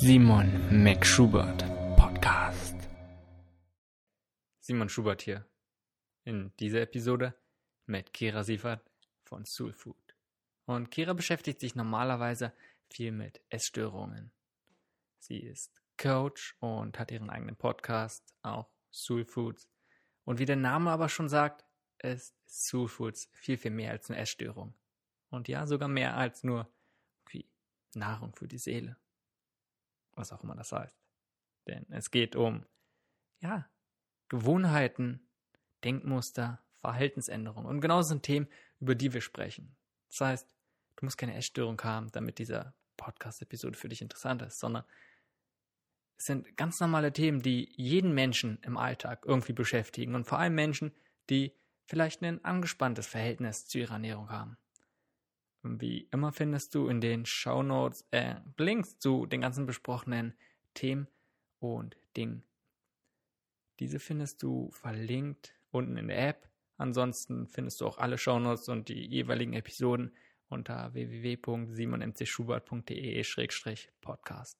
Simon McSchubert Podcast. Simon Schubert hier. In dieser Episode mit Kira Siefert von Soul Food. Und Kira beschäftigt sich normalerweise viel mit Essstörungen. Sie ist Coach und hat ihren eigenen Podcast, auch Soul Foods. Und wie der Name aber schon sagt, ist Soul Foods viel, viel mehr als eine Essstörung. Und ja, sogar mehr als nur Nahrung für die Seele was auch immer das heißt. Denn es geht um, ja, Gewohnheiten, Denkmuster, Verhaltensänderungen. Und genau das sind Themen, über die wir sprechen. Das heißt, du musst keine Essstörung haben, damit dieser Podcast-Episode für dich interessant ist, sondern es sind ganz normale Themen, die jeden Menschen im Alltag irgendwie beschäftigen und vor allem Menschen, die vielleicht ein angespanntes Verhältnis zu ihrer Ernährung haben. Wie immer findest du in den Show Notes äh, Links zu den ganzen besprochenen Themen und Dingen. Diese findest du verlinkt unten in der App. Ansonsten findest du auch alle Show Notes und die jeweiligen Episoden unter www.simonmcschubert.de-podcast.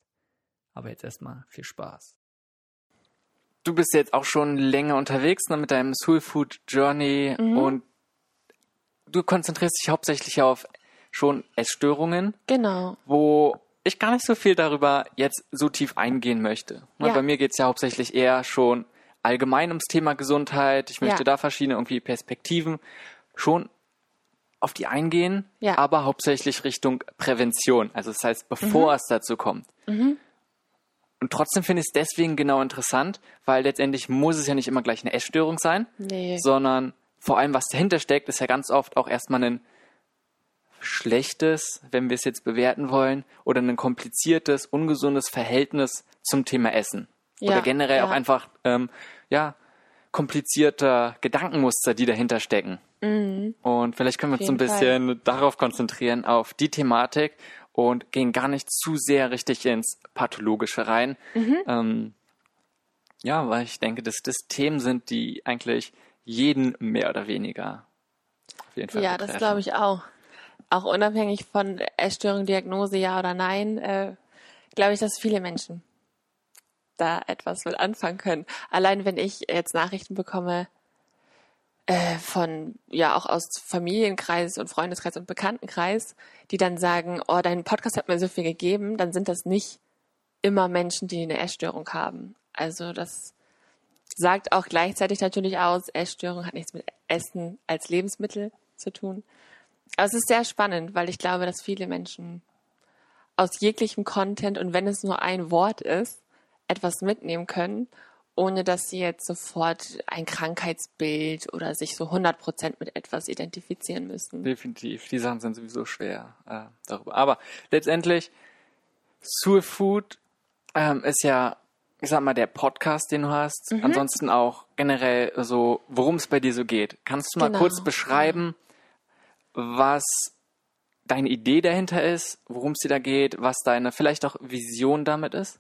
Aber jetzt erstmal viel Spaß. Du bist jetzt auch schon länger unterwegs ne, mit deinem Soul Food Journey mhm. und du konzentrierst dich hauptsächlich auf schon Essstörungen. Genau. Wo ich gar nicht so viel darüber jetzt so tief eingehen möchte. Ne, ja. Bei mir geht es ja hauptsächlich eher schon allgemein ums Thema Gesundheit. Ich möchte ja. da verschiedene irgendwie Perspektiven schon auf die eingehen, ja. aber hauptsächlich Richtung Prävention. Also das heißt, bevor mhm. es dazu kommt. Mhm. Und trotzdem finde ich es deswegen genau interessant, weil letztendlich muss es ja nicht immer gleich eine Essstörung sein, nee. sondern vor allem, was dahinter steckt, ist ja ganz oft auch erstmal ein schlechtes, wenn wir es jetzt bewerten wollen, oder ein kompliziertes, ungesundes Verhältnis zum Thema Essen. Ja, oder generell ja. auch einfach, ähm, ja, komplizierte Gedankenmuster, die dahinter stecken. Mhm. Und vielleicht können wir uns ein bisschen Fall. darauf konzentrieren, auf die Thematik und gehen gar nicht zu sehr richtig ins Pathologische rein. Mhm. Ähm, ja, weil ich denke, dass das Themen sind, die eigentlich jeden mehr oder weniger auf jeden Fall Ja, betreffen. das glaube ich auch auch unabhängig von Essstörung, Diagnose, ja oder nein, äh, glaube ich, dass viele Menschen da etwas mit anfangen können. Allein wenn ich jetzt Nachrichten bekomme äh, von, ja, auch aus Familienkreis und Freundeskreis und Bekanntenkreis, die dann sagen, oh, dein Podcast hat mir so viel gegeben, dann sind das nicht immer Menschen, die eine Essstörung haben. Also das sagt auch gleichzeitig natürlich aus, Essstörung hat nichts mit Essen als Lebensmittel zu tun. Aber es ist sehr spannend, weil ich glaube, dass viele Menschen aus jeglichem Content und wenn es nur ein Wort ist, etwas mitnehmen können, ohne dass sie jetzt sofort ein Krankheitsbild oder sich so 100% mit etwas identifizieren müssen. Definitiv. Die Sachen sind sowieso schwer äh, darüber. Aber letztendlich, Soul Food ähm, ist ja, ich sag mal, der Podcast, den du hast. Mhm. Ansonsten auch generell so, worum es bei dir so geht. Kannst du mal genau. kurz beschreiben, was deine Idee dahinter ist, worum es dir da geht, was deine vielleicht auch Vision damit ist?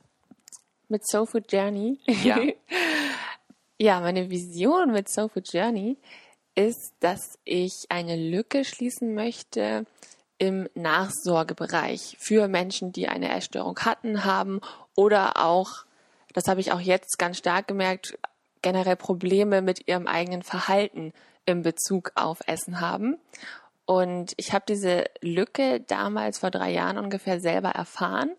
Mit Soul Food Journey? Ja. ja, meine Vision mit Soul Food Journey ist, dass ich eine Lücke schließen möchte im Nachsorgebereich für Menschen, die eine Essstörung hatten, haben oder auch, das habe ich auch jetzt ganz stark gemerkt, generell Probleme mit ihrem eigenen Verhalten in Bezug auf Essen haben. Und ich habe diese Lücke damals vor drei Jahren ungefähr selber erfahren.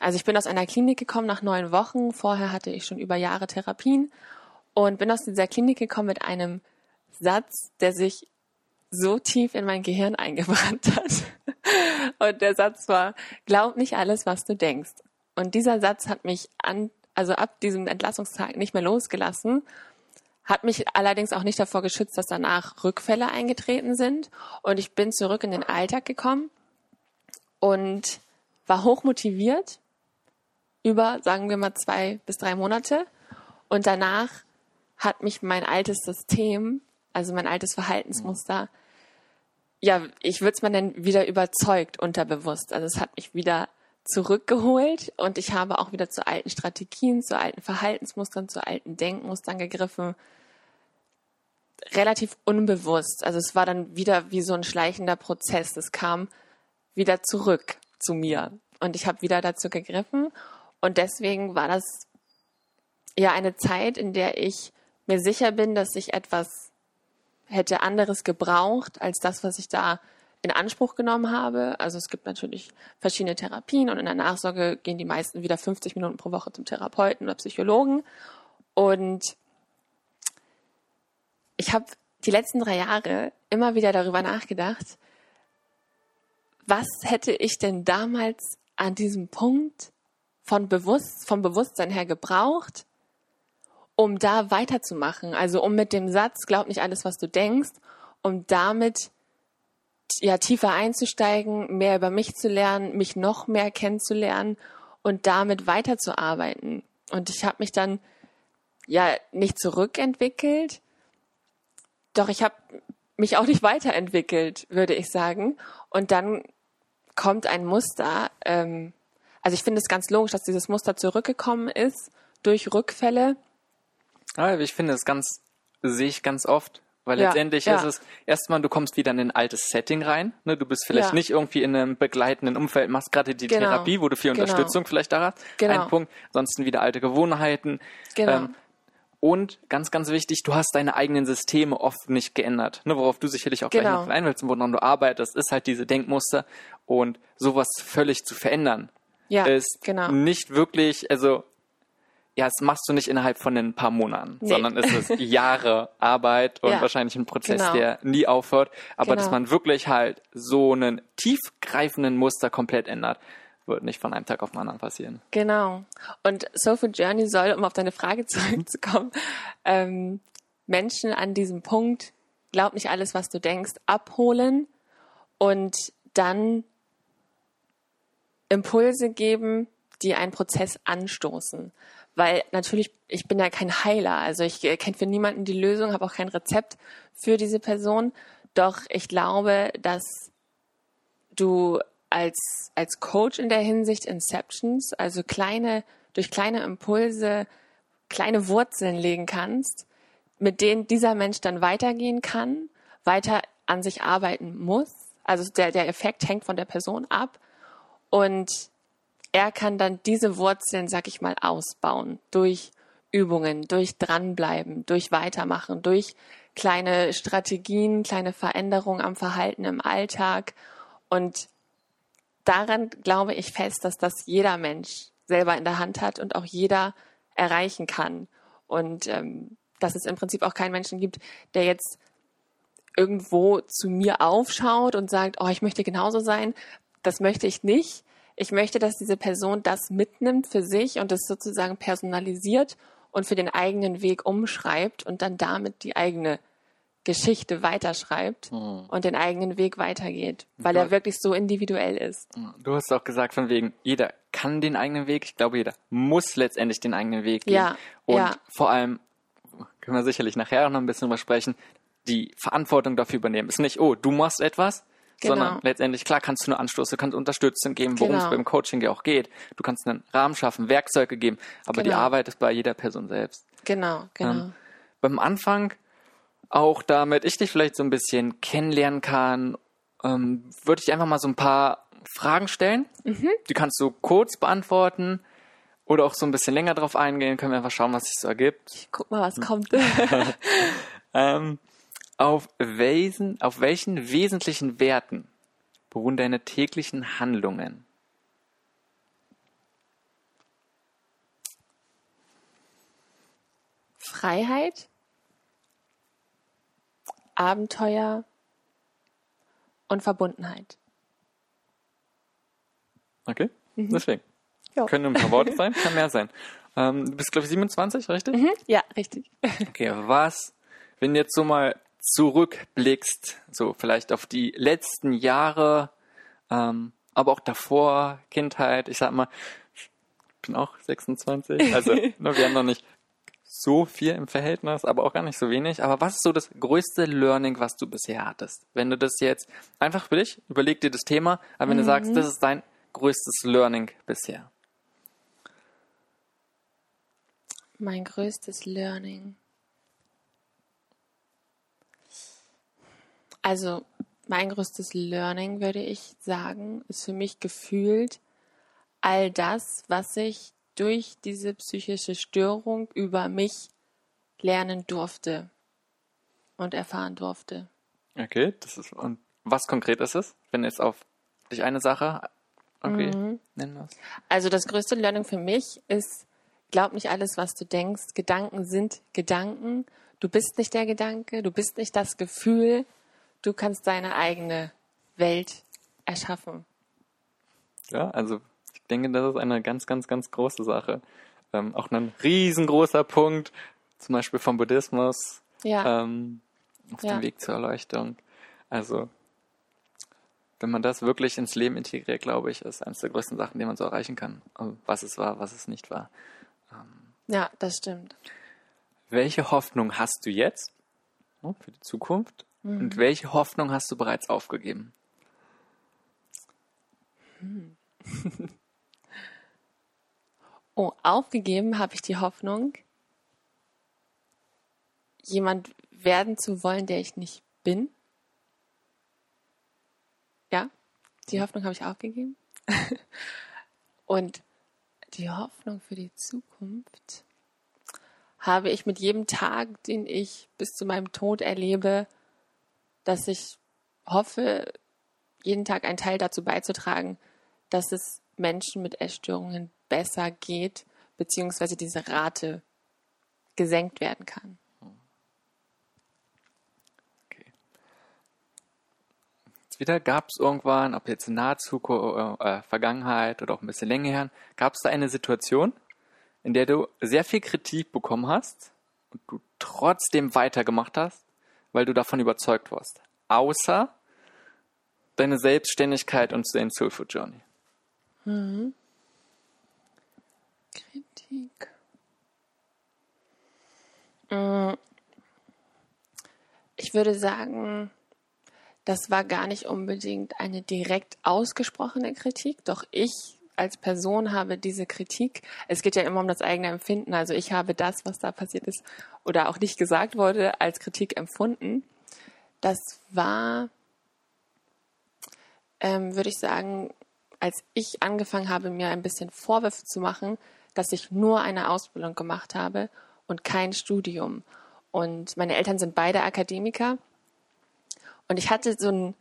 Also ich bin aus einer Klinik gekommen nach neun Wochen. Vorher hatte ich schon über Jahre Therapien und bin aus dieser Klinik gekommen mit einem Satz, der sich so tief in mein Gehirn eingebrannt hat. Und der Satz war, glaub nicht alles, was du denkst. Und dieser Satz hat mich an, also ab diesem Entlassungstag nicht mehr losgelassen hat mich allerdings auch nicht davor geschützt, dass danach Rückfälle eingetreten sind. Und ich bin zurück in den Alltag gekommen und war hochmotiviert über, sagen wir mal, zwei bis drei Monate. Und danach hat mich mein altes System, also mein altes Verhaltensmuster, ja, ich würde es mal nennen, wieder überzeugt unterbewusst. Also es hat mich wieder zurückgeholt und ich habe auch wieder zu alten Strategien, zu alten Verhaltensmustern, zu alten Denkmustern gegriffen, relativ unbewusst. Also es war dann wieder wie so ein schleichender Prozess. Es kam wieder zurück zu mir und ich habe wieder dazu gegriffen Und deswegen war das ja eine Zeit, in der ich mir sicher bin, dass ich etwas hätte anderes gebraucht als das, was ich da in Anspruch genommen habe. Also es gibt natürlich verschiedene Therapien und in der Nachsorge gehen die meisten wieder 50 Minuten pro Woche zum Therapeuten oder Psychologen. Und ich habe die letzten drei Jahre immer wieder darüber nachgedacht, was hätte ich denn damals an diesem Punkt von Bewusst, vom Bewusstsein her gebraucht, um da weiterzumachen. Also um mit dem Satz, glaub nicht alles, was du denkst, um damit ja tiefer einzusteigen, mehr über mich zu lernen, mich noch mehr kennenzulernen und damit weiterzuarbeiten. Und ich habe mich dann ja nicht zurückentwickelt, doch ich habe mich auch nicht weiterentwickelt, würde ich sagen. Und dann kommt ein Muster. Ähm, also ich finde es ganz logisch, dass dieses Muster zurückgekommen ist durch Rückfälle. Ja, ich finde es ganz, sehe ich ganz oft. Weil Ja, letztendlich ja. ist es erstmal, du kommst wieder in ein altes Setting rein. Ne? Du bist vielleicht Ja. nicht irgendwie in einem begleitenden Umfeld, machst gerade die Genau. Therapie, wo du viel Genau. Unterstützung vielleicht da hast. Genau. Ein Punkt. Ansonsten wieder alte Gewohnheiten. Genau. Ähm, und ganz, ganz wichtig, du hast deine eigenen Systeme oft nicht geändert. Ne, worauf du sicherlich auch gleich Genau. noch rein willst und woran du arbeitest, ist halt diese Denkmuster. Und sowas völlig zu verändern, ja, ist genau. nicht wirklich, also ja, das machst du nicht innerhalb von ein paar Monaten, Nee. sondern es ist Jahre Arbeit und Ja, wahrscheinlich ein Prozess, genau. der nie aufhört. Aber Genau. dass man wirklich halt so einen tiefgreifenden Muster komplett ändert, wird nicht von einem Tag auf den anderen passieren. Genau. Und Soulful Journey soll, um auf deine Frage zurückzukommen, ähm, Menschen an diesem Punkt, glaub nicht alles, was du denkst, abholen und dann Impulse geben, die einen Prozess anstoßen. Weil natürlich, ich bin ja kein Heiler, also ich äh, kenne für niemanden die Lösung, habe auch kein Rezept für diese Person. Doch ich glaube, dass du als, als Coach in der Hinsicht Inceptions, also kleine, durch kleine Impulse, kleine Wurzeln legen kannst, mit denen dieser Mensch dann weitergehen kann, weiter an sich arbeiten muss. Also der, der Effekt hängt von der Person ab und er kann dann diese Wurzeln, sag ich mal, ausbauen durch Übungen, durch dranbleiben, durch weitermachen, durch kleine Strategien, kleine Veränderungen am Verhalten im Alltag. Und daran glaube ich fest, dass das jeder Mensch selber in der Hand hat und auch jeder erreichen kann. Und ähm, dass es im Prinzip auch keinen Menschen gibt, der jetzt irgendwo zu mir aufschaut und sagt, oh, ich möchte genauso sein. Das möchte ich nicht. Ich möchte, dass diese Person das mitnimmt für sich und es sozusagen personalisiert und für den eigenen Weg umschreibt und dann damit die eigene Geschichte weiterschreibt und den eigenen Weg weitergeht, weil er wirklich so individuell ist. Du hast auch gesagt, von wegen, jeder kann den eigenen Weg. Ich glaube, jeder muss letztendlich den eigenen Weg gehen. Ja, Und ja. vor allem, können wir sicherlich nachher auch noch ein bisschen drüber sprechen, die Verantwortung dafür übernehmen. Ist nicht, oh, du machst etwas, Genau. sondern letztendlich, klar, kannst du nur Anstoß, du kannst Unterstützung geben, worum es Genau. beim Coaching ja auch geht. Du kannst einen Rahmen schaffen, Werkzeuge geben, aber die Genau. Arbeit ist bei jeder Person selbst. Genau, genau. Ähm, beim Anfang, auch damit ich dich vielleicht so ein bisschen kennenlernen kann, ähm, würde ich einfach mal so ein paar Fragen stellen. Mhm. Die kannst du kurz beantworten oder auch so ein bisschen länger drauf eingehen. Können wir einfach schauen, was sich so ergibt. Ich guck mal, was kommt. Ähm, auf, welchen, auf welchen wesentlichen Werten beruhen deine täglichen Handlungen? Freiheit, Abenteuer und Verbundenheit. Okay, deswegen. Ja. Können ein paar Worte sein, kann mehr sein. Ähm, du bist, glaube ich, 27, richtig? Mhm, ja, richtig. Okay, was, wenn du jetzt so mal zurückblickst, so vielleicht auf die letzten Jahre, ähm, aber auch davor, Kindheit, ich sag mal, ich bin auch 26, also ne, wir haben noch nicht so viel im Verhältnis, aber auch gar nicht so wenig. Aber was ist so das größte Learning, was du bisher hattest? Wenn du das jetzt einfach für dich, überleg dir das Thema, aber wenn du sagst, das ist dein größtes Learning bisher. Mein größtes Learning. Also, mein größtes Learning, würde ich sagen, ist für mich gefühlt all das, was ich durch diese psychische Störung über mich lernen durfte und erfahren durfte. Okay, das ist und was konkret ist es, wenn jetzt auf dich eine Sache okay, Mhm. nennen musst? Also das größte Learning für mich ist, glaub nicht alles, was du denkst. Gedanken sind Gedanken. Du bist nicht der Gedanke, du bist nicht das Gefühl. Du kannst deine eigene Welt erschaffen. Ja, also denke, das ist eine ganz, ganz, ganz große Sache. Ähm, auch ein riesengroßer Punkt, zum Beispiel vom Buddhismus, Ja, ähm, auf Ja. dem Weg zur Erleuchtung. Also, wenn man das wirklich ins Leben integriert, glaube ich, ist eines der größten Sachen, die man so erreichen kann. Also, was es war, was es nicht war. ja, das stimmt. Welche Hoffnung hast du jetzt ne, für die Zukunft? Und welche Hoffnung hast du bereits aufgegeben? Oh, aufgegeben habe ich die Hoffnung, jemand werden zu wollen, der ich nicht bin. Ja, die Hoffnung habe ich aufgegeben. Und die Hoffnung für die Zukunft habe ich mit jedem Tag, den ich bis zu meinem Tod erlebe, dass ich hoffe, jeden Tag einen Teil dazu beizutragen, dass es Menschen mit Essstörungen besser geht, beziehungsweise diese Rate gesenkt werden kann. Okay. Jetzt wieder gab es irgendwann, ob jetzt in naher Zukunft, äh, Vergangenheit oder auch ein bisschen länger her, gab es da eine Situation, in der du sehr viel Kritik bekommen hast und du trotzdem weitergemacht hast, weil du davon überzeugt warst. Außer deine Selbstständigkeit und dein Soul Food Journey. Kritik. Mm. Ich würde sagen, das war gar nicht unbedingt eine direkt ausgesprochene Kritik, doch ich als Person habe diese Kritik, es geht ja immer um das eigene Empfinden, also ich habe das, was da passiert ist oder auch nicht gesagt wurde, als Kritik empfunden. Das war, ähm, würde ich sagen, als ich angefangen habe, mir ein bisschen Vorwürfe zu machen, dass ich nur eine Ausbildung gemacht habe und kein Studium. Und meine Eltern sind beide Akademiker. Und ich hatte so ein,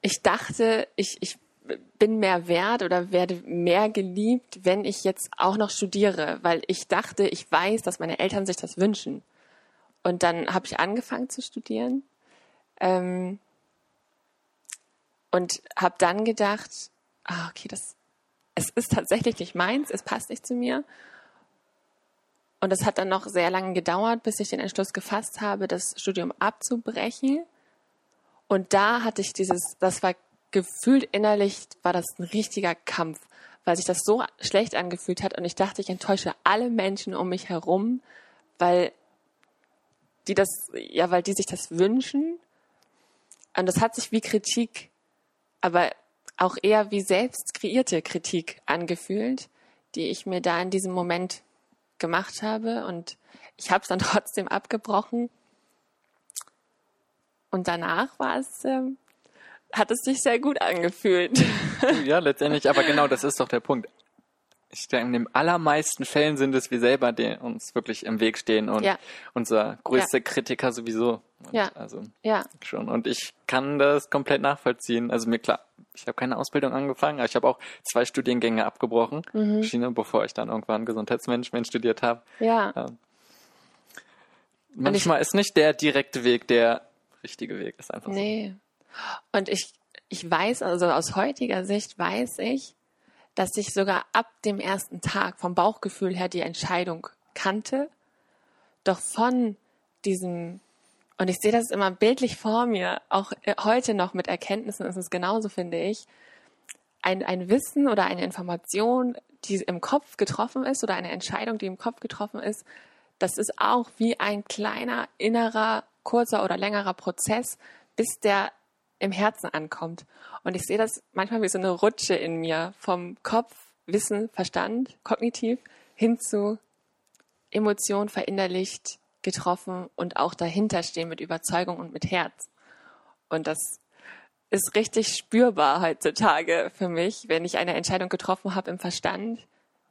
ich dachte, ich, ich bin mehr wert oder werde mehr geliebt, wenn ich jetzt auch noch studiere, weil ich dachte, ich weiß, dass meine Eltern sich das wünschen. Und dann habe ich angefangen zu studieren ähm, und habe dann gedacht, ah, okay, das, es ist tatsächlich nicht meins, es passt nicht zu mir. Und es hat dann noch sehr lange gedauert, bis ich den Entschluss gefasst habe, das Studium abzubrechen. Und da hatte ich dieses, das war gefühlt innerlich, war das ein richtiger Kampf, weil sich das so schlecht angefühlt hat. Und ich dachte, ich enttäusche alle Menschen um mich herum, weil die das, ja, weil die sich das wünschen. Und das hat sich wie Kritik, aber auch eher wie selbst kreierte Kritik angefühlt, die ich mir da in diesem Moment gemacht habe. Und ich habe es dann trotzdem abgebrochen. Und danach war es, ähm, hat es sich sehr gut angefühlt. Ja, letztendlich, aber genau das ist doch der Punkt. Ich denke, in den allermeisten Fällen sind es wir selber, die uns wirklich im Weg stehen und Ja. unser größter Kritiker sowieso. Und Ja. Also ja, schon. Und ich kann das komplett nachvollziehen. Also mir klar, ich habe keine Ausbildung angefangen, aber ich habe auch zwei Studiengänge abgebrochen, Mhm. verschiedene, bevor ich dann irgendwann Gesundheitsmanagement studiert habe. ja, Manchmal ist nicht der direkte Weg der richtige Weg, ist einfach nee. Und ich, ich weiß, also aus heutiger Sicht weiß ich, dass ich sogar ab dem ersten Tag vom Bauchgefühl her die Entscheidung kannte. Doch von diesem, und ich sehe das immer bildlich vor mir, auch äh, heute noch mit Erkenntnissen ist es genauso, finde ich, ein, ein Wissen oder eine Information, die im Kopf getroffen ist oder eine Entscheidung, die im Kopf getroffen ist, das ist auch wie ein kleiner innerer, kurzer oder längerer Prozess, bis der im Herzen ankommt. Und ich sehe das manchmal wie so eine Rutsche in mir vom Kopf, Wissen, Verstand, kognitiv hin zu Emotion verinnerlicht, getroffen und auch dahinter stehen mit Überzeugung und mit Herz. Und das ist richtig spürbar heutzutage für mich, wenn ich eine Entscheidung getroffen habe im Verstand,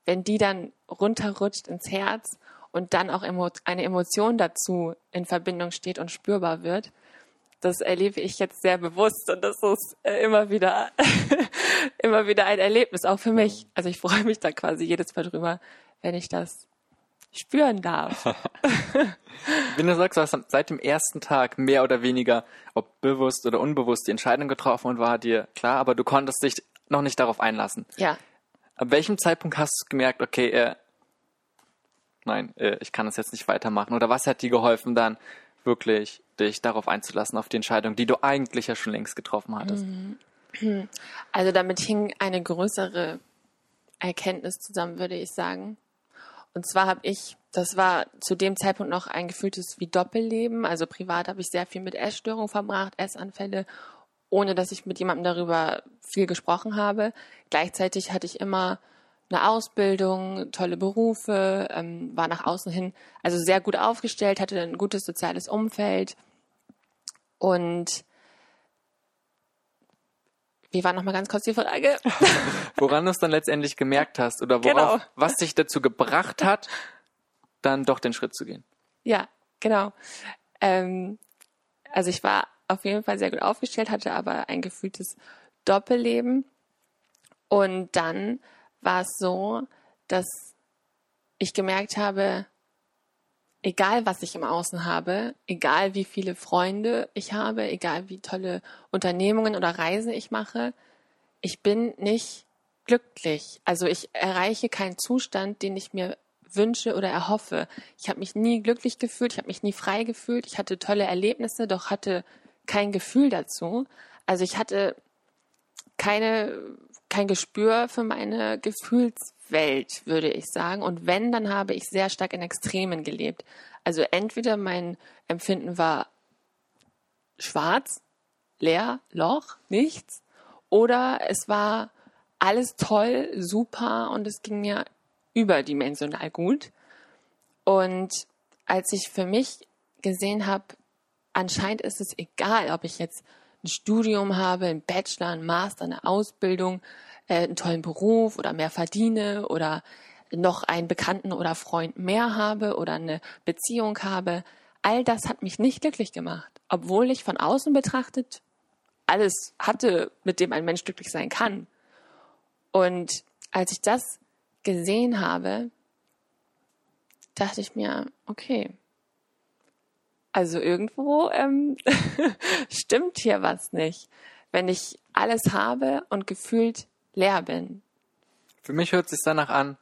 wenn die dann runterrutscht ins Herz und dann auch eine Emotion dazu in Verbindung steht und spürbar wird, das erlebe ich jetzt sehr bewusst und das ist äh, immer wieder, immer wieder ein Erlebnis, auch für mich. Also ich freue mich da quasi jedes Mal drüber, wenn ich das spüren darf. wenn du sagst, du hast seit dem ersten Tag mehr oder weniger, ob bewusst oder unbewusst, die Entscheidung getroffen und war dir klar, aber du konntest dich noch nicht darauf einlassen. Ja. Ab welchem Zeitpunkt hast du gemerkt, okay, äh, nein, äh, ich kann das jetzt nicht weitermachen? Oder was hat dir geholfen, dann wirklich dich darauf einzulassen, auf die Entscheidung, die du eigentlich ja schon längst getroffen hattest? Also damit hing eine größere Erkenntnis zusammen, würde ich sagen. Und zwar habe ich, das war zu dem Zeitpunkt noch ein gefühltes wie Doppelleben. Also privat habe ich sehr viel mit Essstörungen verbracht, Essanfälle, ohne dass ich mit jemandem darüber viel gesprochen habe. Gleichzeitig hatte ich immer eine Ausbildung, tolle Berufe, ähm, war nach außen hin also sehr gut aufgestellt, hatte ein gutes soziales Umfeld und wie war nochmal ganz kurz die Frage? Woran du es dann letztendlich gemerkt hast oder worauf, genau. was dich dazu gebracht hat, dann doch den Schritt zu gehen. Ja, genau. Ähm, also ich war auf jeden Fall sehr gut aufgestellt, hatte aber ein gefühltes Doppelleben. Und dann war es so, dass ich gemerkt habe, egal was ich im Außen habe, egal wie viele Freunde ich habe, egal wie tolle Unternehmungen oder Reisen ich mache, ich bin nicht glücklich. Also ich erreiche keinen Zustand, den ich mir wünsche oder erhoffe. Ich habe mich nie glücklich gefühlt, ich habe mich nie frei gefühlt, ich hatte tolle Erlebnisse, doch hatte kein Gefühl dazu. Also ich hatte keine, kein Gespür für meine Gefühls Welt, würde ich sagen. Und wenn, dann habe ich sehr stark in Extremen gelebt. Also entweder mein Empfinden war schwarz, leer, Loch, nichts, oder es war alles toll, super und es ging mir überdimensional gut. Und als ich für mich gesehen habe, anscheinend ist es egal, ob ich jetzt ein Studium habe, ein Bachelor, ein Master, eine Ausbildung, äh, einen tollen Beruf oder mehr verdiene oder noch einen Bekannten oder Freund mehr habe oder eine Beziehung habe. All das hat mich nicht glücklich gemacht, obwohl ich von außen betrachtet alles hatte, mit dem ein Mensch glücklich sein kann. Und als ich das gesehen habe, dachte ich mir, okay, also irgendwo ähm, stimmt hier was nicht. Wenn ich alles habe und gefühlt leer bin. Für mich hört es sich danach an,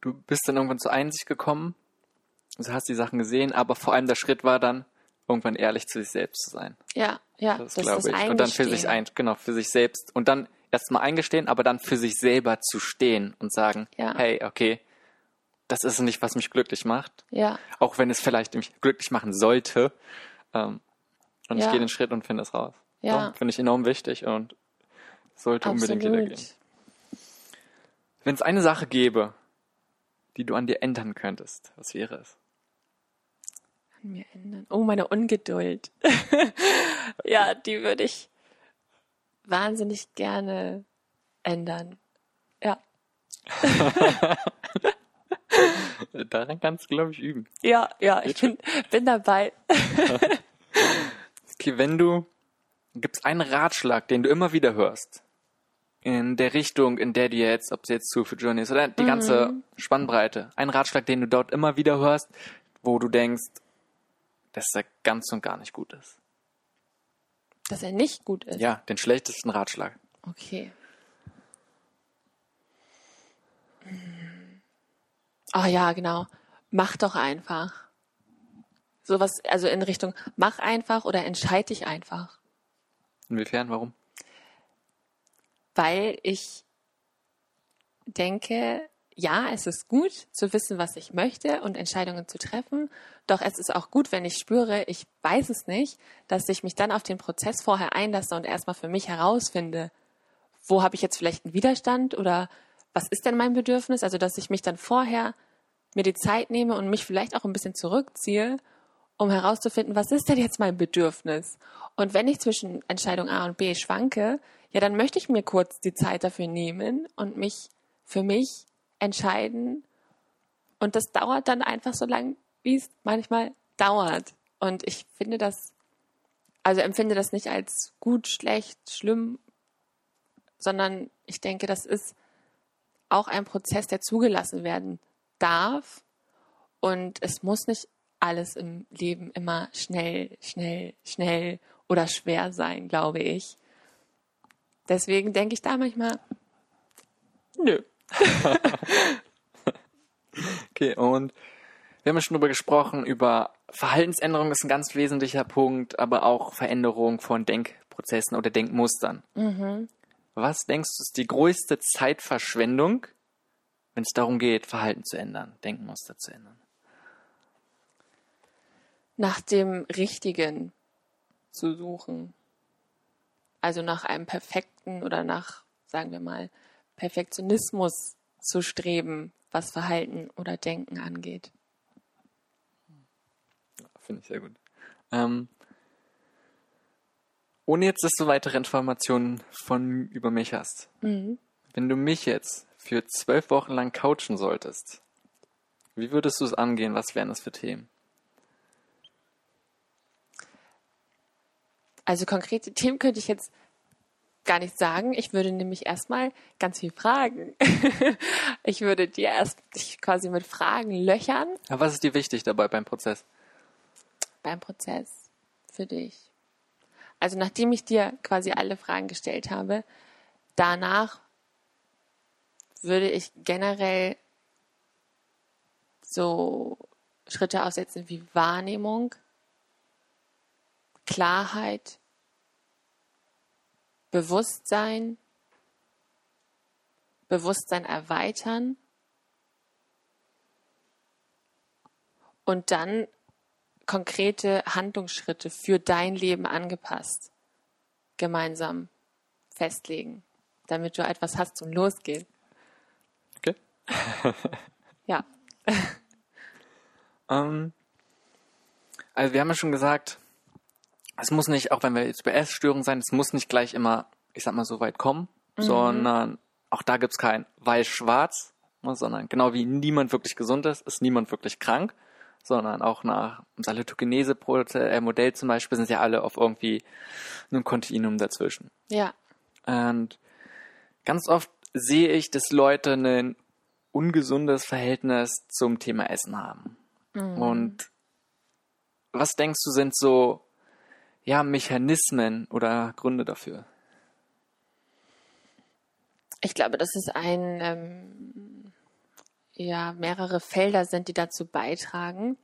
du bist dann irgendwann zur Einsicht gekommen, also hast die Sachen gesehen, aber vor allem der Schritt war dann, irgendwann ehrlich zu sich selbst zu sein. Ja, ja, das, das glaube ich. Und dann für sich ein, genau, für sich selbst. Und dann erstmal eingestehen, aber dann für sich selber zu stehen und sagen, ja. hey, okay, das ist nicht, was mich glücklich macht. Ja. Auch wenn es vielleicht mich glücklich machen sollte. Ähm, und ja. ich gehe den Schritt und finde es raus. Ja. So, finde ich enorm wichtig und sollte Absolut. unbedingt jeder gehen. Wenn es eine Sache gäbe, die du an dir ändern könntest, was wäre es? An mir ändern? Oh, meine Ungeduld. ja, die würde ich wahnsinnig gerne ändern. Ja. Daran kannst du, glaube ich, üben. Ja, ja, ich bin, bin dabei. okay, wenn du Gibt es einen Ratschlag, den du immer wieder hörst? In der Richtung, in der du jetzt, ob es jetzt zu für Journey ist oder die mhm. ganze Spannbreite. Ein Ratschlag, den du dort immer wieder hörst, wo du denkst, dass er ganz und gar nicht gut ist. Dass er nicht gut ist? Ja, den schlechtesten Ratschlag. Okay. Ah oh, ja, genau. Mach doch einfach. Sowas, also in Richtung, mach einfach oder entscheide dich einfach. Inwiefern? Warum? Weil ich denke, ja, es ist gut zu wissen, was ich möchte und Entscheidungen zu treffen. Doch es ist auch gut, wenn ich spüre, ich weiß es nicht, dass ich mich dann auf den Prozess vorher einlasse und erstmal für mich herausfinde, wo habe ich jetzt vielleicht einen Widerstand oder was ist denn mein Bedürfnis? Also, dass ich mich dann vorher mir die Zeit nehme und mich vielleicht auch ein bisschen zurückziehe um herauszufinden, was ist denn jetzt mein Bedürfnis? Und wenn ich zwischen Entscheidung A und B schwanke, ja, dann möchte ich mir kurz die Zeit dafür nehmen und mich für mich entscheiden. Und das dauert dann einfach so lang, wie es manchmal dauert. Und ich finde das, also empfinde das nicht als gut, schlecht, schlimm, sondern ich denke, das ist auch ein Prozess, der zugelassen werden darf. Und es muss nicht alles im Leben immer schnell, schnell, schnell oder schwer sein, glaube ich. Deswegen denke ich da manchmal, nö. okay, und wir haben ja schon darüber gesprochen, über Verhaltensänderung ist ein ganz wesentlicher Punkt, aber auch Veränderung von Denkprozessen oder Denkmustern. Mhm. Was denkst du ist die größte Zeitverschwendung, wenn es darum geht, Verhalten zu ändern, Denkmuster zu ändern? Nach dem Richtigen zu suchen. Also nach einem perfekten oder nach, sagen wir mal, Perfektionismus zu streben, was Verhalten oder Denken angeht. Finde ich sehr gut. Ähm, ohne jetzt, dass du weitere Informationen von über mich hast. Mhm. Wenn du mich jetzt für zwölf Wochen lang coachen solltest, wie würdest du es angehen? Was wären das für Themen? Also konkrete Themen könnte ich jetzt gar nicht sagen. Ich würde nämlich erstmal ganz viel fragen. ich würde dir erst dich quasi mit Fragen löchern. Aber was ist dir wichtig dabei beim Prozess? Beim Prozess für dich. Also nachdem ich dir quasi alle Fragen gestellt habe, danach würde ich generell so Schritte aussetzen wie Wahrnehmung, Klarheit, Bewusstsein, Bewusstsein erweitern und dann konkrete Handlungsschritte für dein Leben angepasst gemeinsam festlegen, damit du etwas hast zum Losgehen. Okay. ja. ähm, also wir haben ja schon gesagt, es muss nicht, auch wenn wir jetzt bei Essstörungen sein, es muss nicht gleich immer, ich sag mal, so weit kommen, mhm. sondern auch da gibt's kein weiß-schwarz, ne, sondern genau wie niemand wirklich gesund ist, ist niemand wirklich krank, sondern auch nach dem Salutogenese-Modell zum Beispiel sind ja alle auf irgendwie einem Kontinuum dazwischen. Ja. Und ganz oft sehe ich, dass Leute ein ungesundes Verhältnis zum Thema Essen haben. Mhm. Und was denkst du, sind so ja, Mechanismen oder Gründe dafür? Ich glaube, dass es ein, ähm, ja, mehrere Felder sind, die dazu beitragen,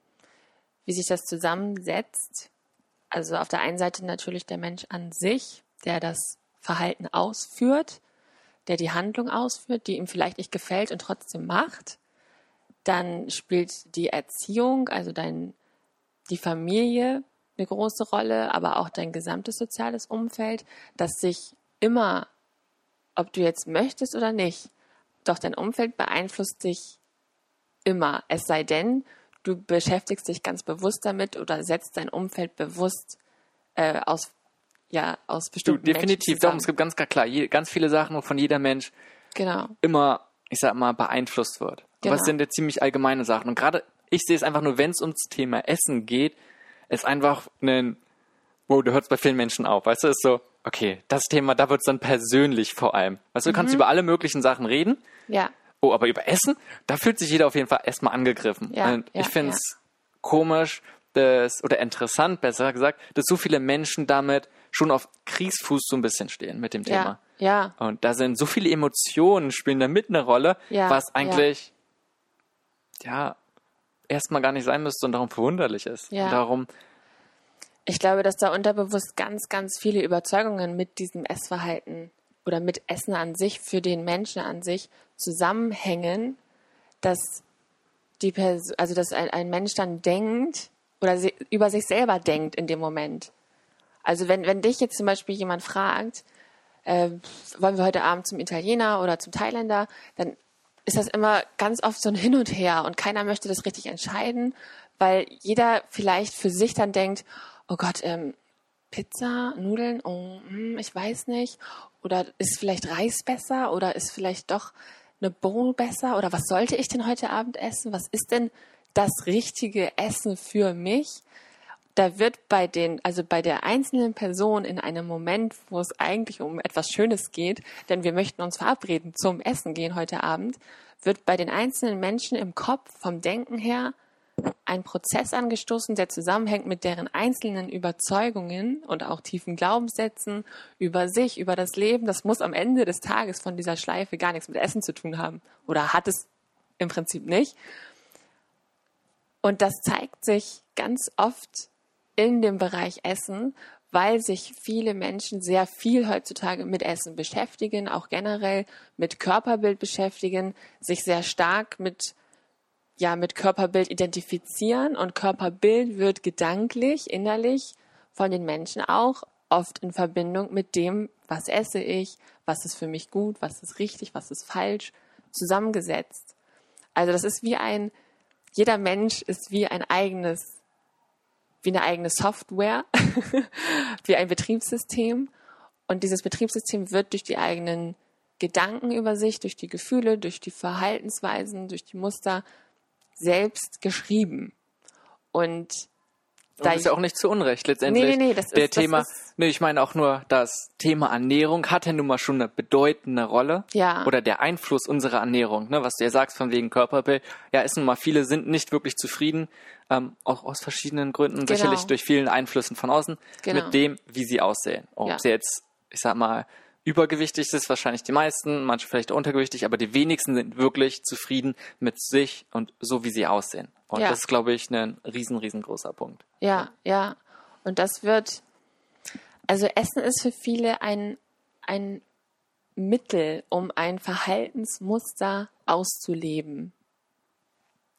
wie sich das zusammensetzt. Also auf der einen Seite natürlich der Mensch an sich, der das Verhalten ausführt, der die Handlung ausführt, die ihm vielleicht nicht gefällt und trotzdem macht. Dann spielt die Erziehung, also dein, die Familie eine große Rolle, aber auch dein gesamtes soziales Umfeld, das sich immer, ob du jetzt möchtest oder nicht, doch dein Umfeld beeinflusst dich immer. Es sei denn, du beschäftigst dich ganz bewusst damit oder setzt dein Umfeld bewusst äh, aus ja aus bestimmten du, definitiv. Doch es gibt ganz klar je, ganz viele Sachen wovon jeder Mensch genau. immer ich sag mal beeinflusst wird. Genau. aber es sind ja ziemlich allgemeine Sachen. Und gerade ich sehe es einfach nur wenn es ums Thema Essen geht ist einfach ein, wo du hörst bei vielen Menschen auf, weißt du, ist so, okay, das Thema, da wird es dann persönlich vor allem. Weißt du, du kannst mhm. über alle möglichen Sachen reden. Ja. Oh, aber über Essen, da fühlt sich jeder auf jeden Fall erstmal angegriffen. Ja, Und ich ja, finde es ja. komisch, dass, oder interessant, besser gesagt, dass so viele Menschen damit schon auf Kriegsfuß so ein bisschen stehen mit dem Thema. Ja. ja. Und da sind so viele Emotionen spielen da mit eine Rolle, was eigentlich, ja, erstmal gar nicht sein müsste und darum verwunderlich ist. Ja. darum. Ich glaube, dass da unterbewusst ganz, ganz viele Überzeugungen mit diesem Essverhalten oder mit Essen an sich für den Menschen an sich zusammenhängen, dass die Person, also dass ein, ein Mensch dann denkt oder sie, über sich selber denkt in dem Moment. Also wenn, wenn dich jetzt zum Beispiel jemand fragt, äh, wollen wir heute Abend zum Italiener oder zum Thailänder, dann ist das immer ganz oft so ein Hin und Her und keiner möchte das richtig entscheiden, weil jeder vielleicht für sich dann denkt, oh Gott, ähm, Pizza, Nudeln, oh, hm, ich weiß nicht. Oder ist vielleicht Reis besser oder ist vielleicht doch eine Bowl besser oder was sollte ich denn heute Abend essen? Was ist denn das richtige Essen für mich? Da wird bei den, also bei der einzelnen Person in einem Moment, wo es eigentlich um etwas Schönes geht, denn wir möchten uns verabreden zum Essen gehen heute Abend, wird bei den einzelnen Menschen im Kopf vom Denken her ein Prozess angestoßen, der zusammenhängt mit deren einzelnen Überzeugungen und auch tiefen Glaubenssätzen über sich, über das Leben. Das muss am Ende des Tages von dieser Schleife gar nichts mit Essen zu tun haben. Oder hat es im Prinzip nicht. Und das zeigt sich ganz oft in dem Bereich Essen, weil sich viele Menschen sehr viel heutzutage mit Essen beschäftigen, auch generell mit Körperbild beschäftigen, sich sehr stark mit ja mit Körperbild identifizieren und Körperbild wird gedanklich, innerlich von den Menschen auch oft in Verbindung mit dem, was esse ich, was ist für mich gut, was ist richtig, was ist falsch, zusammengesetzt. Also das ist wie ein, jeder Mensch ist wie ein eigenes, wie eine eigene Software, wie ein Betriebssystem. Und dieses Betriebssystem wird durch die eigenen Gedanken über sich, durch die Gefühle, durch die Verhaltensweisen, durch die Muster selbst geschrieben. Und das ist ja auch nicht zu Unrecht letztendlich. Nee, nee, nee, das der ist, Thema, das ist, nee, ich meine auch nur, das Thema Ernährung hat ja nun mal schon eine bedeutende Rolle. Ja. Oder der Einfluss unserer Ernährung, ne, was du ja sagst von wegen Körperbild. Ja, ist nun mal, viele sind nicht wirklich zufrieden, ähm, auch aus verschiedenen Gründen, Genau. sicherlich durch vielen Einflüssen von außen, Genau. mit dem, wie sie aussehen. Ob Ja. sie jetzt, ich sag mal, übergewichtig ist, wahrscheinlich die meisten, manche vielleicht untergewichtig, aber die wenigsten sind wirklich zufrieden mit sich und so, wie sie aussehen. Und Ja. das ist, glaube ich, ein riesen, riesengroßer Punkt. Ja, ja. Und das wird, also Essen ist für viele ein, ein Mittel, um ein Verhaltensmuster auszuleben.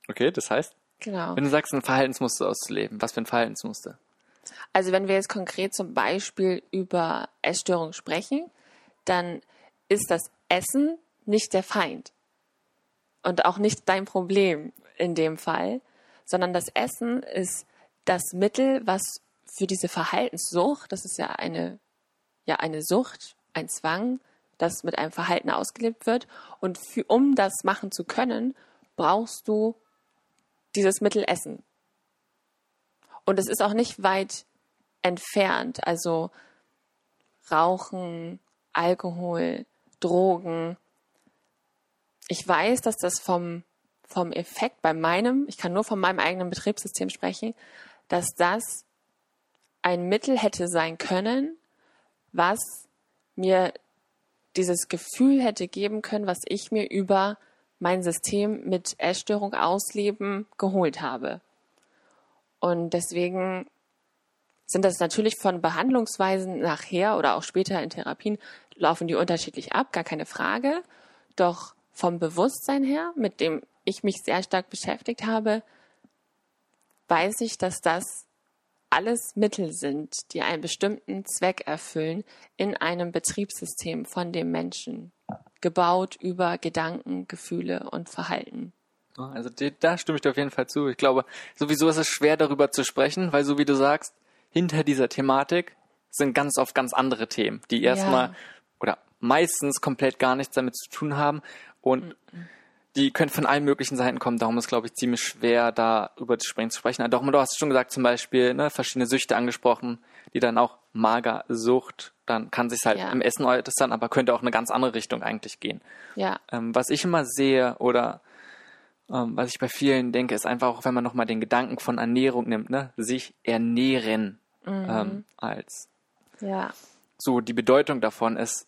Okay, das heißt? Genau. Wenn du sagst, ein Verhaltensmuster auszuleben, was für ein Verhaltensmuster? Also wenn wir jetzt konkret zum Beispiel über Essstörungen sprechen, dann ist das Essen nicht der Feind und auch nicht dein Problem in dem Fall, sondern das Essen ist das Mittel, was für diese Verhaltenssucht, das ist ja eine, ja eine Sucht, ein Zwang, das mit einem Verhalten ausgelebt wird. Und für, um das machen zu können, brauchst du dieses Mittel Essen. Und es ist auch nicht weit entfernt. Also Rauchen, Alkohol, Drogen. Ich weiß, dass das vom, vom Effekt bei meinem, ich kann nur von meinem eigenen Betriebssystem sprechen, dass das ein Mittel hätte sein können, was mir dieses Gefühl hätte geben können, was ich mir über mein System mit Essstörung ausleben geholt habe. Und deswegen sind das natürlich von Behandlungsweisen nachher oder auch später in Therapien laufen die unterschiedlich ab, gar keine Frage. Doch vom Bewusstsein her, mit dem ich mich sehr stark beschäftigt habe, weiß ich, dass das alles Mittel sind, die einen bestimmten Zweck erfüllen in einem Betriebssystem von dem Menschen, gebaut über Gedanken, Gefühle und Verhalten. Also die, da stimme ich dir auf jeden Fall zu. Ich glaube, sowieso ist es schwer darüber zu sprechen, weil so wie du sagst, hinter dieser Thematik sind ganz oft ganz andere Themen, die erstmal Ja. oder meistens komplett gar nichts damit zu tun haben und die können von allen möglichen Seiten kommen. Darum ist, glaube ich, ziemlich schwer, darüber zu sprechen. Zu sprechen. Doch, du hast schon gesagt, zum Beispiel ne, verschiedene Süchte angesprochen, die dann auch Magersucht, dann kann sich halt Ja. im Essen äußern, aber könnte auch in eine ganz andere Richtung eigentlich gehen. Ja, Ähm, was ich immer sehe oder ähm, was ich bei vielen denke, ist einfach auch, wenn man nochmal den Gedanken von Ernährung nimmt, ne, sich ernähren ähm, als ja, so die Bedeutung davon ist,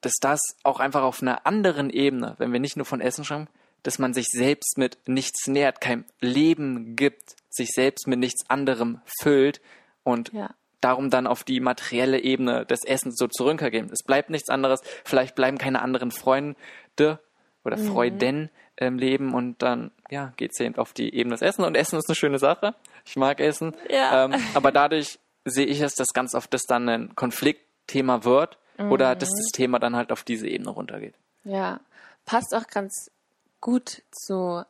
dass das auch einfach auf einer anderen Ebene, wenn wir nicht nur von Essen schreiben, dass man sich selbst mit nichts nährt, kein Leben gibt, sich selbst mit nichts anderem füllt und ja, darum dann auf die materielle Ebene des Essens so zurückgehen. Es bleibt nichts anderes, vielleicht bleiben keine anderen Freunde oder Mhm. Freuden im Leben und dann ja, geht es eben auf die Ebene des Essen und Essen ist eine schöne Sache. Ich mag Essen. Ja. Ähm, aber dadurch sehe ich es, dass ganz oft das dann ein Konfliktthema wird oder dass das Thema dann halt auf diese Ebene runtergeht. ja. Passt auch ganz gut zu,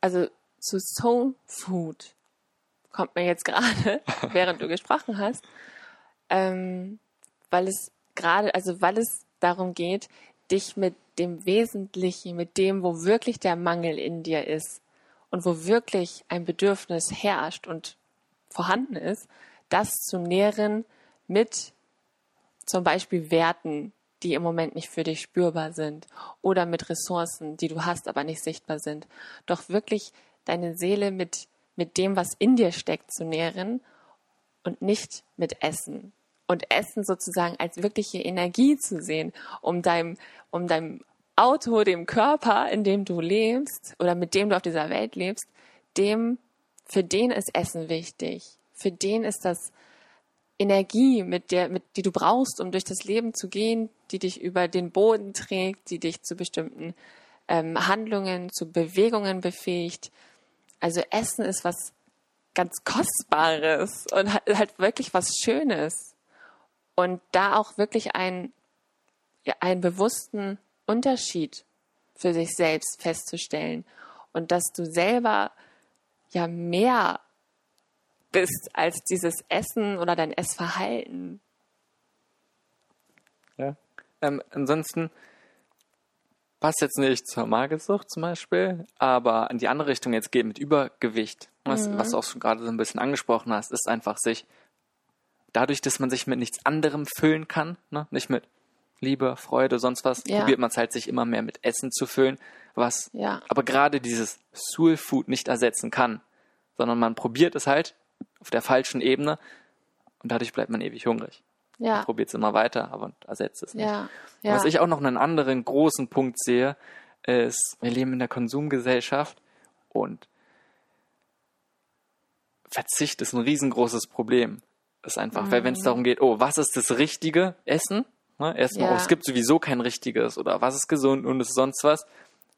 also zu Soul Food. Kommt mir jetzt gerade, während du gesprochen hast. Ähm, weil es gerade, also weil es darum geht, dich mit dem Wesentlichen, mit dem, wo wirklich der Mangel in dir ist und wo wirklich ein Bedürfnis herrscht und vorhanden ist, das zu nähren mit zum Beispiel Werten, die im Moment nicht für dich spürbar sind oder mit Ressourcen, die du hast, aber nicht sichtbar sind. Doch wirklich deine Seele mit, mit dem, was in dir steckt, zu nähren und nicht mit Essen. Und Essen sozusagen als wirkliche Energie zu sehen, um deinem, um deinem Auto, dem Körper, in dem du lebst oder mit dem du auf dieser Welt lebst, dem, für den ist Essen wichtig. Für den ist das Energie, mit der, mit, die du brauchst, um durch das Leben zu gehen, die dich über den Boden trägt, die dich zu bestimmten ähm, Handlungen, zu Bewegungen befähigt. Also Essen ist was ganz Kostbares und halt wirklich was Schönes. Und da auch wirklich einen, ja, einen bewussten Unterschied für sich selbst festzustellen und dass du selber ja mehr bist als dieses Essen oder dein Essverhalten. Ja. Ähm, ansonsten passt jetzt nicht zur Magersucht zum Beispiel, aber in die andere Richtung jetzt geht mit Übergewicht, was, mhm. was du auch schon gerade so ein bisschen angesprochen hast, ist einfach sich dadurch, dass man sich mit nichts anderem füllen kann, ne? nicht mit Liebe, Freude, sonst was, ja. probiert man es halt sich immer mehr mit Essen zu füllen, was ja. aber gerade dieses Soul Food nicht ersetzen kann, sondern man probiert es halt auf der falschen Ebene und dadurch bleibt man ewig hungrig. Ja. Man probiert es immer weiter, aber ersetzt es nicht. Ja. Ja. Was ich auch noch einen anderen großen Punkt sehe, ist, wir leben in der Konsumgesellschaft und Verzicht ist ein riesengroßes Problem. Ist einfach, mhm. weil wenn es darum geht, oh, was ist das richtige Essen? Ne? Erstmal, ja. oh, es gibt sowieso kein richtiges oder was ist gesund und ist sonst was,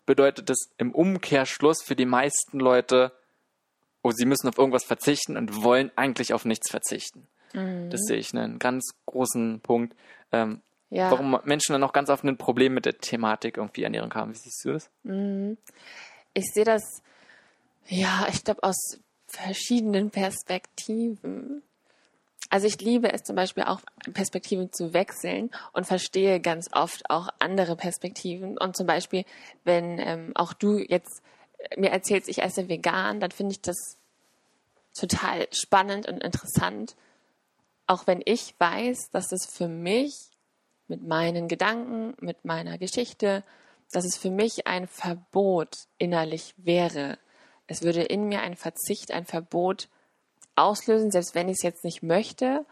bedeutet das im Umkehrschluss für die meisten Leute, oh, sie müssen auf irgendwas verzichten und wollen eigentlich auf nichts verzichten. Mhm. Das sehe ich einen ganz großen Punkt. Ähm, ja. Warum Menschen dann auch ganz oft ein Problem mit der Thematik irgendwie Ernährung haben. Wie siehst du das? Mhm. Ich sehe das, ja, ich glaube, aus verschiedenen Perspektiven. Also ich liebe es zum Beispiel auch, Perspektiven zu wechseln und verstehe ganz oft auch andere Perspektiven. Und zum Beispiel, wenn ähm, auch du jetzt mir erzählst, ich esse vegan, dann finde ich das total spannend und interessant. Auch wenn ich weiß, dass es für mich mit meinen Gedanken, mit meiner Geschichte, dass es für mich ein Verbot innerlich wäre. Es würde in mir ein Verzicht, ein Verbot auslösen, selbst wenn ich es jetzt nicht möchte.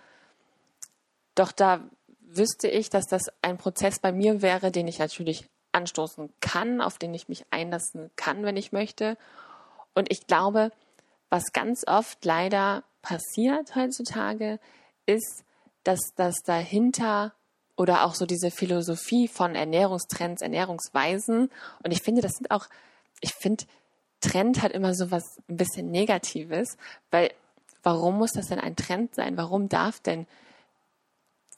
Doch da wüsste ich, dass das ein Prozess bei mir wäre, den ich natürlich anstoßen kann, auf den ich mich einlassen kann, wenn ich möchte. Und ich glaube, was ganz oft leider passiert heutzutage, ist, dass das dahinter oder auch so diese Philosophie von Ernährungstrends, Ernährungsweisen. Und ich finde, das sind auch, ich finde, Trend hat immer so was ein bisschen Negatives, weil warum muss das denn ein Trend sein? Warum darf denn,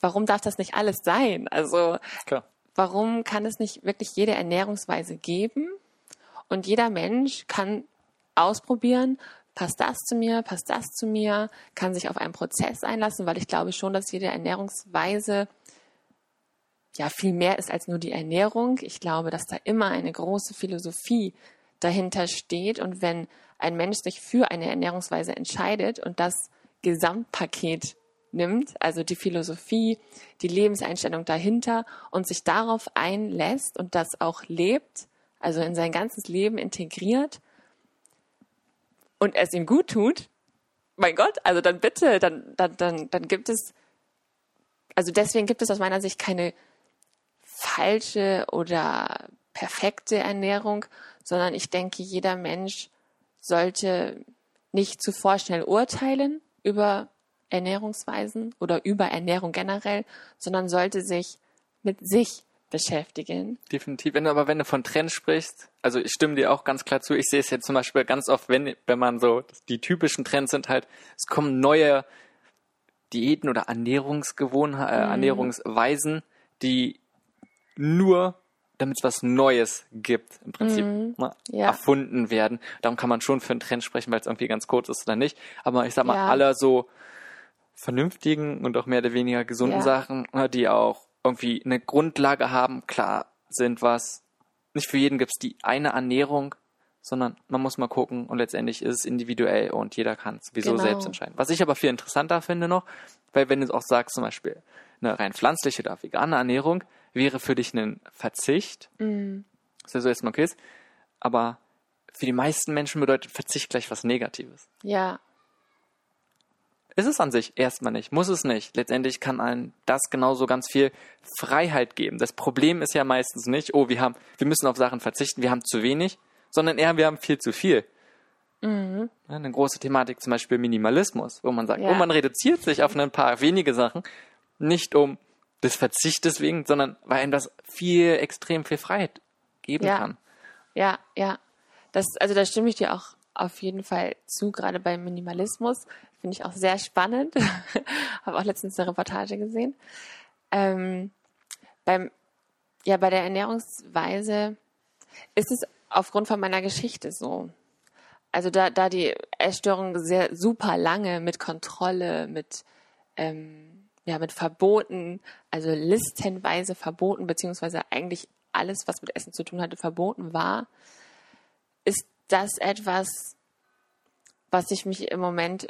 warum darf das nicht alles sein? Also, Klar warum kann es nicht wirklich jede Ernährungsweise geben? Und jeder Mensch kann ausprobieren, passt das zu mir, passt das zu mir, kann sich auf einen Prozess einlassen, weil ich glaube schon, dass jede Ernährungsweise ja viel mehr ist als nur die Ernährung. Ich glaube, dass da immer eine große Philosophie dahinter steht und wenn ein Mensch sich für eine Ernährungsweise entscheidet und das Gesamtpaket nimmt, also die Philosophie, die Lebenseinstellung dahinter und sich darauf einlässt und das auch lebt, also in sein ganzes Leben integriert und es ihm gut tut, mein Gott, also dann bitte, dann, dann, dann, dann gibt es, also deswegen gibt es aus meiner Sicht keine falsche oder perfekte Ernährung, sondern ich denke, jeder Mensch sollte nicht zu vorschnell urteilen über Ernährungsweisen oder über Ernährung generell, sondern sollte sich mit sich beschäftigen. Definitiv. Wenn du aber wenn du von Trends sprichst, also ich stimme dir auch ganz klar zu. Ich sehe es jetzt zum Beispiel ganz oft, wenn wenn man so die typischen Trends sind halt, es kommen neue Diäten oder Ernährungsgewohnheiten, äh, mhm. Ernährungsweisen, die nur damit es was Neues gibt, im Prinzip mhm. ne, ja. erfunden werden. Darum kann man schon für einen Trend sprechen, weil es irgendwie ganz kurz ist oder nicht. Aber ich sag mal, ja. alle so vernünftigen und auch mehr oder weniger gesunden ja. Sachen, ne, die auch irgendwie eine Grundlage haben. Klar, sind was, nicht für jeden gibt es die eine Ernährung, sondern man muss mal gucken und letztendlich ist es individuell und jeder kann es sowieso Genau. selbst entscheiden. Was ich aber viel interessanter finde noch, weil wenn du auch sagst zum Beispiel, eine rein pflanzliche oder vegane Ernährung wäre für dich ein Verzicht, Mhm. was ja so erstmal okay ist, aber für die meisten Menschen bedeutet Verzicht gleich was Negatives. Ja, Ist es an sich erstmal nicht, muss es nicht. Letztendlich kann einem das genauso ganz viel Freiheit geben. Das Problem ist ja meistens nicht, oh, wir haben, wir müssen auf Sachen verzichten, wir haben zu wenig, sondern eher, wir haben viel zu viel. mhm. Eine große Thematik zum Beispiel Minimalismus, wo man sagt, Ja. oh, man reduziert sich auf ein paar wenige Sachen, nicht um des Verzichtes wegen, sondern weil einem das viel, extrem viel Freiheit geben Ja. kann. Ja, ja. Das, also da stimme ich dir auch auf jeden Fall zu, gerade beim Minimalismus. Finde ich auch sehr spannend. Habe auch letztens eine Reportage gesehen. Ähm, beim, ja, bei der Ernährungsweise ist es aufgrund von meiner Geschichte so. Also da, da die Essstörung sehr super lange mit Kontrolle, mit, ähm, ja, mit Verboten, also listenweise verboten, beziehungsweise eigentlich alles, was mit Essen zu tun hatte, verboten war, ist das etwas, was ich mich im Moment,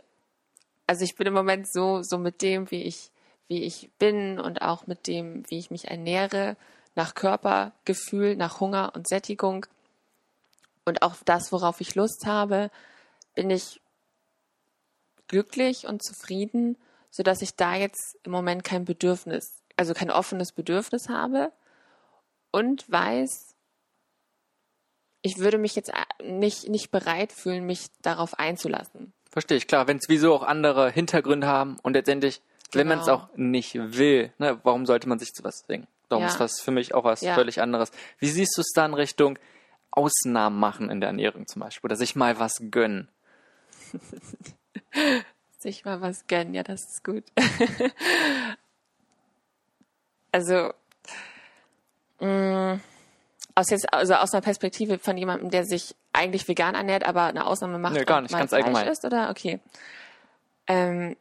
also ich bin im Moment so, so mit dem, wie ich, wie ich bin und auch mit dem, wie ich mich ernähre, nach Körpergefühl, nach Hunger und Sättigung und auch das, worauf ich Lust habe, bin ich glücklich und zufrieden, so dass ich da jetzt im Moment kein Bedürfnis, also kein offenes Bedürfnis habe und weiß, ich würde mich jetzt nicht, nicht bereit fühlen, mich darauf einzulassen. Verstehe ich, klar, wenn es wieso auch andere Hintergründe haben und letztendlich, wenn man es Genau. auch nicht will, ne, warum sollte man sich zu was zwingen? Darum Ja. ist das für mich auch was Ja. völlig anderes. Wie siehst du es da in Richtung Ausnahmen machen in der Ernährung zum Beispiel oder sich mal was gönnen? Sich mal was gönnen, ja, das ist gut. also, mh, aus jetzt, also aus einer Perspektive von jemandem, der sich eigentlich vegan ernährt, aber eine Ausnahme macht Nee, gar nicht, ganz Fleisch allgemein. isst, oder? Okay. Ähm,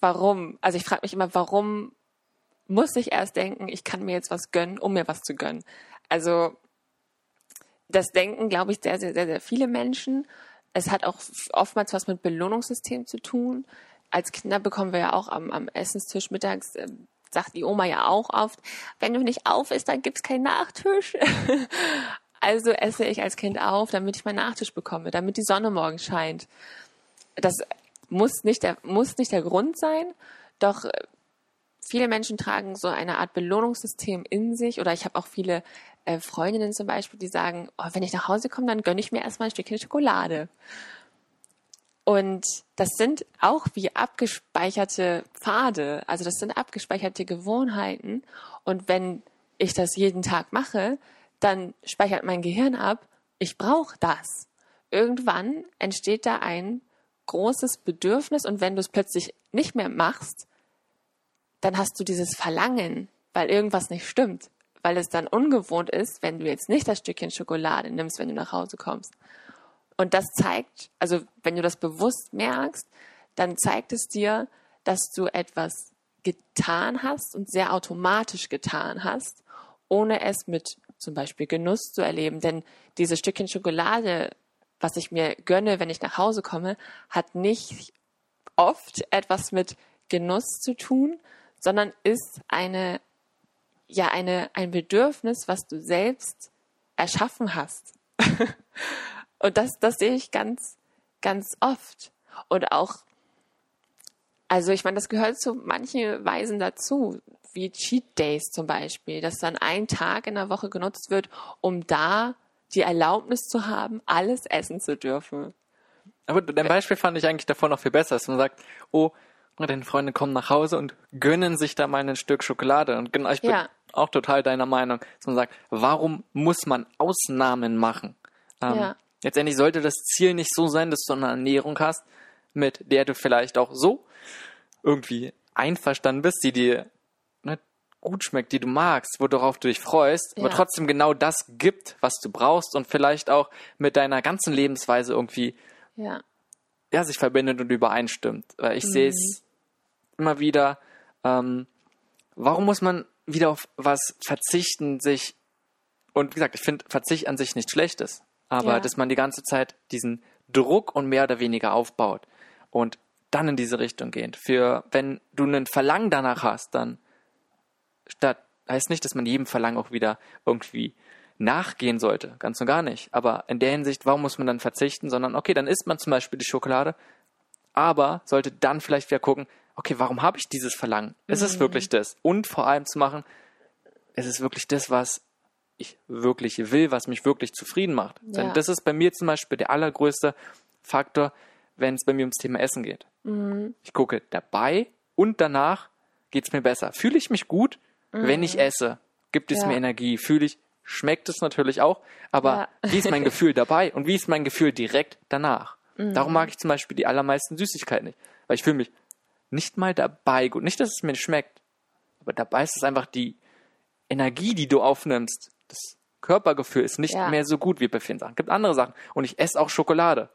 warum? Also ich frage mich immer, warum muss ich erst denken, ich kann mir jetzt was gönnen, um mir was zu gönnen? Also das denken, glaube ich, sehr, sehr, sehr, sehr viele Menschen. Es hat auch oftmals was mit Belohnungssystem zu tun. Als Kinder bekommen wir ja auch am, am Essenstisch mittags, ähm, sagt die Oma ja auch oft, wenn du nicht auf isst, dann gibt's keinen Nachtisch. also esse ich als Kind auf, damit ich meinen Nachtisch bekomme, damit die Sonne morgen scheint. Das muss nicht der, muss nicht der Grund sein, doch viele Menschen tragen so eine Art Belohnungssystem in sich oder ich habe auch viele äh, Freundinnen zum Beispiel, die sagen, oh, wenn ich nach Hause komme, dann gönne ich mir erstmal ein Stückchen Schokolade. Und das sind auch wie abgespeicherte Pfade, also das sind abgespeicherte Gewohnheiten. Und wenn ich das jeden Tag mache, dann speichert mein Gehirn ab, ich brauche das. Irgendwann entsteht da ein großes Bedürfnis und wenn du es plötzlich nicht mehr machst, dann hast du dieses Verlangen, weil irgendwas nicht stimmt, weil es dann ungewohnt ist, wenn du jetzt nicht das Stückchen Schokolade nimmst, wenn du nach Hause kommst. Und das zeigt, also wenn du das bewusst merkst, dann zeigt es dir, dass du etwas getan hast und sehr automatisch getan hast, ohne es mit zum Beispiel Genuss zu erleben. Denn dieses Stückchen Schokolade, was ich mir gönne, wenn ich nach Hause komme, hat nicht oft etwas mit Genuss zu tun, sondern ist eine, ja, eine, ein Bedürfnis, was du selbst erschaffen hast. Und das, das sehe ich ganz, ganz oft. Und auch, also ich meine, das gehört zu manchen Weisen dazu, wie Cheat Days zum Beispiel, dass dann ein Tag in der Woche genutzt wird, um da die Erlaubnis zu haben, alles essen zu dürfen. Aber dein Beispiel fand ich eigentlich davor noch viel besser, dass man sagt, oh, deine Freunde kommen nach Hause und gönnen sich da mal ein Stück Schokolade. Und genau, ich bin Ja. auch total deiner Meinung, dass man sagt, warum muss man Ausnahmen machen? Ähm, Ja. Letztendlich sollte das Ziel nicht so sein, dass du eine Ernährung hast, mit der du vielleicht auch so irgendwie einverstanden bist, die dir ne, gut schmeckt, die du magst, worauf du dich freust, aber Ja. trotzdem genau das gibt, was du brauchst und vielleicht auch mit deiner ganzen Lebensweise irgendwie Ja. ja, sich verbindet und übereinstimmt. Weil ich sehe es immer wieder, ähm, warum muss man wieder auf was verzichten sich, und wie gesagt, ich finde Verzicht an sich nicht schlechtes, aber Ja. dass man die ganze Zeit diesen Druck und mehr oder weniger aufbaut und dann in diese Richtung geht. Für, wenn du einen Verlangen danach hast, dann statt, heißt nicht, dass man jedem Verlangen auch wieder irgendwie nachgehen sollte, ganz und gar nicht. Aber in der Hinsicht, warum muss man dann verzichten, sondern okay, dann isst man zum Beispiel die Schokolade, aber sollte dann vielleicht wieder gucken, okay, warum habe ich dieses Verlangen? Ist es wirklich das? Und vor allem zu machen, ist es wirklich das, was ich wirklich will, was mich wirklich zufrieden macht? Ja. Denn das ist bei mir zum Beispiel der allergrößte Faktor, wenn es bei mir ums Thema Essen geht. Ich gucke dabei und danach geht es mir besser. Fühle ich mich gut, wenn ich esse? Gibt es Ja. mir Energie? Fühle ich, schmeckt es natürlich auch, aber Ja. wie ist mein Gefühl dabei und wie ist mein Gefühl direkt danach? Darum mag ich zum Beispiel die allermeisten Süßigkeiten nicht, weil ich fühle mich nicht mal dabei gut. Nicht, dass es mir nicht schmeckt, aber dabei ist es einfach die Energie, die du aufnimmst. Das Körpergefühl ist nicht Ja. mehr so gut wie bei vielen Sachen. Es gibt andere Sachen. Und ich esse auch Schokolade.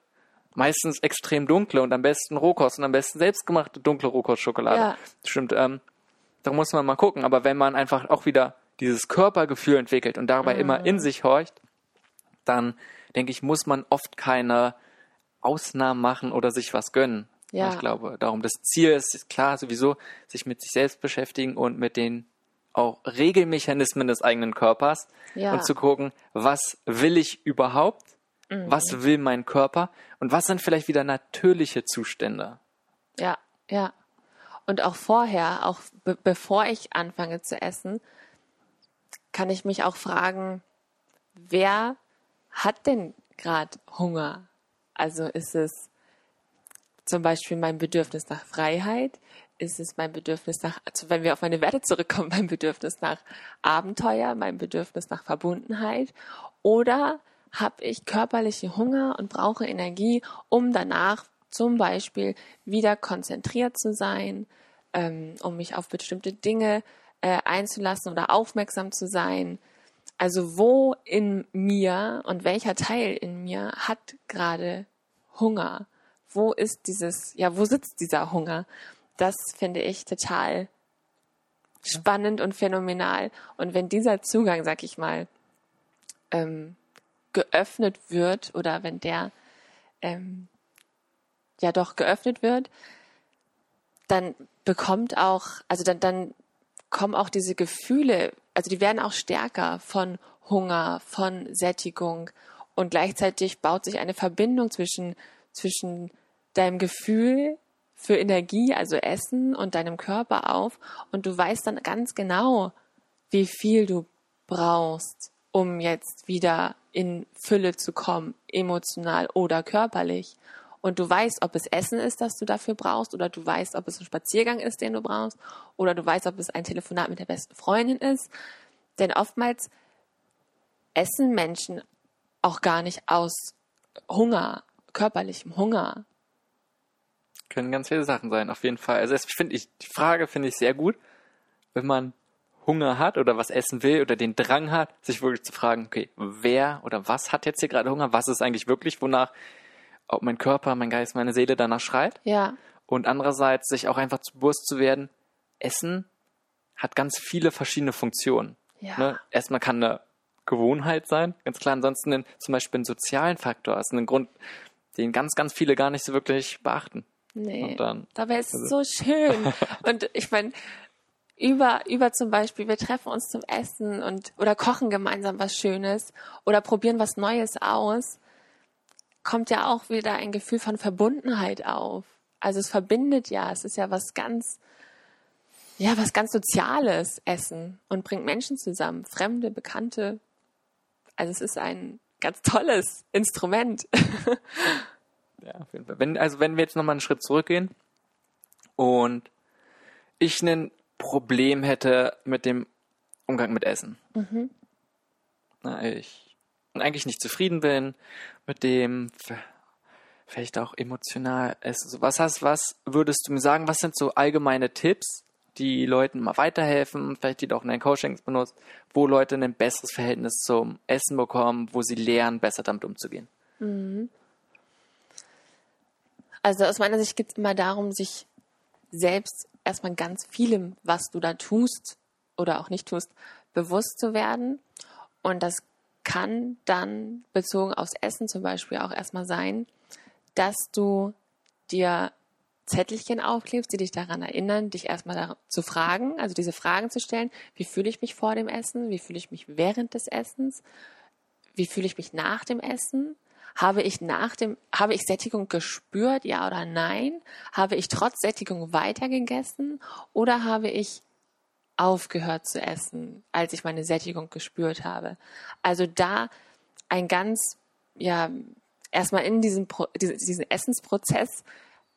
Meistens extrem dunkle und am besten Rohkost und am besten selbstgemachte dunkle Rohkostschokolade. Ja. Stimmt, ähm, da muss man mal gucken. Aber wenn man einfach auch wieder dieses Körpergefühl entwickelt und dabei Mhm. immer in sich horcht, dann denke ich, muss man oft keine Ausnahmen machen oder sich was gönnen. Ja. Ich glaube, darum das Ziel ist, ist klar sowieso, sich mit sich selbst beschäftigen und mit den auch Regelmechanismen des eigenen Körpers Ja. und zu gucken, was will ich überhaupt, was will mein Körper und was sind vielleicht wieder natürliche Zustände. Ja, ja. Und auch vorher, auch be bevor ich anfange zu essen, kann ich mich auch fragen, wer hat denn gerade Hunger? Also ist es zum Beispiel mein Bedürfnis nach Freiheit? Ist es mein Bedürfnis nach, also wenn wir auf meine Werte zurückkommen, mein Bedürfnis nach Abenteuer, mein Bedürfnis nach Verbundenheit? Oder habe ich körperliche Hunger und brauche Energie, um danach zum Beispiel wieder konzentriert zu sein, ähm, um mich auf bestimmte Dinge äh, einzulassen oder aufmerksam zu sein? Also wo in mir und welcher Teil in mir hat gerade Hunger? Wo ist dieses, ja, wo sitzt dieser Hunger? Das finde ich total spannend und phänomenal. Und wenn dieser Zugang, sag ich mal, ähm, geöffnet wird oder wenn der ähm, ja doch geöffnet wird, dann bekommt auch, also dann, dann kommen auch diese Gefühle, also die werden auch stärker von Hunger, von Sättigung und gleichzeitig baut sich eine Verbindung zwischen, zwischen deinem Gefühl für Energie, also Essen und deinem Körper auf und du weißt dann ganz genau, wie viel du brauchst, um jetzt wieder in Fülle zu kommen, emotional oder körperlich. Und du weißt, ob es Essen ist, das du dafür brauchst, oder du weißt, ob es ein Spaziergang ist, den du brauchst, oder du weißt, ob es ein Telefonat mit der besten Freundin ist. Denn oftmals essen Menschen auch gar nicht aus Hunger, körperlichem Hunger. Können ganz viele Sachen sein, auf jeden Fall. Also finde, ich, die Frage finde ich sehr gut, wenn man Hunger hat oder was essen will oder den Drang hat, sich wirklich zu fragen, okay, wer oder was hat jetzt hier gerade Hunger? Was ist eigentlich wirklich, wonach ob mein Körper, mein Geist, meine Seele danach schreit? Ja, Und andererseits sich auch einfach zu bewusst zu werden, Essen hat ganz viele verschiedene Funktionen. Ja. Ne? Erstmal kann eine Gewohnheit sein, ganz klar. Ansonsten einen, zum Beispiel einen sozialen Faktor ist ein Grund, den ganz, ganz viele gar nicht so wirklich beachten. Nee. Dann- Dabei ist es so schön. und ich meine, über, über zum Beispiel, wir treffen uns zum Essen und oder kochen gemeinsam was Schönes oder probieren was Neues aus, kommt ja auch wieder ein Gefühl von Verbundenheit auf. Also es verbindet ja, es ist ja was ganz, ja, was ganz Soziales, Essen und bringt Menschen zusammen, Fremde, Bekannte. Also es ist ein ganz tolles Instrument. Ja, auf jeden Fall. Wenn, also wenn wir jetzt nochmal einen Schritt zurückgehen und ich ein Problem hätte mit dem Umgang mit Essen. Na, ich eigentlich nicht zufrieden bin mit dem, vielleicht auch emotional esse. So, was hast, was würdest du mir sagen? Was sind so allgemeine Tipps, die Leuten mal weiterhelfen, vielleicht die du auch in deinen Coachings benutzt, wo Leute ein besseres Verhältnis zum Essen bekommen, wo sie lernen, besser damit umzugehen? Also aus meiner Sicht geht es immer darum, sich selbst erstmal ganz vielem, was du da tust oder auch nicht tust, bewusst zu werden. Und das kann dann bezogen aufs Essen zum Beispiel auch erstmal sein, dass du dir Zettelchen aufklebst, die dich daran erinnern, dich erstmal zu fragen, also diese Fragen zu stellen. Wie fühle ich mich vor dem Essen? Wie fühle ich mich während des Essens? Wie fühle ich mich nach dem Essen? Habe ich nach dem, habe ich Sättigung gespürt, ja oder nein? Habe ich trotz Sättigung weitergegessen oder habe ich aufgehört zu essen, als ich meine Sättigung gespürt habe? Also da ein ganz, ja, erstmal in diesem, diesen Essensprozess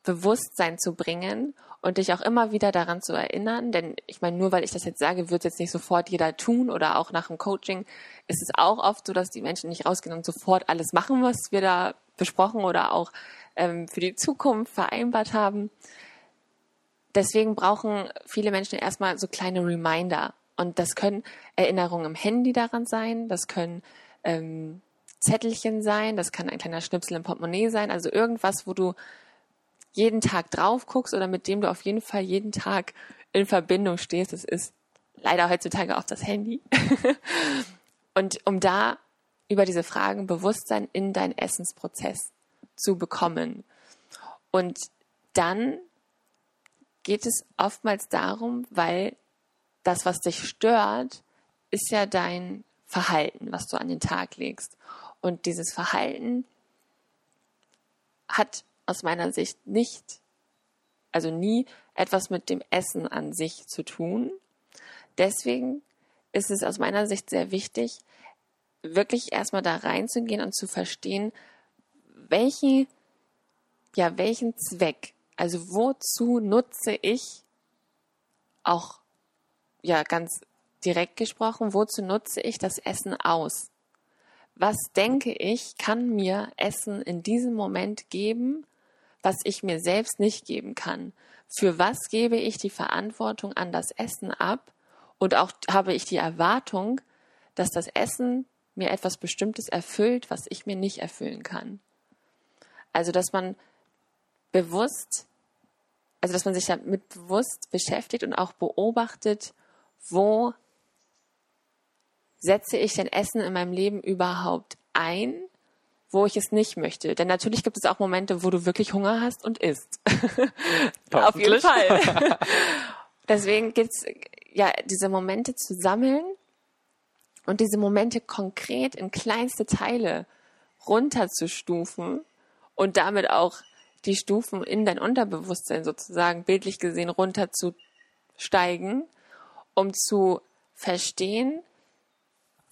Bewusstsein zu bringen und dich auch immer wieder daran zu erinnern, denn ich meine, nur weil ich das jetzt sage, wird jetzt nicht sofort jeder tun oder auch nach dem Coaching ist es auch oft so, dass die Menschen nicht rausgehen und sofort alles machen, was wir da besprochen oder auch ähm, für die Zukunft vereinbart haben. Deswegen brauchen viele Menschen erstmal so kleine Reminder und das können Erinnerungen im Handy daran sein, das können ähm, Zettelchen sein, das kann ein kleiner Schnipsel im Portemonnaie sein, also irgendwas, wo du jeden Tag drauf guckst oder mit dem du auf jeden Fall jeden Tag in Verbindung stehst. Das ist leider heutzutage auch das Handy. und um da über diese Fragen Bewusstsein in deinen Essensprozess zu bekommen. Und dann geht es oftmals darum, weil das, was dich stört, ist ja dein Verhalten, was du an den Tag legst. Und dieses Verhalten hat aus meiner Sicht nicht, also nie etwas mit dem Essen an sich zu tun. Deswegen ist es aus meiner Sicht sehr wichtig, wirklich erstmal da reinzugehen und zu verstehen, welchen, ja, welchen Zweck, also wozu nutze ich auch, ja, ganz direkt gesprochen, wozu nutze ich das Essen aus? Was denke ich, kann mir Essen in diesem Moment geben, was ich mir selbst nicht geben kann. Für was gebe ich die Verantwortung an das Essen ab? Und auch habe ich die Erwartung, dass das Essen mir etwas Bestimmtes erfüllt, was ich mir nicht erfüllen kann. Also, dass man bewusst, also, dass man sich damit bewusst beschäftigt und auch beobachtet, wo setze ich denn Essen in meinem Leben überhaupt ein wo ich es nicht möchte. Denn natürlich gibt es auch Momente, wo du wirklich Hunger hast und isst. Auf jeden Fall. Deswegen gibt es ja diese Momente zu sammeln und diese Momente konkret in kleinste Teile runterzustufen und damit auch die Stufen in dein Unterbewusstsein sozusagen bildlich gesehen runterzusteigen, um zu verstehen,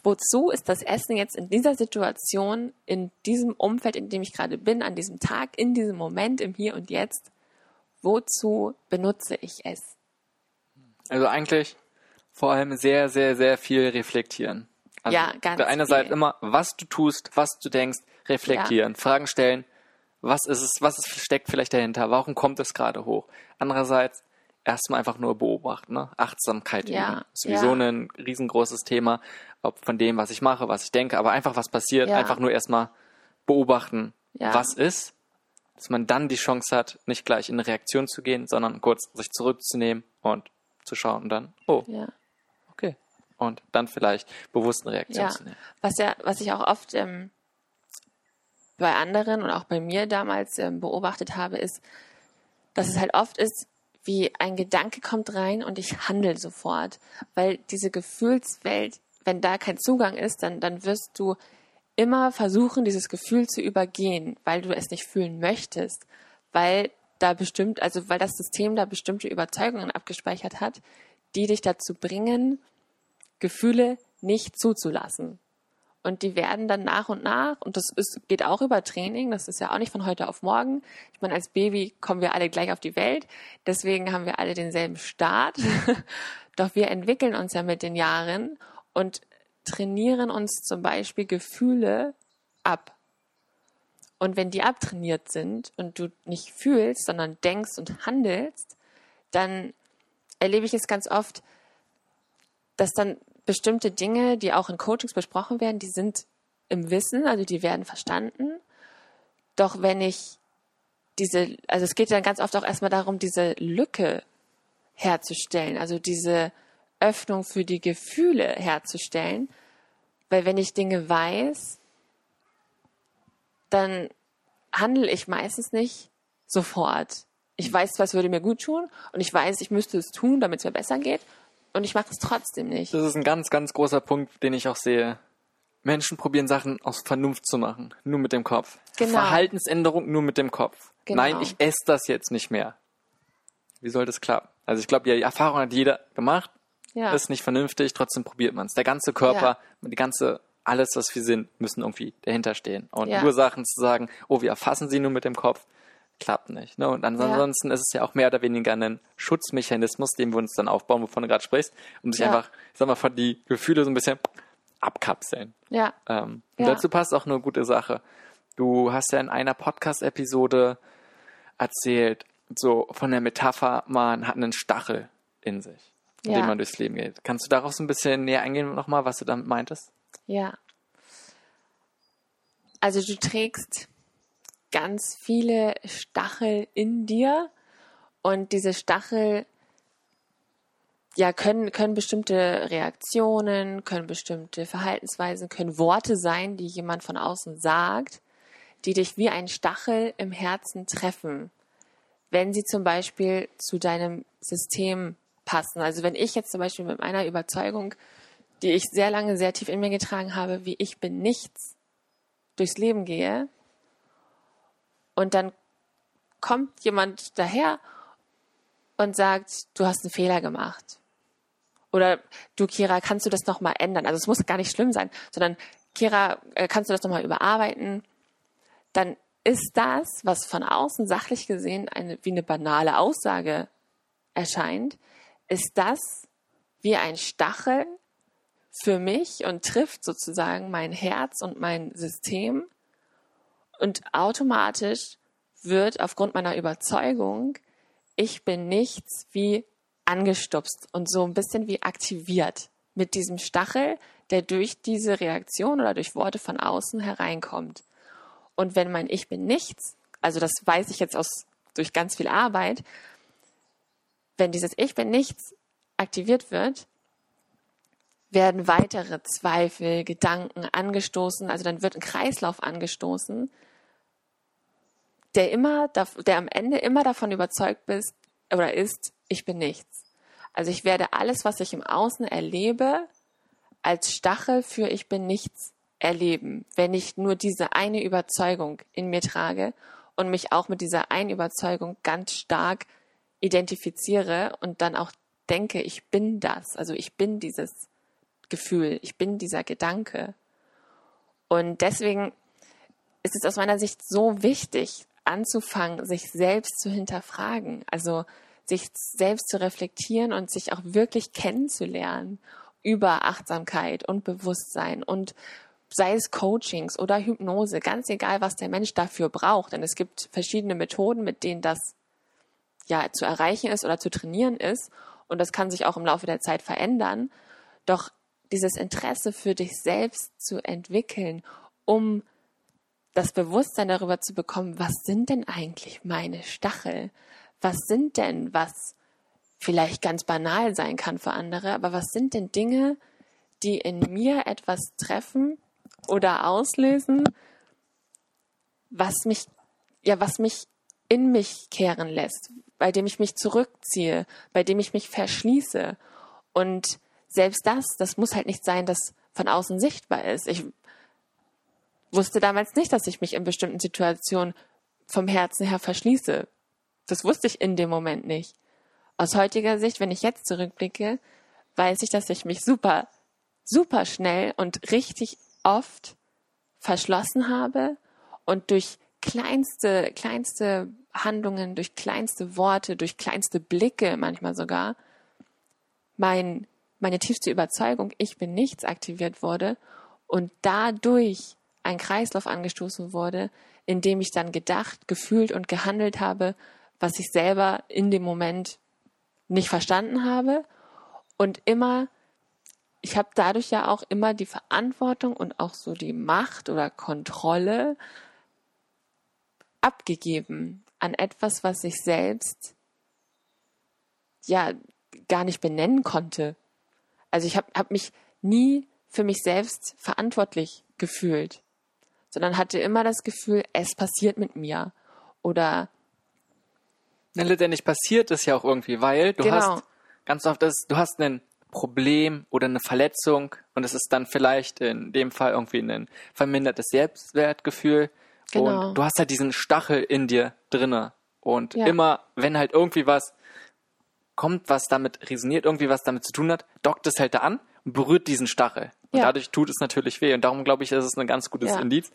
wozu ist das Essen jetzt in dieser Situation, in diesem Umfeld, in dem ich gerade bin, an diesem Tag, in diesem Moment, im Hier und Jetzt, wozu benutze ich es? Also eigentlich vor allem sehr, sehr, sehr viel reflektieren. Also ja, ganz Der eine Seite immer, was du tust, was du denkst, reflektieren, ja. Fragen stellen, was ist es, was ist, steckt vielleicht dahinter, warum kommt es gerade hoch? Andererseits, erstmal einfach nur beobachten, ne? Achtsamkeit ja, üben. Sowieso ja. ein riesengroßes Thema, ob von dem, was ich mache, was ich denke, aber einfach was passiert, ja. einfach nur erstmal beobachten, was ist, dass man dann die Chance hat, nicht gleich in eine Reaktion zu gehen, sondern kurz sich zurückzunehmen und zu schauen und dann, oh, okay. Und dann vielleicht bewusst eine Reaktion zu nehmen. Was ja, was ich auch oft ähm, bei anderen und auch bei mir damals ähm, beobachtet habe, ist, dass es halt oft ist, wie ein Gedanke kommt rein und ich handle sofort, weil diese Gefühlswelt, wenn da kein Zugang ist, dann, dann wirst du immer versuchen, dieses Gefühl zu übergehen, weil du es nicht fühlen möchtest, weil da bestimmt, also weil das System da bestimmte Überzeugungen abgespeichert hat, die dich dazu bringen, Gefühle nicht zuzulassen. Und die werden dann nach und nach, und das ist, geht auch über Training, das ist ja auch nicht von heute auf morgen. Ich meine, als Baby kommen wir alle gleich auf die Welt, deswegen haben wir alle denselben Start. Doch wir entwickeln uns ja mit den Jahren und trainieren uns zum Beispiel Gefühle ab. Und wenn die abtrainiert sind und du nicht fühlst, sondern denkst und handelst, dann erlebe ich es ganz oft, dass dann bestimmte Dinge, die auch in Coachings besprochen werden, die sind im Wissen, also die werden verstanden. Doch wenn ich diese, also es geht dann ganz oft auch erstmal darum, diese Lücke herzustellen, also diese Öffnung für die Gefühle herzustellen. Weil wenn ich Dinge weiß, dann handle ich meistens nicht sofort. Ich weiß, was würde mir gut tun und ich weiß, ich müsste es tun, damit es mir besser geht und ich mache es trotzdem nicht. Das ist ein ganz, ganz großer Punkt, den ich auch sehe. Menschen probieren Sachen aus Vernunft zu machen, nur mit dem Kopf. Genau. Verhaltensänderung nur mit dem Kopf. Genau. Nein, ich esse das jetzt nicht mehr. Wie soll das klappen? Also ich glaube, die Erfahrung hat jeder gemacht. Ja. Ist nicht vernünftig, trotzdem probiert man es. Der ganze Körper, die ganze, alles, was wir sind, müssen irgendwie dahinter stehen. Und Ja. Ursachen zu sagen, oh, wir erfassen sie nur mit dem Kopf, klappt nicht. Ne? Und ansonsten ist es ja auch mehr oder weniger ein Schutzmechanismus, den wir uns dann aufbauen, wovon du gerade sprichst, um sich Ja. einfach, sag mal, von die Gefühle so ein bisschen abkapseln. Ja, Ähm, und Ja. dazu passt auch eine gute Sache. Du hast ja in einer Podcast-Episode erzählt, so von der Metapher, man hat einen Stachel in sich, mit Ja. dem man durchs Leben geht. Kannst du darauf so ein bisschen näher eingehen nochmal, was du damit meintest? ja. Also du trägst ganz viele Stachel in dir und diese Stachel ja können können bestimmte Reaktionen, können bestimmte Verhaltensweisen, können Worte sein, die jemand von außen sagt, die dich wie ein Stachel im Herzen treffen, wenn sie zum Beispiel zu deinem System passen. Also wenn ich jetzt zum Beispiel mit meiner Überzeugung, die ich sehr lange sehr tief in mir getragen habe, wie ich bin nichts, durchs Leben gehe und dann kommt jemand daher und sagt, du hast einen Fehler gemacht. Oder du, Kira, kannst du das nochmal ändern? Also es muss gar nicht schlimm sein, sondern Kira, äh, kannst du das nochmal überarbeiten? Dann ist das, was von außen sachlich gesehen eine, wie eine banale Aussage erscheint, ist das wie ein Stachel für mich und trifft sozusagen mein Herz und mein System. Und automatisch wird aufgrund meiner Überzeugung, ich bin nichts wie angestupst und so ein bisschen wie aktiviert mit diesem Stachel, der durch diese Reaktion oder durch Worte von außen hereinkommt. Und wenn mein Ich bin nichts, also das weiß ich jetzt aus, durch ganz viel Arbeit, wenn dieses Ich bin nichts aktiviert wird, werden weitere Zweifel, Gedanken angestoßen, also dann wird ein Kreislauf angestoßen, der immer, der am Ende immer davon überzeugt bist oder ist, ich bin nichts. Also ich werde alles, was ich im Außen erlebe, als Stachel für ich bin nichts erleben, wenn ich nur diese eine Überzeugung in mir trage und mich auch mit dieser einen Überzeugung ganz stark identifiziere und dann auch denke, ich bin das, also ich bin dieses Gefühl, ich bin dieser Gedanke. Und deswegen ist es aus meiner Sicht so wichtig, anzufangen, sich selbst zu hinterfragen, also sich selbst zu reflektieren und sich auch wirklich kennenzulernen über Achtsamkeit und Bewusstsein und sei es Coachings oder Hypnose, ganz egal, was der Mensch dafür braucht. Denn es gibt verschiedene Methoden, mit denen das ja zu erreichen ist oder zu trainieren ist. Und das kann sich auch im Laufe der Zeit verändern. Doch dieses Interesse für dich selbst zu entwickeln, um das Bewusstsein darüber zu bekommen, was sind denn eigentlich meine Stachel? Was sind denn, was vielleicht ganz banal sein kann für andere, aber was sind denn Dinge, die in mir etwas treffen oder auslösen, was mich, ja, was mich in mich kehren lässt, bei dem ich mich zurückziehe, bei dem ich mich verschließe. Und selbst das, das muss halt nicht sein, dass von außen sichtbar ist. Ich wusste damals nicht, dass ich mich in bestimmten Situationen vom Herzen her verschließe. Das wusste ich in dem Moment nicht. Aus heutiger Sicht, wenn ich jetzt zurückblicke, weiß ich, dass ich mich super, super schnell und richtig oft verschlossen habe und durch kleinste, kleinste Handlungen, durch kleinste Worte, durch kleinste Blicke manchmal sogar, mein, meine tiefste Überzeugung, ich bin nichts aktiviert wurde und dadurch ein Kreislauf angestoßen wurde, in dem ich dann gedacht, gefühlt und gehandelt habe, was ich selber in dem Moment nicht verstanden habe und immer ich habe dadurch ja auch immer die Verantwortung und auch so die Macht oder Kontrolle abgegeben an etwas, was ich selbst ja gar nicht benennen konnte. Also ich habe hab mich nie für mich selbst verantwortlich gefühlt, sondern hatte immer das Gefühl, es passiert mit mir. Oder Ja, letztendlich passiert es ja auch irgendwie, weil du Genau. hast ganz oft das, du hast ein Problem oder eine Verletzung und es ist dann vielleicht in dem Fall irgendwie ein vermindertes Selbstwertgefühl Genau. und du hast halt diesen Stachel in dir drinne und Ja. immer wenn halt irgendwie was kommt, was damit resoniert, irgendwie was damit zu tun hat, dockt es halt da an und berührt diesen Stachel. Und Ja. dadurch tut es natürlich weh und darum glaube ich, ist es ein ganz gutes Ja. Indiz.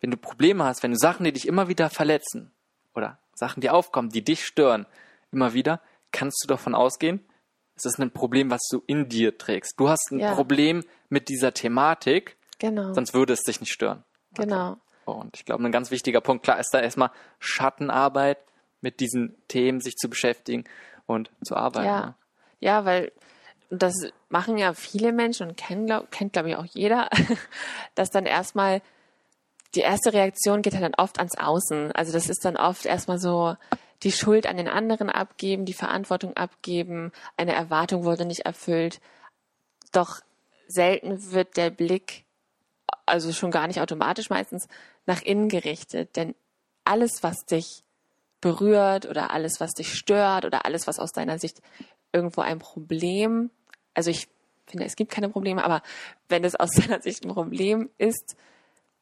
Wenn du Probleme hast, wenn du Sachen, die dich immer wieder verletzen oder Sachen, die aufkommen, die dich stören, immer wieder, kannst du davon ausgehen, es ist ein Problem, was du in dir trägst. Du hast ein Ja. Problem mit dieser Thematik, genau, sonst würde es dich nicht stören. genau. Und ich glaube, ein ganz wichtiger Punkt, klar, ist da erstmal Schattenarbeit, mit diesen Themen sich zu beschäftigen und zu arbeiten. Ja, ne? ja, weil das machen ja viele Menschen und kennen, glaub, kennt, glaube ich, auch jeder, dass dann erstmal die erste Reaktion geht ja dann oft ans Außen. Also das ist dann oft erstmal so die Schuld an den anderen abgeben, die Verantwortung abgeben, eine Erwartung wurde nicht erfüllt. Doch selten wird der Blick, also schon gar nicht automatisch meistens, nach innen gerichtet. Denn alles, was dich berührt oder alles, was dich stört oder alles, was aus deiner Sicht irgendwo ein Problem, also ich finde, es gibt keine Probleme, aber wenn es aus deiner Sicht ein Problem ist,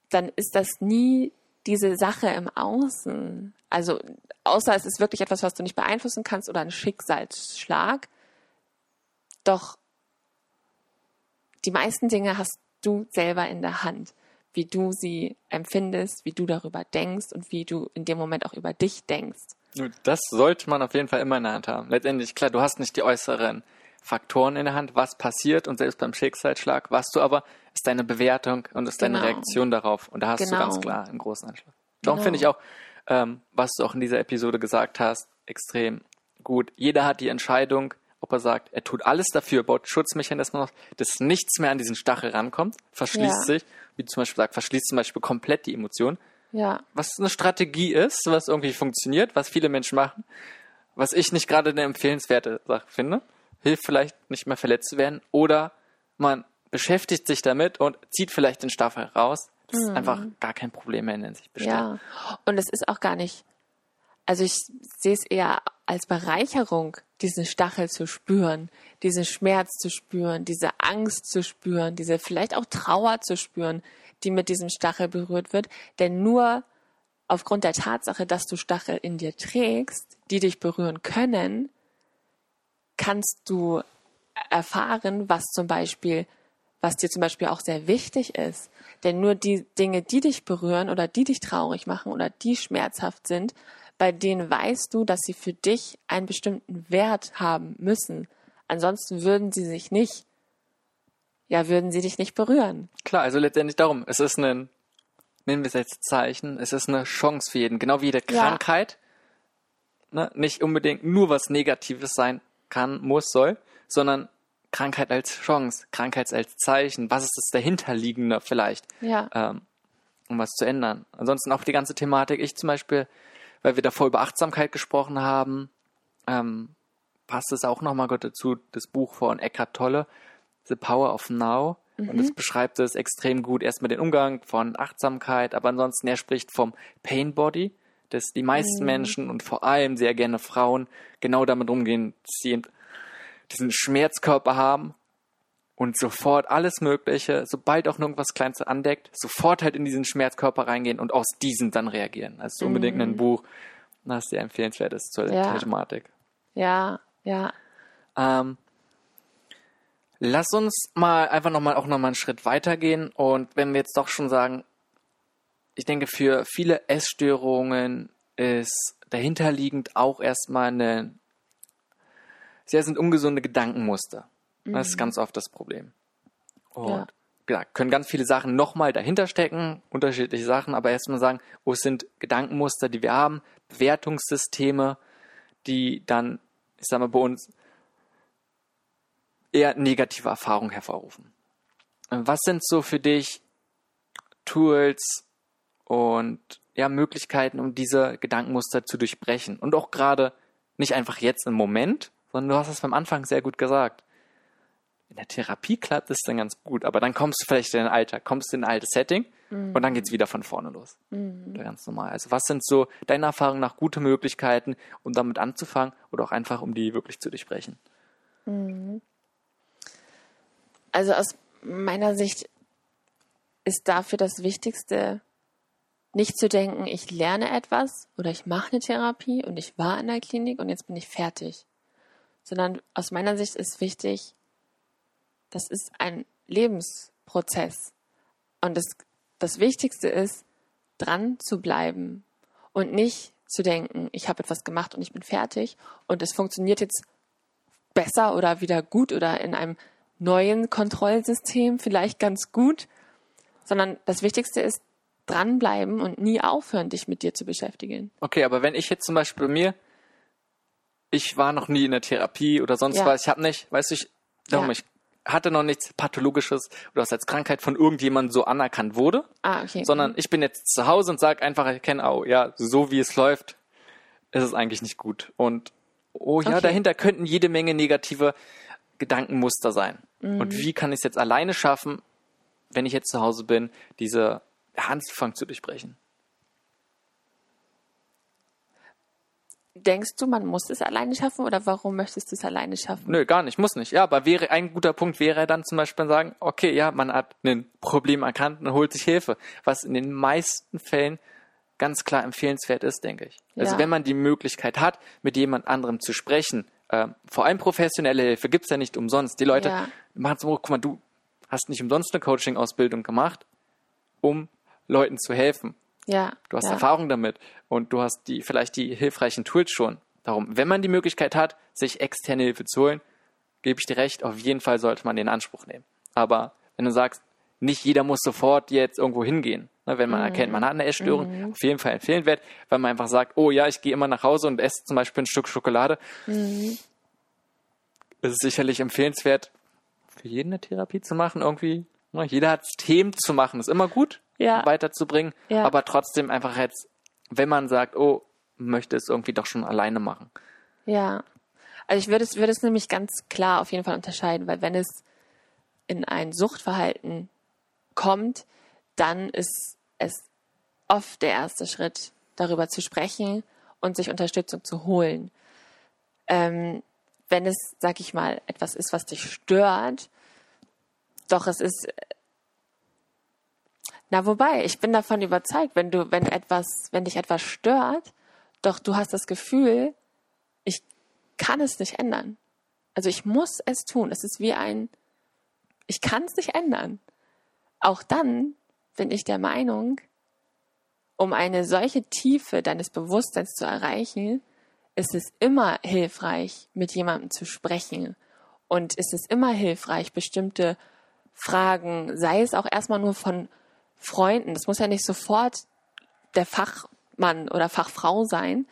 dann ist das nie diese Sache im Außen. Also außer es ist wirklich etwas, was du nicht beeinflussen kannst oder ein Schicksalsschlag. Doch die meisten Dinge hast du selber in der Hand, wie du sie empfindest, wie du darüber denkst und wie du in dem Moment auch über dich denkst. Das sollte man auf jeden Fall immer in der Hand haben. Letztendlich, klar, du hast nicht die äußeren Faktoren in der Hand, was passiert und selbst beim Schicksalsschlag, was du aber, ist deine Bewertung und ist deine Genau. Reaktion darauf. Und da hast du Genau. ganz klar einen großen Anschluss. Darum Genau. finde ich auch, ähm, was du auch in dieser Episode gesagt hast, extrem gut. Jeder hat die Entscheidung, ob er sagt, er tut alles dafür, baut Schutzmechanismen auf, dass nichts mehr an diesen Stachel rankommt, verschließt Ja. sich, wie du zum Beispiel sagst, verschließt zum Beispiel komplett die Emotion Ja, was eine Strategie ist, was irgendwie funktioniert, was viele Menschen machen, was ich nicht gerade eine empfehlenswerte Sache finde, hilft vielleicht nicht mehr verletzt zu werden oder man beschäftigt sich damit und zieht vielleicht den Staffel raus, dass einfach gar kein Problem mehr in sich besteht. ja. Und es ist auch gar nicht, also ich sehe es eher als Bereicherung, diesen Stachel zu spüren, diesen Schmerz zu spüren, diese Angst zu spüren, diese vielleicht auch Trauer zu spüren, die mit diesem Stachel berührt wird. Denn nur aufgrund der Tatsache, dass du Stachel in dir trägst, die dich berühren können, kannst du erfahren, was zum Beispiel, was dir zum Beispiel auch sehr wichtig ist. Denn nur die Dinge, die dich berühren oder die dich traurig machen oder die schmerzhaft sind, bei denen weißt du, dass sie für dich einen bestimmten Wert haben müssen. Ansonsten würden sie sich nicht, ja, würden sie dich nicht berühren. Klar, also letztendlich darum, es ist ein, nennen wir es jetzt Zeichen, es ist eine Chance für jeden, genau wie jede Ja. Krankheit, ne, nicht unbedingt nur was Negatives sein kann, muss, soll, sondern Krankheit als Chance, Krankheit als Zeichen, was ist das dahinterliegende vielleicht, Ja. ähm, um was zu ändern. Ansonsten auch die ganze Thematik, ich zum Beispiel, weil wir davor über Achtsamkeit gesprochen haben, ähm, passt es auch nochmal dazu, das Buch von Eckhart Tolle, The Power of Now. Und es beschreibt es extrem gut. Erstmal den Umgang von Achtsamkeit, aber ansonsten er spricht vom Pain Body, dass die meisten Menschen und vor allem sehr gerne Frauen genau damit umgehen, dass sie diesen Schmerzkörper haben und sofort alles Mögliche, sobald auch nur irgendwas Kleines andeckt, sofort halt in diesen Schmerzkörper reingehen und aus diesem dann reagieren. Also unbedingt ein Buch, das sehr empfehlenswert ist zur Ja. Thematik. Ja, ja, Ähm, lass uns mal einfach nochmal auch nochmal einen Schritt weitergehen und wenn wir jetzt doch schon sagen, ich denke, für viele Essstörungen ist dahinterliegend auch erstmal eine sehr sind ungesunde Gedankenmuster. Das ist ganz oft das Problem. Und Ja. ja, können ganz viele Sachen nochmal dahinter stecken, unterschiedliche Sachen, aber erstmal sagen, wo es sind Gedankenmuster, die wir haben, Bewertungssysteme, die dann, ich sag mal, bei uns eher negative Erfahrungen hervorrufen. Was sind so für dich Tools und ja, Möglichkeiten, um diese Gedankenmuster zu durchbrechen? Und auch gerade nicht einfach jetzt im Moment, sondern du hast es beim Anfang sehr gut gesagt. in der Therapie klappt es dann ganz gut, aber dann kommst du vielleicht in dein Alter, kommst in ein altes Setting und dann geht's wieder von vorne los. Oder Ganz normal. Also was sind so deiner Erfahrung nach gute Möglichkeiten, um damit anzufangen oder auch einfach, um die wirklich zu durchbrechen? Also aus meiner Sicht ist dafür das Wichtigste, nicht zu denken, ich lerne etwas oder ich mache eine Therapie und ich war in der Klinik und jetzt bin ich fertig. Sondern aus meiner Sicht ist wichtig, das ist ein Lebensprozess. Und das, das Wichtigste ist, dran zu bleiben und nicht zu denken, ich habe etwas gemacht und ich bin fertig und es funktioniert jetzt besser oder wieder gut oder in einem neuen Kontrollsystem vielleicht ganz gut, sondern das Wichtigste ist dranbleiben und nie aufhören, dich mit dir zu beschäftigen. Okay, aber wenn ich jetzt zum Beispiel bei mir, ich war noch nie in der Therapie oder sonst Ja. was, ich habe nicht, weißt du, ich, darum, Ja. ich hatte noch nichts Pathologisches oder was als Krankheit von irgendjemandem so anerkannt wurde, Ah, okay. sondern ich bin jetzt zu Hause und sage einfach, ich kenne auch, ja, so wie es läuft, ist es eigentlich nicht gut. Und oh ja, Okay. dahinter könnten jede Menge negative Gedankenmuster sein. Mhm. Und wie kann ich es jetzt alleine schaffen, wenn ich jetzt zu Hause bin, diese Anfang zu durchbrechen? Denkst du, man muss es alleine schaffen oder warum möchtest du es alleine schaffen? Nö, gar nicht, muss nicht. Ja, aber wäre ein guter Punkt wäre dann zum Beispiel sagen, okay, ja, man hat ein Problem erkannt und holt sich Hilfe, was in den meisten Fällen ganz klar empfehlenswert ist, denke ich. Also Ja. wenn man die Möglichkeit hat, mit jemand anderem zu sprechen, ähm, vor allem professionelle Hilfe gibt's ja nicht umsonst. Die Leute Ja. machen so, guck mal, du hast nicht umsonst eine Coaching-Ausbildung gemacht, um Leuten zu helfen. Ja. Du hast ja. Erfahrung damit und du hast die vielleicht die hilfreichen Tools schon. Darum, wenn man die Möglichkeit hat, sich externe Hilfe zu holen, gebe ich dir recht, auf jeden Fall sollte man den in Anspruch nehmen. Aber wenn du sagst, nicht jeder muss sofort jetzt irgendwo hingehen, ne, wenn man erkennt, man hat eine Essstörung, auf jeden Fall empfehlenwert, weil man einfach sagt, oh ja, ich gehe immer nach Hause und esse zum Beispiel ein Stück Schokolade. Es ist sicherlich empfehlenswert, für jeden eine Therapie zu machen, irgendwie. ne, Jeder hat Themen zu machen, ist immer gut, Ja. weiterzubringen, Ja. aber trotzdem einfach jetzt, wenn man sagt, oh, möchte es irgendwie doch schon alleine machen. Ja. Also ich würde es, würde es nämlich ganz klar auf jeden Fall unterscheiden, weil wenn es in ein Suchtverhalten kommt, dann ist es oft der erste Schritt, darüber zu sprechen und sich Unterstützung zu holen. Ähm, wenn es, sag ich mal, etwas ist, was dich stört, doch es ist na, wobei, ich bin davon überzeugt, wenn du, wenn etwas, wenn dich etwas stört, doch du hast das Gefühl, ich kann es nicht ändern. Also ich muss es tun. Es ist wie ein, ich kann es nicht ändern. Auch dann bin ich der Meinung, um eine solche Tiefe deines Bewusstseins zu erreichen, ist es immer hilfreich, mit jemandem zu sprechen. Und ist es immer hilfreich, bestimmte Fragen, sei es auch erstmal nur von Freunden, das muss ja nicht sofort der Fachmann oder Fachfrau sein,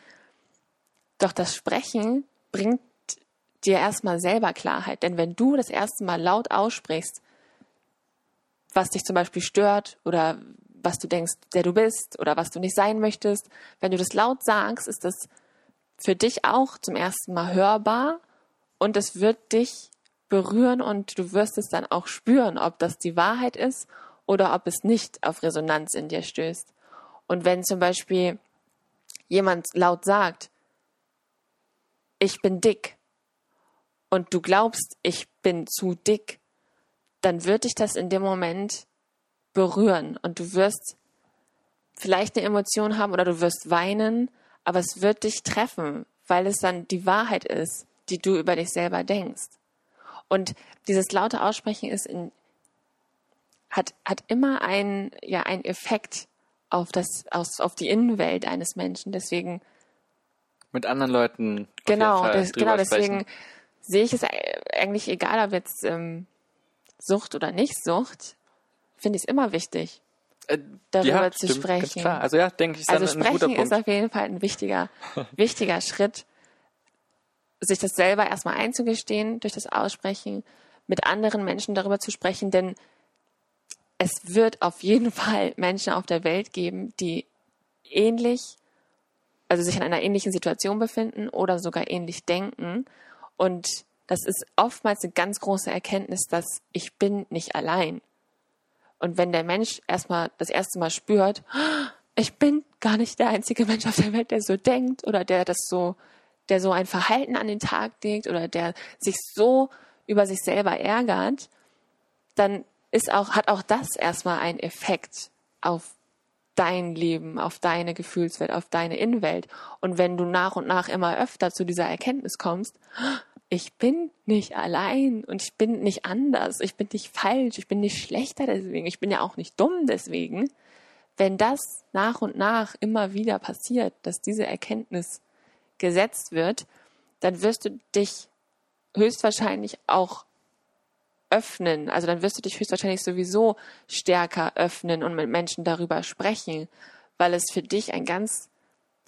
doch das Sprechen bringt dir erstmal selber Klarheit. Denn wenn du das erste Mal laut aussprichst, was dich zum Beispiel stört oder was du denkst, der du bist oder was du nicht sein möchtest, wenn du das laut sagst, ist das für dich auch zum ersten Mal hörbar und es wird dich berühren und du wirst es dann auch spüren, ob das die Wahrheit ist oder ob es nicht auf Resonanz in dir stößt. Und wenn zum Beispiel jemand laut sagt, ich bin dick und du glaubst, ich bin zu dick, dann wird dich das in dem Moment berühren und du wirst vielleicht eine Emotion haben oder du wirst weinen, aber es wird dich treffen, weil es dann die Wahrheit ist, die du über dich selber denkst. Und dieses laute Aussprechen ist in, hat, hat immer einen, ja, einen Effekt auf das, auf, auf die Innenwelt eines Menschen. Deswegen Mit anderen Leuten. Genau, das, genau deswegen sprechen. sehe ich es e- eigentlich egal, ob jetzt ähm, Sucht oder nicht Sucht, finde ich es immer wichtig, Äh, darüber ja, zu stimmt, sprechen. klar. Also ja, denke ich, ist Also dann ein guter sprechen ist Punkt. auf jeden Fall ein wichtiger, wichtiger Schritt, sich das selber erstmal einzugestehen durch das Aussprechen, mit anderen Menschen darüber zu sprechen, denn es wird auf jeden Fall Menschen auf der Welt geben, die ähnlich, also sich in einer ähnlichen Situation befinden oder sogar ähnlich denken. Und das ist oftmals eine ganz große Erkenntnis, dass ich bin nicht allein. Und wenn der Mensch erstmal das erste Mal spürt, ich bin gar nicht der einzige Mensch auf der Welt, der so denkt oder der das so, der so ein Verhalten an den Tag legt oder der sich so über sich selber ärgert, dann ist auch, hat auch das erstmal einen Effekt auf dein Leben, auf deine Gefühlswelt, auf deine Innenwelt. Und wenn du nach und nach immer öfter zu dieser Erkenntnis kommst, ich bin nicht allein und ich bin nicht anders, ich bin nicht falsch, ich bin nicht schlechter deswegen, ich bin ja auch nicht dumm deswegen. Wenn das nach und nach immer wieder passiert, dass diese Erkenntnis gesetzt wird, dann wirst du dich höchstwahrscheinlich auch öffnen. Also dann wirst du dich höchstwahrscheinlich sowieso stärker öffnen und mit Menschen darüber sprechen, weil es für dich ein ganz,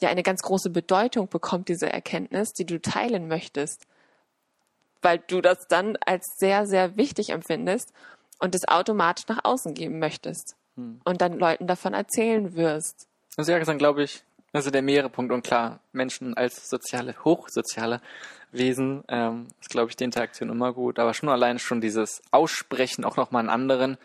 ja, eine ganz große Bedeutung bekommt, diese Erkenntnis, die du teilen möchtest weil du das dann als sehr, sehr wichtig empfindest und es automatisch nach außen geben möchtest hm. und dann Leuten davon erzählen wirst. Also ja, dann glaube ich, also der mehrere Punkt und klar, Menschen als soziale, hochsoziale Wesen ähm, ist, glaube ich, die Interaktion immer gut, aber schon alleine schon dieses Aussprechen auch nochmal einen anderen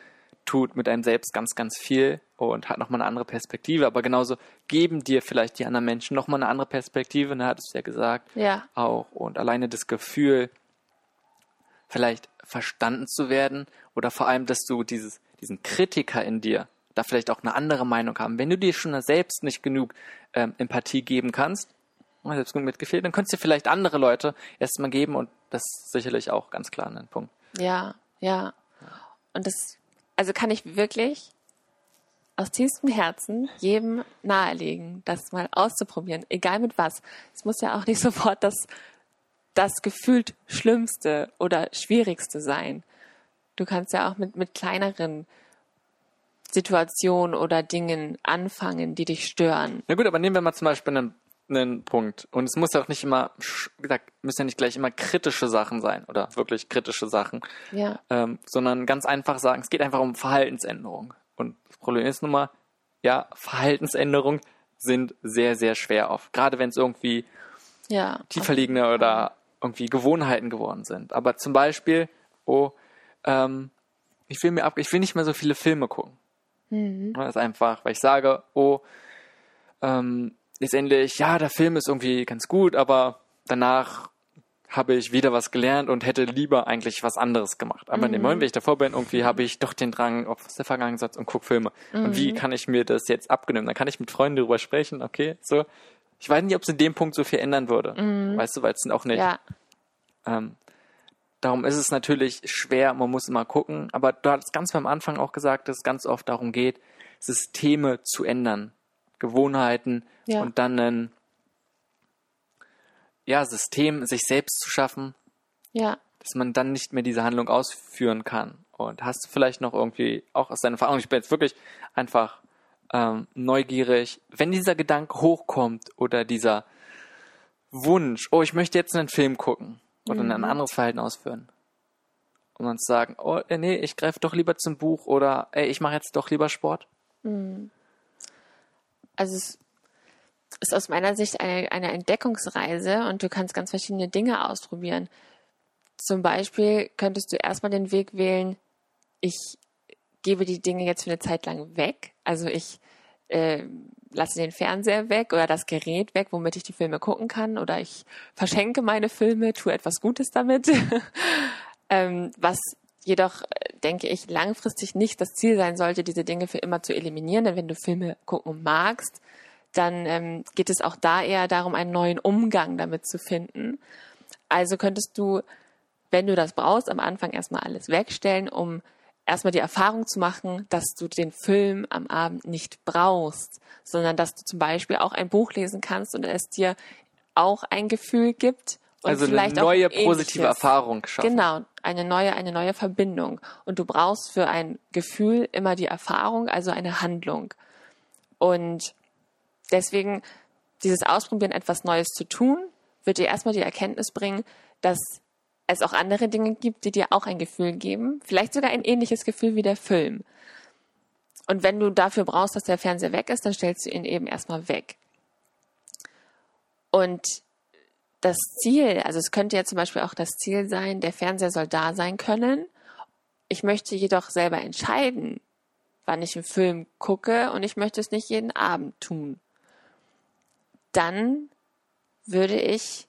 tut mit einem selbst ganz, ganz viel und hat nochmal eine andere Perspektive. Aber genauso geben dir vielleicht die anderen Menschen nochmal eine andere Perspektive, ne, hattest du ja gesagt. Ja. Auch. Und alleine das Gefühl, vielleicht verstanden zu werden oder vor allem, dass du dieses, diesen Kritiker in dir da vielleicht auch eine andere Meinung haben. Wenn du dir schon selbst nicht genug ähm, Empathie geben kannst, selbst genug mitgefehlt, dann könntest du vielleicht andere Leute erstmal geben und das ist sicherlich auch ganz klar ein Punkt. Ja, ja. Und das, also kann ich wirklich aus tiefstem Herzen jedem nahelegen, das mal auszuprobieren, egal mit was. Es muss ja auch nicht sofort das das gefühlt Schlimmste oder Schwierigste sein. Du kannst ja auch mit, mit kleineren Situationen oder Dingen anfangen, die dich stören. Na gut, aber nehmen wir mal zum Beispiel einen, einen Punkt. Und es muss ja auch nicht immer, wie gesagt, müssen ja nicht gleich immer kritische Sachen sein oder wirklich kritische Sachen. Ja. Ähm, sondern ganz einfach sagen, es geht einfach um Verhaltensänderung. Und das Problem ist nun mal, ja, Verhaltensänderungen sind sehr, sehr schwer oft. Gerade wenn es irgendwie ja, tieferliegende oder irgendwie Gewohnheiten geworden sind. Aber zum Beispiel, oh, ähm, ich will mir ab, ich will nicht mehr so viele Filme gucken. Mhm. Das ist einfach, weil ich sage, oh, ähm, letztendlich, ja, der Film ist irgendwie ganz gut, aber danach habe ich wieder was gelernt und hätte lieber eigentlich was anderes gemacht. Aber mhm. in dem Moment, wenn ich davor bin, irgendwie habe ich doch den Drang auf der Vergangenheit und guck Filme. Mhm. Und wie mhm. kann ich mir das jetzt abgenommen? Dann kann ich mit Freunden darüber sprechen, okay, so, ich weiß nicht, ob es in dem Punkt so viel ändern würde. Mhm. Weißt du, weil es auch nicht. Ja. Ähm, darum ist es natürlich schwer, man muss immer gucken. Aber du hattest ganz am Anfang auch gesagt, dass es ganz oft darum geht, Systeme zu ändern, Gewohnheiten ja. und dann ein ja, System sich selbst zu schaffen. Ja. Dass man dann nicht mehr diese Handlung ausführen kann. Und hast du vielleicht noch irgendwie auch aus deiner Erfahrung, ich bin jetzt wirklich einfach ähm, neugierig, wenn dieser Gedanke hochkommt oder dieser Wunsch, oh, ich möchte jetzt einen Film gucken oder mhm. ein anderes Verhalten ausführen. Und dann zu sagen, oh, äh, nee, ich greife doch lieber zum Buch oder ey, ich mache jetzt doch lieber Sport. Mhm. Also es ist aus meiner Sicht eine, eine Entdeckungsreise und du kannst ganz verschiedene Dinge ausprobieren. Zum Beispiel könntest du erstmal den Weg wählen, ich gebe die Dinge jetzt für eine Zeit lang weg. Also ich äh, lasse den Fernseher weg oder das Gerät weg, womit ich die Filme gucken kann, oder ich verschenke meine Filme, tue etwas Gutes damit. ähm, was jedoch, äh, denke ich, langfristig nicht das Ziel sein sollte, diese Dinge für immer zu eliminieren. Denn wenn du Filme gucken magst, dann ähm, geht es auch da eher darum, einen neuen Umgang damit zu finden. Also könntest du, wenn du das brauchst, am Anfang erstmal alles wegstellen, um erstmal die Erfahrung zu machen, dass du den Film am Abend nicht brauchst, sondern dass du zum Beispiel auch ein Buch lesen kannst und es dir auch ein Gefühl gibt. Und also vielleicht eine neue positive Erfahrung schaffen. Genau, eine neue, eine neue Verbindung. Und du brauchst für ein Gefühl immer die Erfahrung, also eine Handlung. Und deswegen dieses Ausprobieren, etwas Neues zu tun, wird dir erstmal die Erkenntnis bringen, dass es auch andere Dinge gibt, die dir auch ein Gefühl geben, vielleicht sogar ein ähnliches Gefühl wie der Film. Und wenn du dafür brauchst, dass der Fernseher weg ist, dann stellst du ihn eben erstmal weg. Und das Ziel, also es könnte ja zum Beispiel auch das Ziel sein, der Fernseher soll da sein können. Ich möchte jedoch selber entscheiden, wann ich einen Film gucke und ich möchte es nicht jeden Abend tun. Dann würde ich,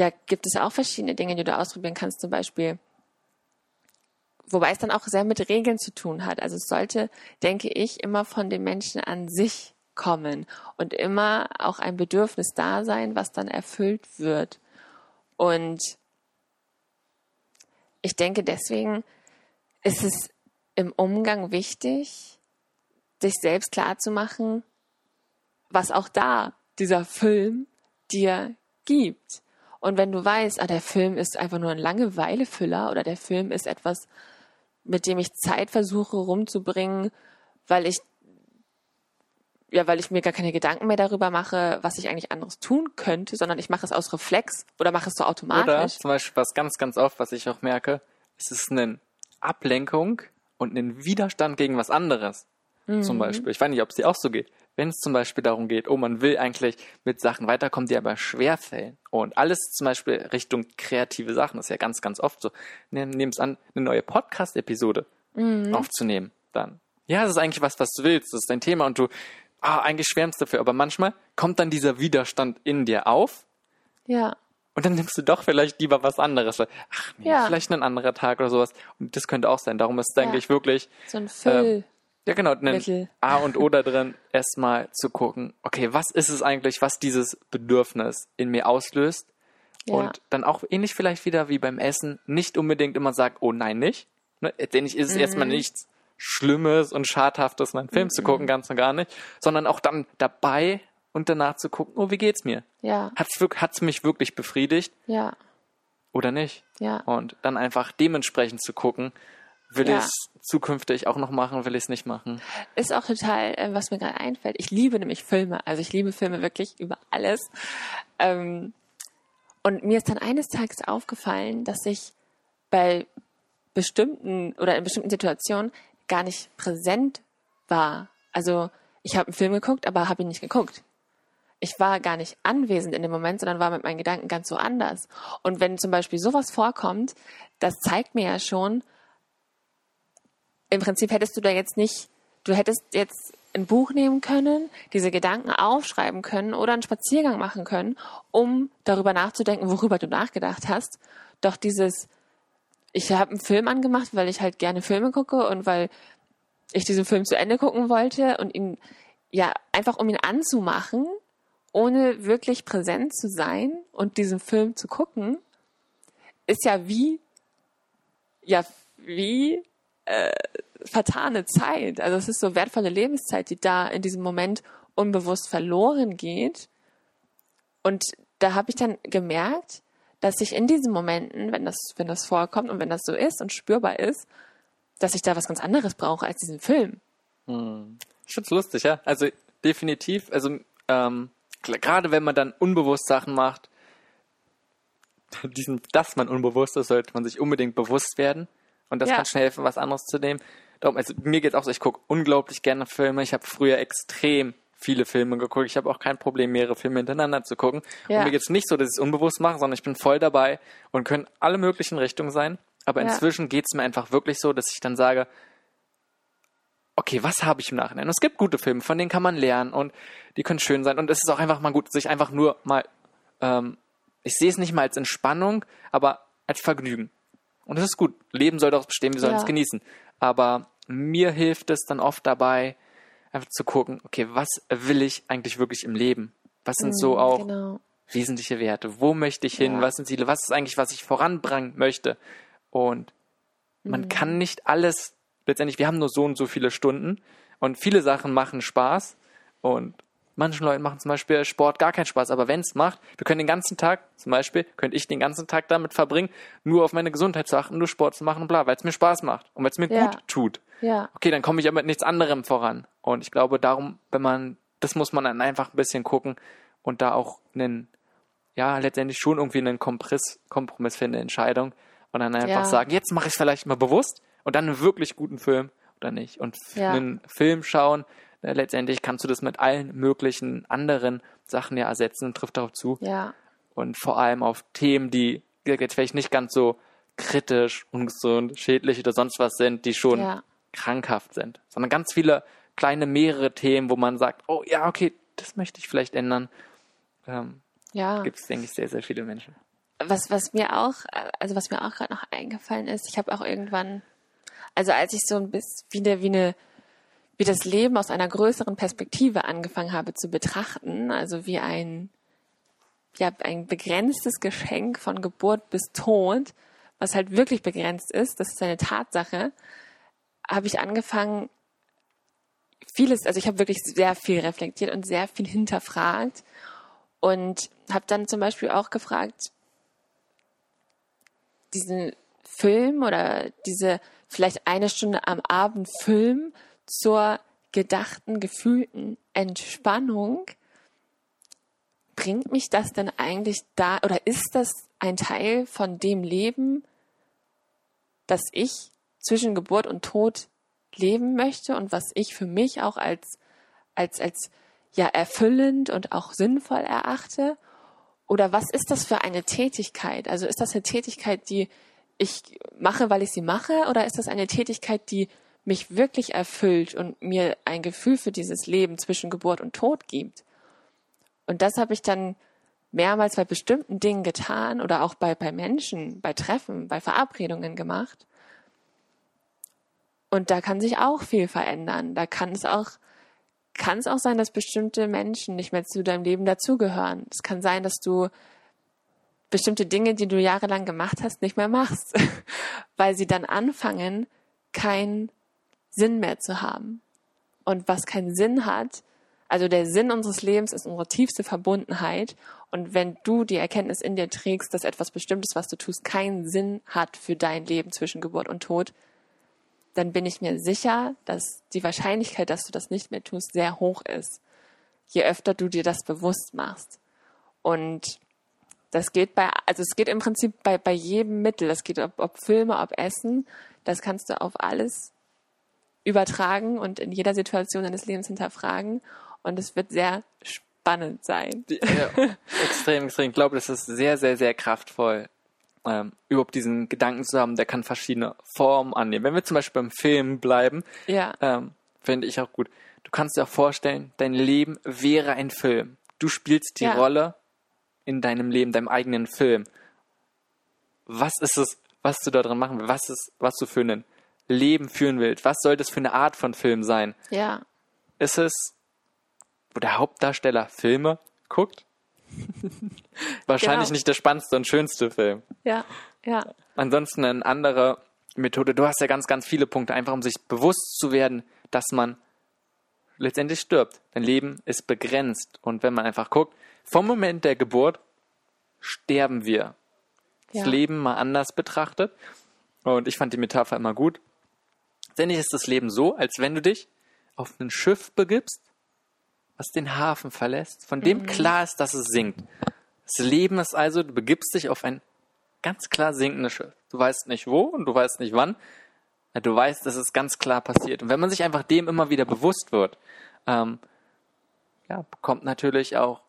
ja, gibt es auch verschiedene Dinge, die du ausprobieren kannst, zum Beispiel, wobei es dann auch sehr mit Regeln zu tun hat. Also es sollte, denke ich, immer von den Menschen an sich kommen und immer auch ein Bedürfnis da sein, was dann erfüllt wird. Und ich denke, deswegen ist es im Umgang wichtig, sich selbst klar zu machen, was auch da dieser Film dir gibt. Und wenn du weißt, ah, der Film ist einfach nur ein Langeweilefüller oder der Film ist etwas, mit dem ich Zeit versuche rumzubringen, weil ich ja, weil ich mir gar keine Gedanken mehr darüber mache, was ich eigentlich anderes tun könnte, sondern ich mache es aus Reflex oder mache es so automatisch. Oder zum Beispiel was ganz, ganz oft, was ich auch merke, es ist eine Ablenkung und ein Widerstand gegen was anderes. Mhm. Zum Beispiel. Ich weiß nicht, ob es dir auch so geht. Wenn es zum Beispiel darum geht, oh, man will eigentlich mit Sachen weiterkommen, die aber schwerfällen. Und alles zum Beispiel Richtung kreative Sachen, das ist ja ganz, ganz oft so. Nehmen es an, eine neue Podcast-Episode mhm. aufzunehmen. Dann. Ja, das ist eigentlich was, was du willst. Das ist dein Thema und du ah, eigentlich schwärmst dafür, aber manchmal kommt dann dieser Widerstand in dir auf. Ja. Und dann nimmst du doch vielleicht lieber was anderes. Ach nee, ja. vielleicht ein anderer Tag oder sowas. Und das könnte auch sein. Darum ist, denke ja. ich, wirklich. So ein Füll. Äh, ja, genau, ein A und O da drin, erstmal zu gucken, okay, was ist es eigentlich, was dieses Bedürfnis in mir auslöst? Ja. Und dann auch ähnlich vielleicht wieder wie beim Essen, nicht unbedingt immer sagt, oh nein, nicht. Ne? Letztendlich ist es mhm. erstmal nichts Schlimmes und Schadhaftes, meinen Film mhm. zu gucken, ganz und gar nicht, sondern auch dann dabei und danach zu gucken, oh, wie geht's mir? Ja. Hat's, hat's mich wirklich befriedigt? Ja. Oder nicht? Ja. Und dann einfach dementsprechend zu gucken, will ja. ich es zukünftig auch noch machen, will ich es nicht machen. Ist auch total, äh, was mir gerade einfällt. Ich liebe nämlich Filme. Also ich liebe Filme wirklich über alles. Ähm, und mir ist dann eines Tages aufgefallen, dass ich bei bestimmten oder in bestimmten Situationen gar nicht präsent war. Also ich habe einen Film geguckt, aber habe ihn nicht geguckt. Ich war gar nicht anwesend in dem Moment, sondern war mit meinen Gedanken ganz so anders. Und wenn zum Beispiel sowas vorkommt, das zeigt mir ja schon, im Prinzip hättest du da jetzt nicht, du hättest jetzt ein Buch nehmen können, diese Gedanken aufschreiben können oder einen Spaziergang machen können, um darüber nachzudenken, worüber du nachgedacht hast. Doch dieses ich habe einen Film angemacht, weil ich halt gerne Filme gucke und weil ich diesen Film zu Ende gucken wollte und ihn, ja, einfach um ihn anzumachen, ohne wirklich präsent zu sein und diesen Film zu gucken, ist ja wie, ja, wie äh, vertane Zeit. Also es ist so wertvolle Lebenszeit, die da in diesem Moment unbewusst verloren geht. Und da habe ich dann gemerkt, dass ich in diesen Momenten, wenn das, wenn das vorkommt und wenn das so ist und spürbar ist, dass ich da was ganz anderes brauche als diesen Film. Hm. Find's lustig, ja. Also definitiv, also ähm, gerade wenn man dann unbewusst Sachen macht, diesen, dass man unbewusst ist, sollte man sich unbedingt bewusst werden. Und das ja. kann schnell helfen, was anderes zu nehmen. Darum, also mir geht's auch so, ich gucke unglaublich gerne Filme. Ich habe früher extrem viele Filme geguckt. Ich habe auch kein Problem, mehrere Filme hintereinander zu gucken. Ja. Und mir geht es nicht so, dass ich es unbewusst mache, sondern ich bin voll dabei und können alle möglichen Richtungen sein. Aber inzwischen geht es mir einfach wirklich so, dass ich dann sage, okay, was habe ich im Nachhinein? Und es gibt gute Filme, von denen kann man lernen und die können schön sein. Und es ist auch einfach mal gut, sich einfach nur mal, ähm, ich sehe es nicht mal als Entspannung, aber als Vergnügen. Und es ist gut. Leben soll doch bestehen, wir sollen ja. es genießen. Aber mir hilft es dann oft dabei, einfach zu gucken, okay, was will ich eigentlich wirklich im Leben? Was sind so mhm, auch genau. wesentliche Werte? Wo möchte ich hin? Ja. Was sind Ziele? Was ist eigentlich, was ich voranbringen möchte? Und man mhm. kann nicht alles, letztendlich, wir haben nur so und so viele Stunden und viele Sachen machen Spaß und manchen Leuten machen zum Beispiel Sport gar keinen Spaß, aber wenn es macht, wir können den ganzen Tag, zum Beispiel, könnte ich den ganzen Tag damit verbringen, nur auf meine Gesundheit zu achten, nur Sport zu machen und bla, weil es mir Spaß macht und weil es mir ja. gut tut. Ja. Okay, dann komme ich aber mit nichts anderem voran. Und ich glaube, darum, wenn man, das muss man dann einfach ein bisschen gucken und da auch einen, ja, letztendlich schon irgendwie einen Kompromiss, Kompromiss finden, Entscheidung und dann einfach ja. sagen, jetzt mache ich es vielleicht mal bewusst und dann einen wirklich guten Film oder nicht. Und ja. einen Film schauen, letztendlich kannst du das mit allen möglichen anderen Sachen ja ersetzen und trifft darauf zu. Ja. und vor allem auf Themen, die jetzt vielleicht nicht ganz so kritisch, ungesund, schädlich oder sonst was sind, die schon Ja. krankhaft sind, sondern ganz viele kleine, mehrere Themen, wo man sagt, oh ja, okay, das möchte ich vielleicht ändern. Ähm, Ja. Gibt es, denke ich, sehr, sehr viele Menschen. was, was mir auch, also was mir auch gerade noch eingefallen ist, ich habe auch irgendwann, also als ich so ein bisschen wie eine, wie eine, wie das Leben aus einer größeren Perspektive angefangen habe zu betrachten, also wie ein, ja, ein begrenztes Geschenk von Geburt bis Tod, was halt wirklich begrenzt ist, das ist eine Tatsache, habe ich angefangen, vieles, also ich habe wirklich sehr viel reflektiert und sehr viel hinterfragt und habe dann zum Beispiel auch gefragt, diesen Film oder diese vielleicht eine Stunde am Abend Film zur gedachten, gefühlten Entspannung, bringt mich das denn eigentlich da oder ist das ein Teil von dem Leben, das ich zwischen Geburt und Tod leben möchte und was ich für mich auch als, als, als ja erfüllend und auch sinnvoll erachte? Oder was ist das für eine Tätigkeit? Also ist das eine Tätigkeit, die ich mache, weil ich sie mache? Oder ist das eine Tätigkeit, die mich wirklich erfüllt und mir ein Gefühl für dieses Leben zwischen Geburt und Tod gibt? Und das habe ich dann mehrmals bei bestimmten Dingen getan oder auch bei, bei Menschen, bei Treffen, bei Verabredungen gemacht. Und da kann sich auch viel verändern. Da kann es auch, kann es auch sein, dass bestimmte Menschen nicht mehr zu deinem Leben dazugehören. Es kann sein, dass du bestimmte Dinge, die du jahrelang gemacht hast, nicht mehr machst, weil sie dann anfangen, keinen Sinn mehr zu haben. Und was keinen Sinn hat, also der Sinn unseres Lebens ist unsere tiefste Verbundenheit. Und wenn du die Erkenntnis in dir trägst, dass etwas Bestimmtes, was du tust, keinen Sinn hat für dein Leben zwischen Geburt und Tod, dann bin ich mir sicher, dass die Wahrscheinlichkeit, dass du das nicht mehr tust, sehr hoch ist. Je öfter du dir das bewusst machst. Und das geht bei, also es geht im Prinzip bei, bei jedem Mittel. Das geht ob, ob Filme, ob Essen. Das kannst du auf alles übertragen und in jeder Situation deines Lebens hinterfragen. Und es wird sehr spannend sein. Ja, extrem, extrem. Ich glaube, das ist sehr, sehr, sehr kraftvoll, ähm, überhaupt diesen Gedanken zu haben, der kann verschiedene Formen annehmen. Wenn wir zum Beispiel beim Film bleiben, Ja, ähm, finde ich auch gut. Du kannst dir auch vorstellen, dein Leben wäre ein Film. Du spielst die Ja. Rolle in deinem Leben, deinem eigenen Film. Was ist es, was du da drin machen willst? Was ist, was du für ein Leben führen willst? Was soll das für eine Art von Film sein? ja, Ist es, wo der Hauptdarsteller Filme guckt? Wahrscheinlich Genau. nicht der spannendste und schönste Film. ja, ja, Ansonsten eine andere Methode. Du hast ja ganz, ganz viele Punkte, einfach um sich bewusst zu werden, dass man letztendlich stirbt. Dein Leben ist begrenzt. Und wenn man einfach guckt, vom Moment der Geburt sterben wir. Das Ja. Leben mal anders betrachtet. Und ich fand die Metapher immer gut. Letztendlich ist das Leben so, als wenn du dich auf ein Schiff begibst, was den Hafen verlässt, von dem klar ist, dass es sinkt. Das Leben ist also, du begibst dich auf ein ganz klar sinkendes Schiff. Du weißt nicht wo und du weißt nicht wann. Du weißt, dass es ganz klar passiert. Und wenn man sich einfach dem immer wieder bewusst wird, ähm, ja, bekommt natürlich auch,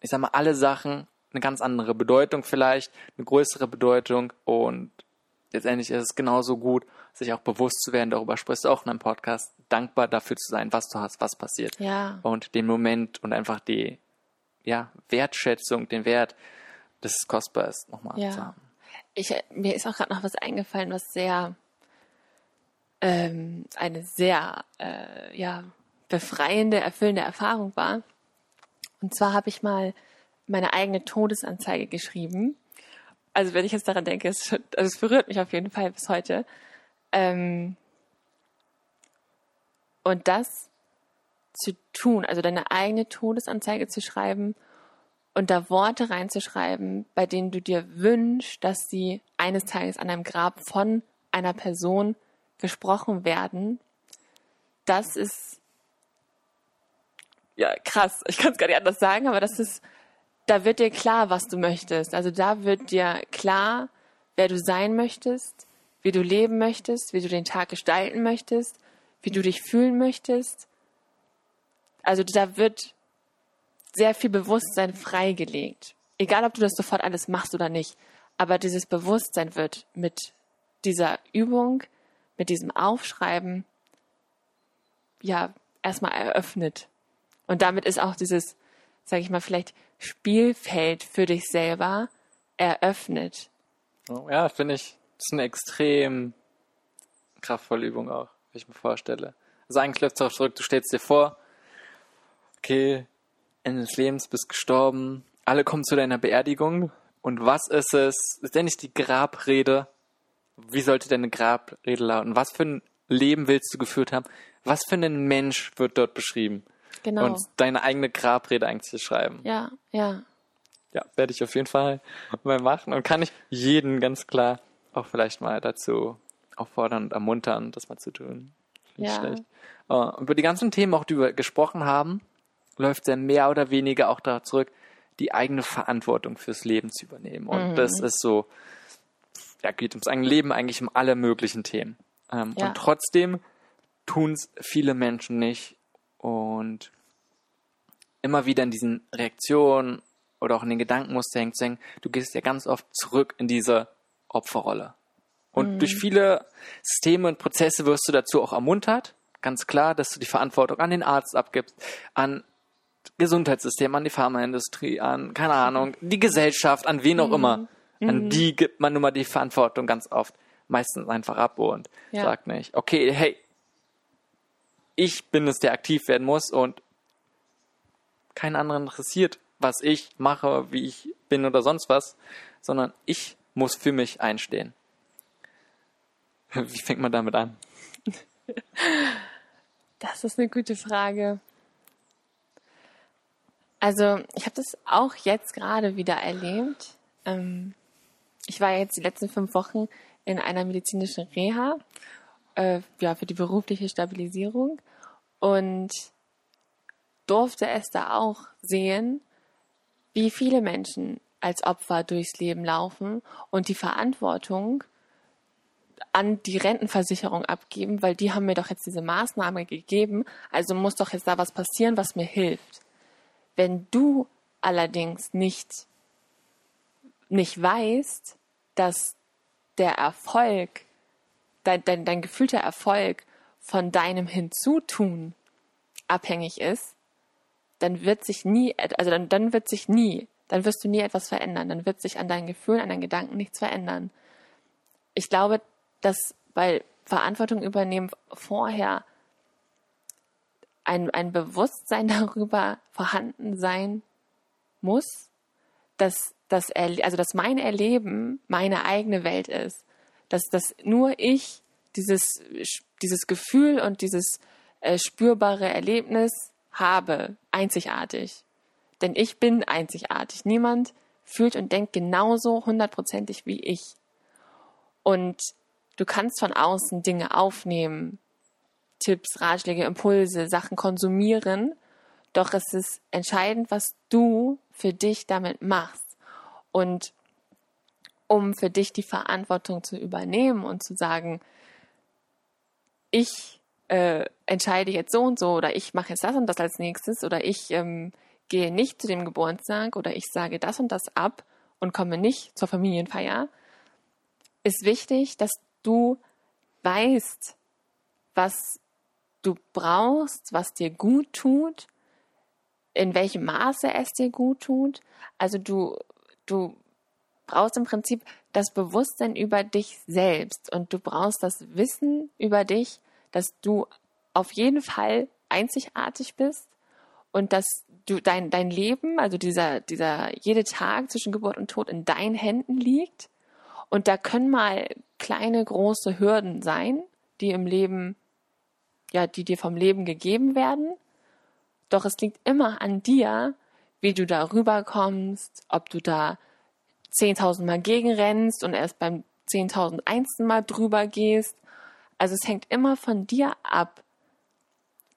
ich sag mal, alle Sachen eine ganz andere Bedeutung vielleicht, eine größere Bedeutung und letztendlich ist es genauso gut, sich auch bewusst zu werden, darüber sprichst du auch in einem Podcast, dankbar dafür zu sein, was du hast, was passiert. ja, Und den Moment und einfach die, ja, Wertschätzung, den Wert des kostbar ist, nochmal Ja. zu haben. Ich, mir ist auch gerade noch was eingefallen, was sehr, ähm, eine sehr, äh, ja, befreiende, erfüllende Erfahrung war. Und zwar habe ich mal meine eigene Todesanzeige geschrieben. Also wenn ich jetzt daran denke, es, also es berührt mich auf jeden Fall bis heute. Ähm, und das zu tun, also deine eigene Todesanzeige zu schreiben und da Worte reinzuschreiben, bei denen du dir wünschst, dass sie eines Tages an einem Grab von einer Person gesprochen werden, das ist ja krass. Ich kann es gar nicht anders sagen, aber das ist, da wird dir klar, was du möchtest. Also da wird dir klar, wer du sein möchtest, wie du leben möchtest, wie du den Tag gestalten möchtest, wie du dich fühlen möchtest. Also da wird sehr viel Bewusstsein freigelegt. egal ob du das sofort alles machst oder nicht, aber dieses Bewusstsein wird mit dieser Übung, mit diesem Aufschreiben, ja, erstmal eröffnet. Und damit ist auch dieses, sage ich mal, vielleicht Spielfeld für dich selber eröffnet. Oh, ja, finde ich, das ist eine extrem kraftvolle Übung auch, wie ich mir vorstelle. Also eigentlich läuft es darauf zurück, du stellst dir vor, okay, Ende des Lebens, bist gestorben, alle kommen zu deiner Beerdigung und was ist es? Ist denn nicht die Grabrede? Wie sollte deine Grabrede lauten? Was für ein Leben willst du geführt haben? Was für ein Mensch wird dort beschrieben? Genau. Und deine eigene Grabrede eigentlich schreiben. Ja, ja. Ja, werde ich auf jeden Fall mal machen und kann ich jeden ganz klar auch vielleicht mal dazu auffordern und ermuntern, das mal zu tun. Nicht Ja. schlecht. Uh, über die ganzen Themen, auch die wir gesprochen haben, läuft ja mehr oder weniger auch darauf zurück, die eigene Verantwortung fürs Leben zu übernehmen. Und Mhm. das ist so, ja, geht ums eigene Leben eigentlich um alle möglichen Themen. Ähm, Ja. Und trotzdem tun es viele Menschen nicht und immer wieder in diesen Reaktionen oder auch in den Gedankenmuster hängt, du gehst ja ganz oft zurück in diese Opferrolle. Und durch viele Systeme und Prozesse wirst du dazu auch ermuntert, ganz klar, dass du die Verantwortung an den Arzt abgibst, an Gesundheitssystem, an die Pharmaindustrie, an, keine Ahnung, die Gesellschaft, an wen auch immer. An die gibt man nun mal die Verantwortung ganz oft meistens einfach ab und Ja. sagt nicht, okay, hey, ich bin es, der aktiv werden muss und keinen anderen interessiert, was ich mache, wie ich bin oder sonst was, sondern ich muss für mich einstehen. Wie fängt man damit an? Das ist eine gute Frage. Also, ich habe das auch jetzt gerade wieder erlebt. Ähm, ich war jetzt die letzten fünf Wochen in einer medizinischen Reha, äh, ja, für die berufliche Stabilisierung und durfte es da auch sehen, wie viele Menschen als Opfer durchs Leben laufen und die Verantwortung an die Rentenversicherung abgeben, weil die haben mir doch jetzt diese Maßnahme gegeben, also muss doch jetzt da was passieren, was mir hilft. Wenn du allerdings nicht, nicht weißt, dass der Erfolg, dein, dein, dein gefühlter Erfolg von deinem Hinzutun abhängig ist, dann wird sich nie, also dann, dann wird sich nie, dann wirst du nie etwas verändern, dann wird sich an deinen Gefühlen, an deinen Gedanken nichts verändern. Ich glaube, dass, weil Verantwortung übernehmen vorher ein, ein Bewusstsein darüber vorhanden sein muss, dass, Erle- also dass mein Erleben meine eigene Welt ist. Dass, dass nur ich dieses, dieses Gefühl und dieses äh, spürbare Erlebnis habe, einzigartig. Denn ich bin einzigartig. Niemand fühlt und denkt genauso hundertprozentig wie ich. Und du kannst von außen Dinge aufnehmen, Tipps, Ratschläge, Impulse, Sachen konsumieren. Doch es ist entscheidend, was du für dich damit machst. Und um für dich die Verantwortung zu übernehmen und zu sagen, ich äh, entscheide jetzt so und so oder ich mache jetzt das und das als nächstes oder ich ähm, gehe nicht zu dem Geburtstag oder ich sage das und das ab und komme nicht zur Familienfeier, ist wichtig, dass du weißt, was du brauchst, was dir gut tut, in welchem Maße es dir gut tut. Also du, du brauchst im Prinzip das Bewusstsein über dich selbst und du brauchst das Wissen über dich, dass du auf jeden Fall einzigartig bist und dass du dein, dein Leben, also dieser, dieser jede Tag zwischen Geburt und Tod in deinen Händen liegt. Und da können mal kleine, große Hürden sein, die im Leben, ja, die dir vom Leben gegeben werden. Doch es liegt immer an dir, wie du da rüberkommst, ob du da 10.000 Mal gegenrennst und erst beim 10.001. Mal drüber gehst. Also es hängt immer von dir ab,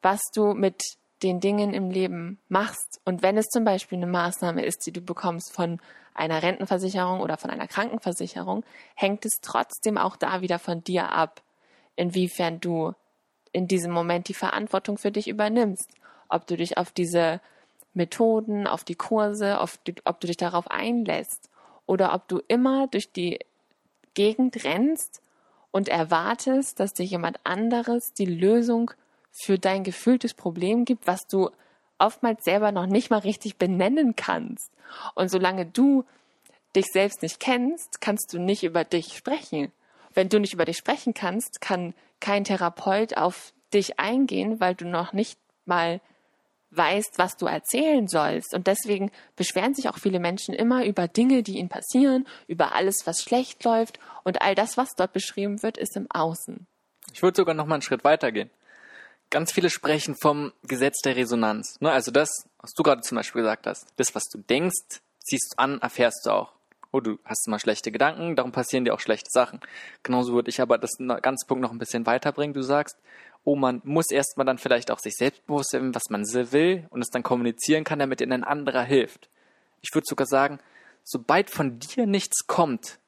was du mit den Dingen im Leben machst. Und wenn es zum Beispiel eine Maßnahme ist, die du bekommst von einer Rentenversicherung oder von einer Krankenversicherung, hängt es trotzdem auch da wieder von dir ab, inwiefern du in diesem Moment die Verantwortung für dich übernimmst. Ob du dich auf diese Methoden, auf die Kurse, auf die, ob du dich darauf einlässt oder ob du immer durch die Gegend rennst und erwartest, dass dir jemand anderes die Lösung für dein gefühltes Problem gibt, was du oftmals selber noch nicht mal richtig benennen kannst. Und solange du dich selbst nicht kennst, kannst du nicht über dich sprechen. Wenn du nicht über dich sprechen kannst, kann kein Therapeut auf dich eingehen, weil du noch nicht mal weißt, was du erzählen sollst. Und deswegen beschweren sich auch viele Menschen immer über Dinge, die ihnen passieren, über alles, was schlecht läuft. Und all das, was dort beschrieben wird, ist im Außen. Ich würde sogar noch mal einen Schritt weitergehen. Ganz viele sprechen vom Gesetz der Resonanz. Ne? Also das, was du gerade zum Beispiel gesagt hast. Das, was du denkst, ziehst du an, erfährst du auch. Oh, du hast mal schlechte Gedanken, darum passieren dir auch schlechte Sachen. Genauso würde ich aber das ganze Punkt noch ein bisschen weiterbringen. Du sagst, oh, man muss erstmal dann vielleicht auch sich selbst bewusst werden, was man will und es dann kommunizieren kann, damit ihnen ein anderer hilft. Ich würde sogar sagen, sobald von dir nichts kommt,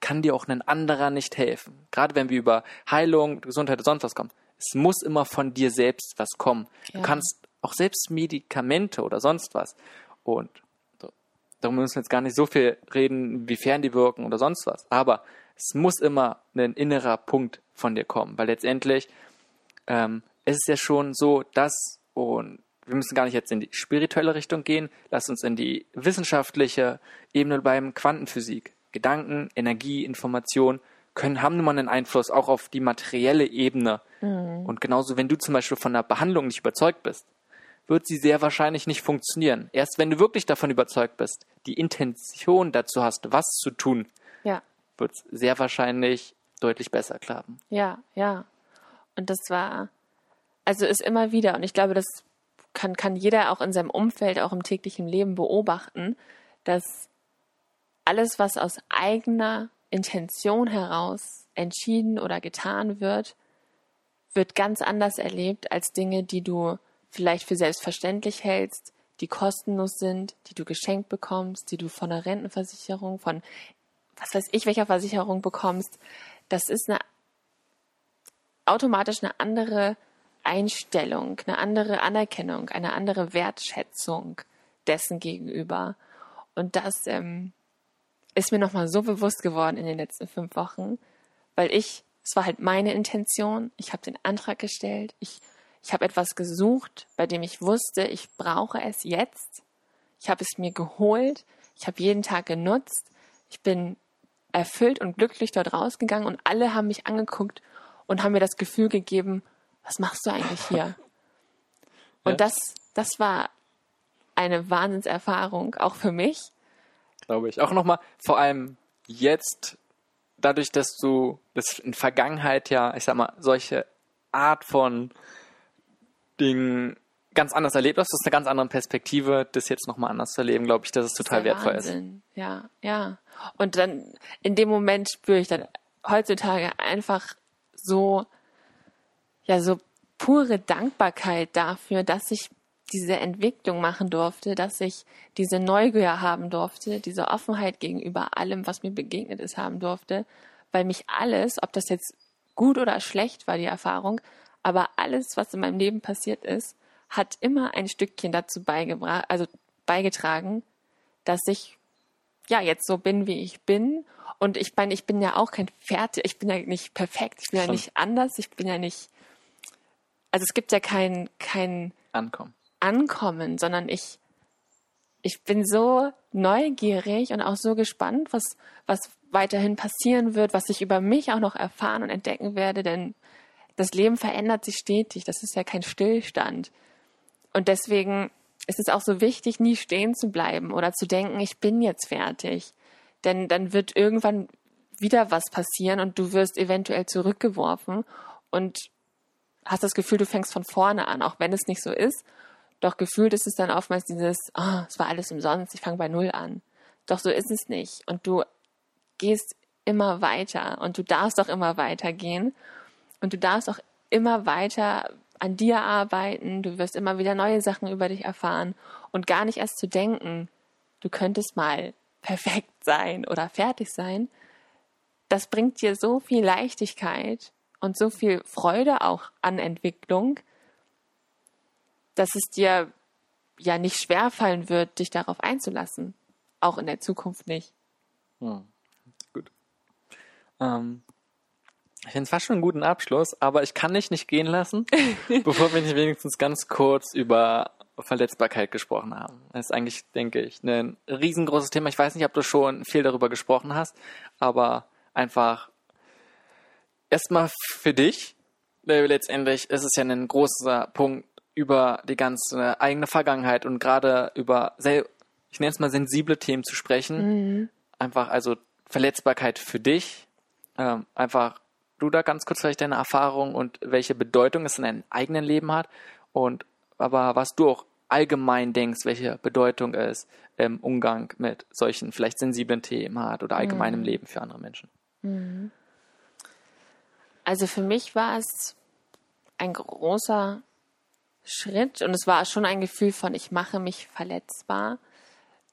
kann dir auch ein anderer nicht helfen. Gerade wenn wir über Heilung, Gesundheit und sonst was kommen. Es muss immer von dir selbst was kommen. Ja. Du kannst auch selbst Medikamente oder sonst was. Und darum müssen wir jetzt gar nicht so viel reden, wiefern die wirken oder sonst was. Aber es muss immer ein innerer Punkt von dir kommen, weil letztendlich ähm, es ist ja schon so, dass, und wir müssen gar nicht jetzt in die spirituelle Richtung gehen, lass uns in die wissenschaftliche Ebene beim Quantenphysik. Gedanken, Energie, Information können, haben nun mal einen Einfluss auch auf die materielle Ebene. Mhm. Und genauso, wenn du zum Beispiel von einer Behandlung nicht überzeugt bist, wird sie sehr wahrscheinlich nicht funktionieren. Erst wenn du wirklich davon überzeugt bist, die Intention dazu hast, was zu tun, ja. wird es sehr wahrscheinlich deutlich besser klappen. Ja, ja. Und das war, also ist immer wieder, und ich glaube, das kann, kann jeder auch in seinem Umfeld, auch im täglichen Leben beobachten, dass alles, was aus eigener Intention heraus entschieden oder getan wird, wird ganz anders erlebt als Dinge, die du vielleicht für selbstverständlich hältst, die kostenlos sind, die du geschenkt bekommst, die du von der Rentenversicherung, von was weiß ich, welcher Versicherung bekommst. Das ist eine automatisch eine andere Einstellung, eine andere Anerkennung, eine andere Wertschätzung dessen gegenüber. Und das ähm, ist mir nochmal so bewusst geworden in den letzten fünf Wochen, weil ich, es war halt meine Intention, ich habe den Antrag gestellt, ich, ich habe etwas gesucht, bei dem ich wusste, ich brauche es jetzt. Ich habe es mir geholt, ich habe jeden Tag genutzt, ich bin erfüllt und glücklich dort rausgegangen und alle haben mich angeguckt und haben mir das Gefühl gegeben, was machst du eigentlich hier? Und ja. das, das war eine Wahnsinnserfahrung, auch für mich. Glaube ich. Auch nochmal, vor allem jetzt, dadurch, dass du das in Vergangenheit ja, ich sag mal, solche Art von Dingen ganz anders erlebt hast, das ist eine ganz andere Perspektive, das jetzt nochmal anders zu erleben, glaube ich, dass es total wertvoll Wahnsinn. ist. Ja, ja. Und dann in dem Moment spüre ich dann heutzutage einfach so, ja, so pure Dankbarkeit dafür, dass ich diese Entwicklung machen durfte, dass ich diese Neugier haben durfte, diese Offenheit gegenüber allem, was mir begegnet ist, haben durfte, weil mich alles, ob das jetzt gut oder schlecht war, die Erfahrung, aber alles, was in meinem Leben passiert ist, hat immer ein Stückchen dazu beigebracht, also beigetragen, dass ich ja jetzt so bin, wie ich bin und ich meine, ich bin ja auch kein Fertig, ich bin ja nicht perfekt, ich bin Schon. ja nicht anders, ich bin ja nicht. Also es gibt ja kein, kein Ankommen. Ankommen, sondern ich, ich bin so neugierig und auch so gespannt, was, was weiterhin passieren wird, was ich über mich auch noch erfahren und entdecken werde, denn das Leben verändert sich stetig, das ist ja kein Stillstand. Und deswegen ist es auch so wichtig, nie stehen zu bleiben oder zu denken, ich bin jetzt fertig denn dann wird irgendwann wieder was passieren und du wirst eventuell zurückgeworfen und hast das Gefühl, du fängst von vorne an, auch wenn es nicht so ist. Doch gefühlt ist es dann oftmals dieses, oh, es war alles umsonst, ich fange bei Null an. Doch so ist es nicht. Und du gehst immer weiter und du darfst auch immer weitergehen und du darfst auch immer weiter an dir arbeiten. Du wirst immer wieder neue Sachen über dich erfahren und gar nicht erst zu denken, du könntest mal perfekt sein oder fertig sein, das bringt dir so viel Leichtigkeit und so viel Freude auch an Entwicklung, dass es dir ja nicht schwerfallen wird, dich darauf einzulassen. Auch in der Zukunft nicht. Hm. Gut. Ähm, ich finde es fast schon einen guten Abschluss, aber ich kann dich nicht gehen lassen, bevor wir nicht wenigstens ganz kurz über Verletzbarkeit gesprochen haben. Das ist eigentlich, denke ich, ein riesengroßes Thema. Ich weiß nicht, ob du schon viel darüber gesprochen hast, aber einfach erstmal für dich. Letztendlich ist es ja ein großer Punkt über die ganze eigene Vergangenheit und gerade über, ich nenne es mal sensible Themen zu sprechen. Mhm. Einfach also Verletzbarkeit für dich. Ähm, einfach du da ganz kurz vielleicht deine Erfahrung und welche Bedeutung es in deinem eigenen Leben hat und aber was du auch allgemein denkst, welche Bedeutung es im Umgang mit solchen vielleicht sensiblen Themen hat oder allgemein im mhm. Leben für andere Menschen. Mhm. Also für mich war es ein großer Schritt und es war schon ein Gefühl von, ich mache mich verletzbar.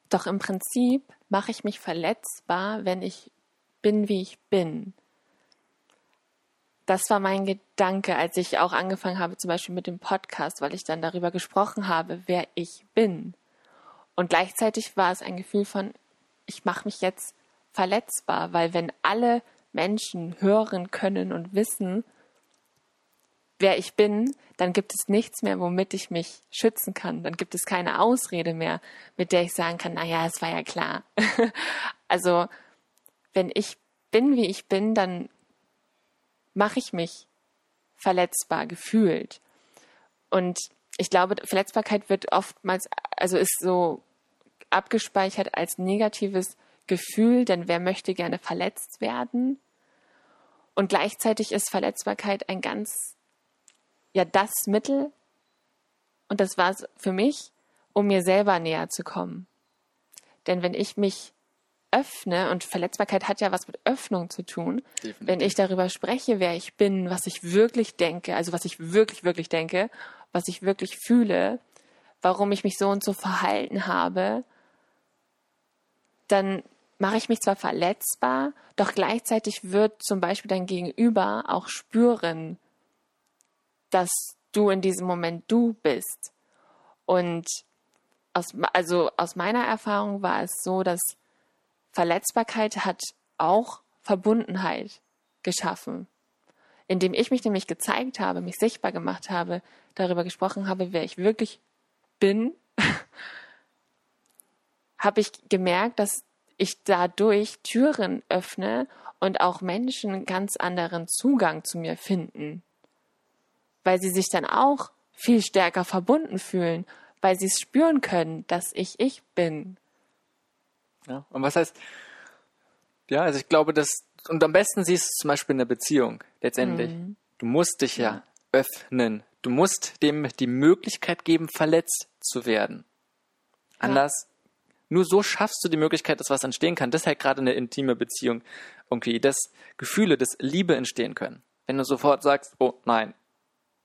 Doch im Prinzip mache ich mich verletzbar, wenn ich bin, wie ich bin. Das war mein Gedanke, als ich auch angefangen habe, zum Beispiel mit dem Podcast, weil ich dann darüber gesprochen habe, wer ich bin. Und gleichzeitig war es ein Gefühl von, ich mache mich jetzt verletzbar, weil wenn alle Menschen hören können und wissen, wer ich bin, dann gibt es nichts mehr, womit ich mich schützen kann. Dann gibt es keine Ausrede mehr, mit der ich sagen kann, naja, es war ja klar. also, wenn ich bin, wie ich bin, dann mache ich mich verletzbar gefühlt. Und ich glaube, Verletzbarkeit wird oftmals, also ist so abgespeichert als negatives Gefühl, denn wer möchte gerne verletzt werden? Und gleichzeitig ist Verletzbarkeit ein ganz, ja, das Mittel, und das war es für mich, um mir selber näher zu kommen. Denn wenn ich mich öffne, und Verletzbarkeit hat ja was mit Öffnung zu tun, Definitiv. wenn ich darüber spreche, wer ich bin, was ich wirklich denke, also was ich wirklich, wirklich denke, was ich wirklich fühle, warum ich mich so und so verhalten habe, dann mache ich mich zwar verletzbar, doch gleichzeitig wird zum Beispiel dein Gegenüber auch spüren, dass du in diesem Moment du bist. Und aus, also aus meiner Erfahrung war es so, dass Verletzbarkeit hat auch Verbundenheit geschaffen. Indem ich mich nämlich gezeigt habe, mich sichtbar gemacht habe, darüber gesprochen habe, wer ich wirklich bin, habe ich gemerkt, dass ich dadurch Türen öffne und auch Menschen ganz anderen Zugang zu mir finden. Weil sie sich dann auch viel stärker verbunden fühlen, weil sie es spüren können, dass ich ich bin. Ja, und was heißt, ja, also ich glaube, dass, und am besten siehst du zum Beispiel in der Beziehung letztendlich. Mhm. Du musst dich ja, ja öffnen. Du musst dem die Möglichkeit geben, verletzt zu werden. Anders, ja. nur so schaffst du die Möglichkeit, dass was entstehen kann. Das ist halt gerade eine intime Beziehung irgendwie, dass Gefühle, dass Liebe entstehen können. Wenn du sofort sagst, oh nein,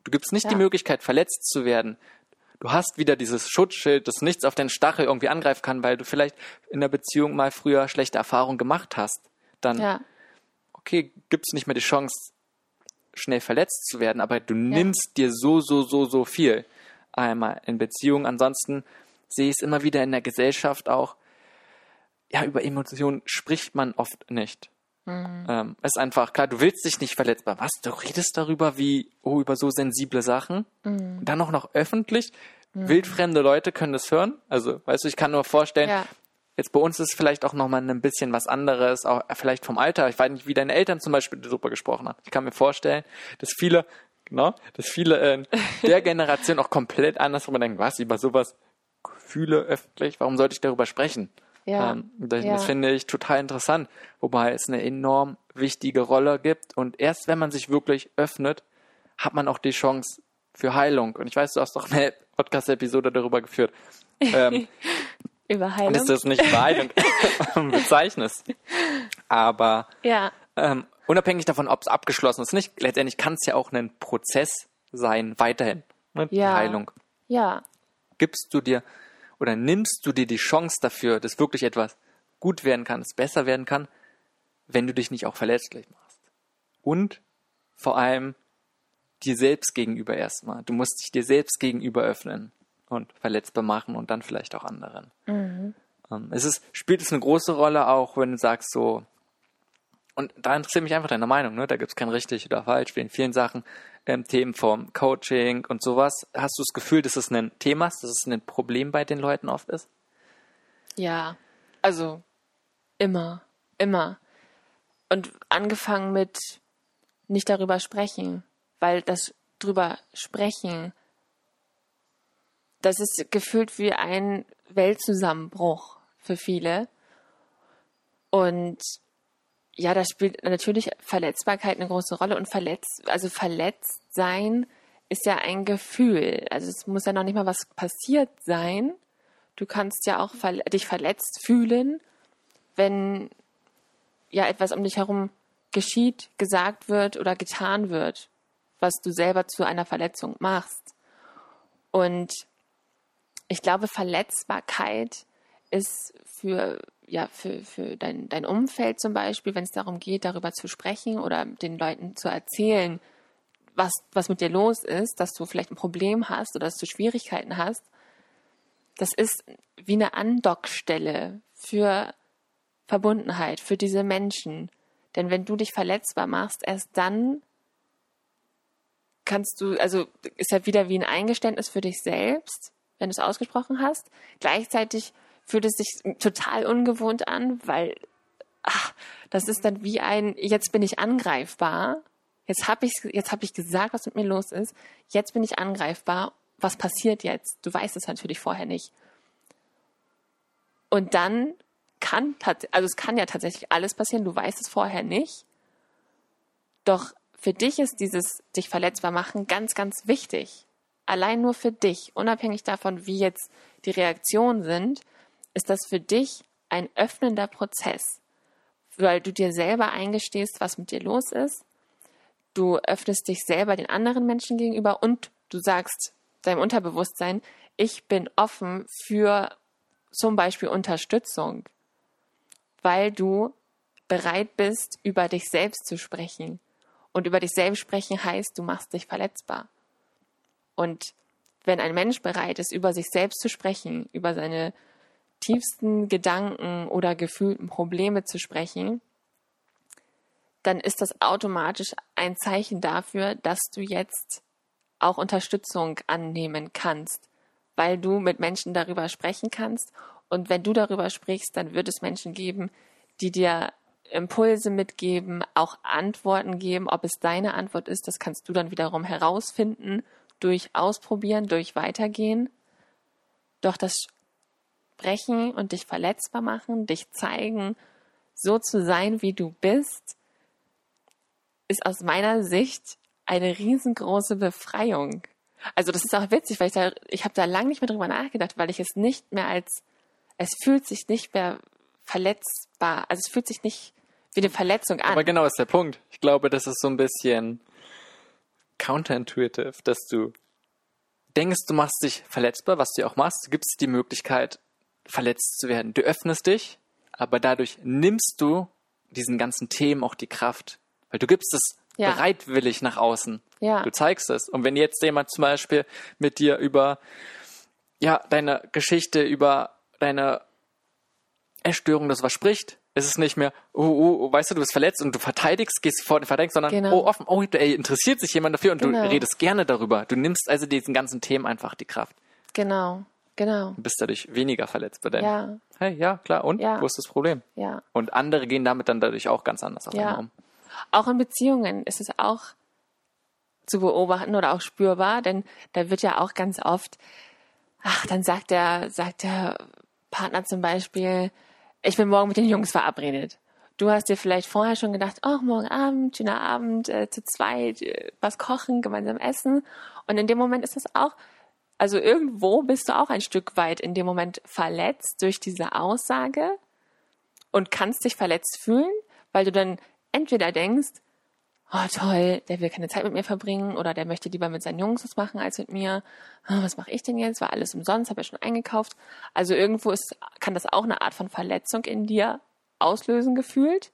du gibst nicht ja. die Möglichkeit, verletzt zu werden, du hast wieder dieses Schutzschild, das nichts auf den Stachel irgendwie angreifen kann, weil du vielleicht in der Beziehung mal früher schlechte Erfahrungen gemacht hast, dann, ja. okay, gibt es nicht mehr die Chance, schnell verletzt zu werden, aber du ja. nimmst dir so, so, so, so viel einmal in Beziehung. Ansonsten sehe ich es immer wieder in der Gesellschaft auch, ja, über Emotionen spricht man oft nicht. Mhm. Ähm, ist einfach klar, du willst dich nicht verletzbar. Was? Du redest darüber wie, oh, über so sensible Sachen? Mhm. dann auch noch öffentlich? Mhm. Wildfremde Leute können das hören. Also, weißt du, ich kann nur vorstellen, ja. jetzt bei uns ist vielleicht auch nochmal ein bisschen was anderes, auch vielleicht vom Alter. Ich weiß nicht, wie deine Eltern zum Beispiel darüber gesprochen haben. Ich kann mir vorstellen, dass viele, genau, dass viele in der Generation auch komplett anders darüber denken, was, über sowas Gefühle öffentlich, warum sollte ich darüber sprechen? Ja. Ähm, das, ja. das finde ich total interessant, wobei es eine enorm wichtige Rolle gibt. Und erst wenn man sich wirklich öffnet, hat man auch die Chance für Heilung. Und ich weiß, du hast doch eine Podcast-Episode darüber geführt. Ähm, Über Heilung. Ist das nicht über Heilung bezeichnest. Aber ja. ähm, unabhängig davon, ob es abgeschlossen ist nicht, letztendlich kann es ja auch ein Prozess sein, weiterhin. Ne? Ja. Heilung. Ja. Gibst du dir oder nimmst du dir die Chance dafür, dass wirklich etwas gut werden kann, es besser werden kann, wenn du dich nicht auch verletzlich machst. Und vor allem dir selbst gegenüber erstmal. Du musst dich dir selbst gegenüber öffnen. und verletzbar machen und dann vielleicht auch anderen. Mhm. Ähm, es ist, spielt es eine große Rolle auch, wenn du sagst so, und da interessiert mich einfach deine Meinung, ne? Da gibt es kein richtig oder falsch, wie in vielen Sachen, ähm, Themen vom Coaching und sowas. Hast du das Gefühl, dass es ein Thema ist, dass es ein Problem bei den Leuten oft ist? Ja, also immer, immer. Und angefangen mit nicht darüber sprechen, weil das drüber sprechen, das ist gefühlt wie ein Weltzusammenbruch für viele. Und ja, da spielt natürlich Verletzbarkeit eine große Rolle und verletzt, also verletzt sein ist ja ein Gefühl. Also es muss ja noch nicht mal was passiert sein. Du kannst ja auch verle dich verletzt fühlen, wenn ja etwas um dich herum geschieht, gesagt wird oder getan wird, was du selber zu einer Verletzung machst. Und ich glaube, Verletzbarkeit ist für, ja, für, für dein, dein Umfeld zum Beispiel, wenn es darum geht, darüber zu sprechen oder den Leuten zu erzählen, was, was mit dir los ist, dass du vielleicht ein Problem hast oder dass du Schwierigkeiten hast, das ist wie eine Andockstelle für Verbundenheit, für diese Menschen. Denn wenn du dich verletzbar machst, erst dann kannst du, also ist ja wieder wie ein Eingeständnis für dich selbst, wenn du es ausgesprochen hast. Gleichzeitig fühlt es sich total ungewohnt an, weil ach, das ist dann wie ein, jetzt bin ich angreifbar. Jetzt habe ich, jetzt habe ich gesagt, was mit mir los ist. Jetzt bin ich angreifbar. Was passiert jetzt? Du weißt es natürlich vorher nicht. Und dann kann, also es kann ja tatsächlich alles passieren. Du weißt es vorher nicht. Doch für dich ist dieses dich verletzbar machen ganz, ganz wichtig. Allein nur für dich, unabhängig davon, wie jetzt die Reaktionen sind, ist das für dich ein öffnender Prozess, weil du dir selber eingestehst, was mit dir los ist. Du öffnest dich selber den anderen Menschen gegenüber und du sagst deinem Unterbewusstsein, ich bin offen für zum Beispiel Unterstützung, weil du bereit bist, über dich selbst zu sprechen und über dich selbst sprechen heißt, du machst dich verletzbar. Und wenn ein Mensch bereit ist, über sich selbst zu sprechen, über seine tiefsten Gedanken oder gefühlten Probleme zu sprechen, dann ist das automatisch ein Zeichen dafür, dass du jetzt auch Unterstützung annehmen kannst, weil du mit Menschen darüber sprechen kannst. Und wenn du darüber sprichst, dann wird es Menschen geben, die dir Impulse mitgeben, auch Antworten geben. Ob es deine Antwort ist, das kannst du dann wiederum herausfinden durch Ausprobieren, durch Weitergehen. Doch das Sprechen und dich verletzbar machen, dich zeigen, so zu sein, wie du bist, ist aus meiner Sicht eine riesengroße Befreiung. Also das ist auch witzig, weil ich da, ich habe da lange nicht mehr drüber nachgedacht, weil ich es nicht mehr als, es fühlt sich nicht mehr verletzbar, also es fühlt sich nicht wie eine Verletzung an. Aber genau ist der Punkt. Ich glaube, das ist so ein bisschen counterintuitive, dass du denkst, du machst dich verletzbar, was du auch machst, gibt es die Möglichkeit, verletzt zu werden. Du öffnest dich, aber dadurch nimmst du diesen ganzen Themen auch die Kraft, weil du gibst es ja. bereitwillig nach außen. Ja. Du zeigst es. Und wenn jetzt jemand zum Beispiel mit dir über ja deine Geschichte, über deine Essstörung das was spricht, ist es nicht mehr, oh, oh, oh, weißt du, du bist verletzt und du verteidigst, gehst vor den verteidigst, sondern genau. oh, offen, oh, ey, interessiert sich jemand dafür und genau. du redest gerne darüber. Du nimmst also diesen ganzen Themen einfach die Kraft. Genau, genau. Du bist dadurch weniger verletzt bei deinem. Ja. Hey, ja, klar. Und? Ja. Wo ist das Problem? Ja. Und andere gehen damit dann dadurch auch ganz anders auf ja. um. Auch in Beziehungen ist es auch zu beobachten oder auch spürbar, denn da wird ja auch ganz oft, ach, dann sagt der, sagt der Partner zum Beispiel, ich bin morgen mit den Jungs verabredet. Du hast dir vielleicht vorher schon gedacht, oh, morgen Abend, schöner Abend, äh, zu zweit, äh, was kochen, gemeinsam essen. Und in dem Moment ist das auch, also irgendwo bist du auch ein Stück weit in dem Moment verletzt durch diese Aussage und kannst dich verletzt fühlen, weil du dann entweder denkst, oh toll, der will keine Zeit mit mir verbringen oder der möchte lieber mit seinen Jungs was machen als mit mir. Oh, was mache ich denn jetzt? War alles umsonst, habe ja schon eingekauft. Also irgendwo ist, kann das auch eine Art von Verletzung in dir auslösen gefühlt.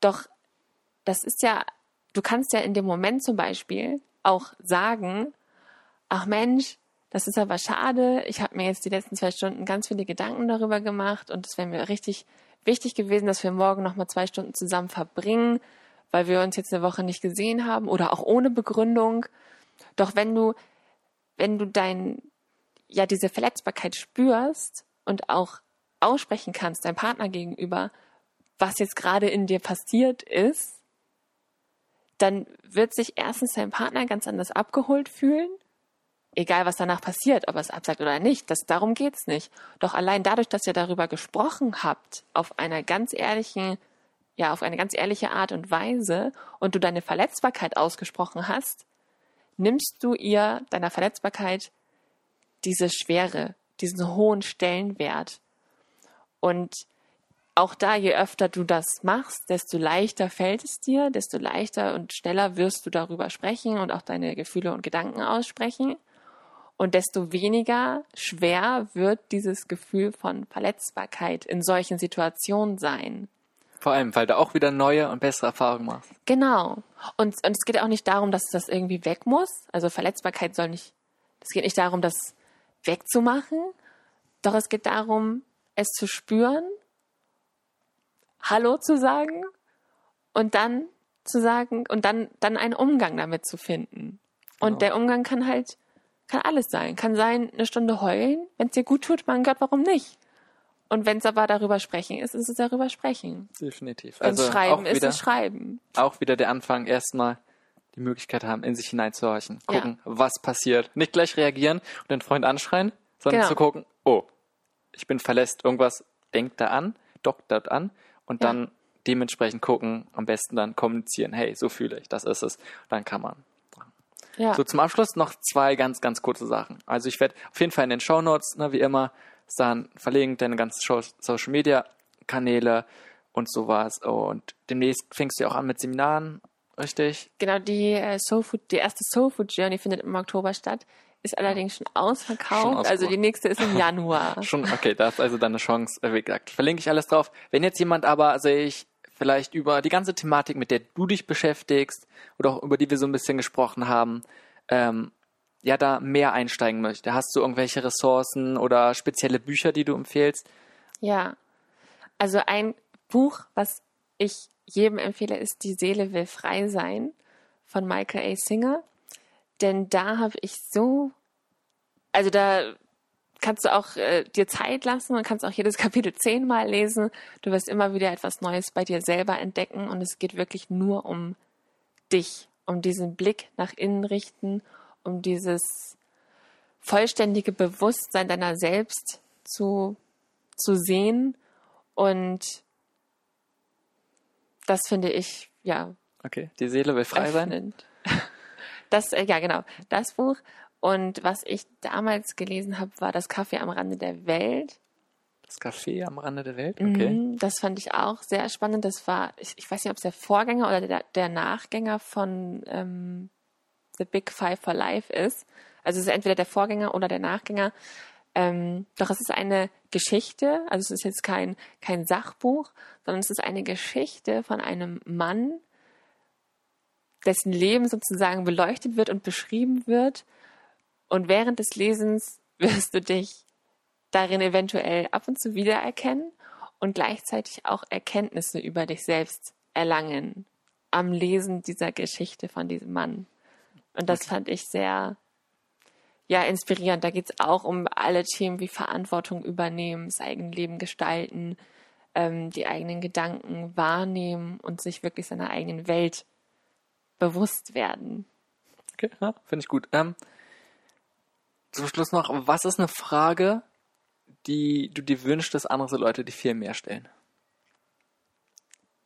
Doch das ist ja, du kannst ja in dem Moment zum Beispiel auch sagen, ach Mensch, Das ist aber schade. Ich habe mir jetzt die letzten zwei Stunden ganz viele Gedanken darüber gemacht und es wäre mir richtig wichtig gewesen, dass wir morgen nochmal zwei Stunden zusammen verbringen, weil wir uns jetzt eine Woche nicht gesehen haben oder auch ohne Begründung. Doch wenn du, wenn du dein, ja, diese Verletzbarkeit spürst und auch aussprechen kannst, deinem Partner gegenüber, was jetzt gerade in dir passiert ist, dann wird sich erstens dein Partner ganz anders abgeholt fühlen, egal was danach passiert, ob er es absagt oder nicht, das, darum geht's nicht. Doch allein dadurch, dass ihr darüber gesprochen habt, auf einer ganz ehrlichen, ja, auf eine ganz ehrliche Art und Weise und du deine Verletzbarkeit ausgesprochen hast, nimmst du ihr, deiner Verletzbarkeit, diese Schwere, diesen hohen Stellenwert. Und auch da, je öfter du das machst, desto leichter fällt es dir, desto leichter und schneller wirst du darüber sprechen und auch deine Gefühle und Gedanken aussprechen. Und desto weniger schwer wird dieses Gefühl von Verletzbarkeit in solchen Situationen sein. Vor allem, weil du auch wieder neue und bessere Erfahrungen machst. Genau. Und, und es geht auch nicht darum, dass das irgendwie weg muss. Also Verletzbarkeit soll nicht, es geht nicht darum, das wegzumachen. Doch es geht darum, es zu spüren Hallo zu sagen und dann zu sagen und dann, dann einen Umgang damit zu finden. Und Genau. der Umgang kann halt, kann alles sein. Kann sein, eine Stunde heulen, wenn es dir gut tut, mein Gott, warum nicht? Und wenn es aber darüber sprechen ist, ist es darüber sprechen. Definitiv. Wenn es Also schreiben ist, wieder, es schreiben. auch wieder der Anfang, erstmal die Möglichkeit haben, in sich hineinzuhorchen. Ja. Gucken, was passiert. Nicht gleich reagieren und den Freund anschreien, sondern Genau. zu gucken, oh, ich bin verlässt, irgendwas denkt da an, dockt dort an und Ja. dann dementsprechend gucken, am besten dann kommunizieren, hey, so fühle ich, das ist es. Dann kann man. Ja. So, zum Abschluss noch zwei ganz, ganz kurze Sachen. Also ich werde auf jeden Fall in den Shownotes, ne, wie immer, dann verlinkt, deine ganzen Show Social Media Kanäle und sowas. Und demnächst fängst du ja auch an mit Seminaren, richtig? Genau, die äh, Soul Food, die erste Soul Food Journey findet im Oktober statt, ist allerdings schon ausverkauft. Schon ausverkauft. Also die nächste ist im Januar. Schon, okay, da ist also deine Chance, äh, wie gesagt, verlinke ich alles drauf. Wenn jetzt jemand aber, sehe ich, vielleicht über die ganze Thematik, mit der du dich beschäftigst oder auch über die wir so ein bisschen gesprochen haben, ähm, ja, da mehr einsteigen möchte. Hast du irgendwelche Ressourcen oder spezielle Bücher, die du empfehlst? Ja, also ein Buch, was ich jedem empfehle, ist Die Seele will frei sein von Michael A. Singer. Denn da habe ich so, also da kannst du auch äh, dir Zeit lassen und kannst auch jedes Kapitel zehnmal lesen. Du wirst immer wieder etwas Neues bei dir selber entdecken und es geht wirklich nur um dich, um diesen Blick nach innen richten, um dieses vollständige Bewusstsein deiner selbst zu, zu sehen und das finde ich, ja, Okay, die Seele will frei sein. öffnend. Das, äh, ja, genau, das Buch. Und was ich damals gelesen habe, war das Kaffee am Rande der Welt. Das Café am Rande der Welt. Okay. Mhm, Das fand ich auch sehr spannend. Das war, ich, ich weiß nicht, ob es der Vorgänger oder der, der Nachgänger von ähm, The Big Five for Life ist. Also es ist entweder der Vorgänger oder der Nachgänger. Ähm, doch es ist eine Geschichte, also es ist jetzt kein, kein Sachbuch, sondern es ist eine Geschichte von einem Mann, dessen Leben sozusagen beleuchtet wird und beschrieben wird. Und während des Lesens wirst du dich darin eventuell ab und zu wiedererkennen und gleichzeitig auch Erkenntnisse über dich selbst erlangen am Lesen dieser Geschichte von diesem Mann. Und das fand ich sehr, ja, inspirierend. Da geht es auch um alle Themen wie Verantwortung übernehmen, das eigene Leben gestalten, ähm, die eigenen Gedanken wahrnehmen und sich wirklich seiner eigenen Welt bewusst werden. Okay, ja, finde ich gut. Ähm, zum Schluss noch, was ist eine Frage, die du dir wünschst, dass andere Leute dir viel mehr stellen?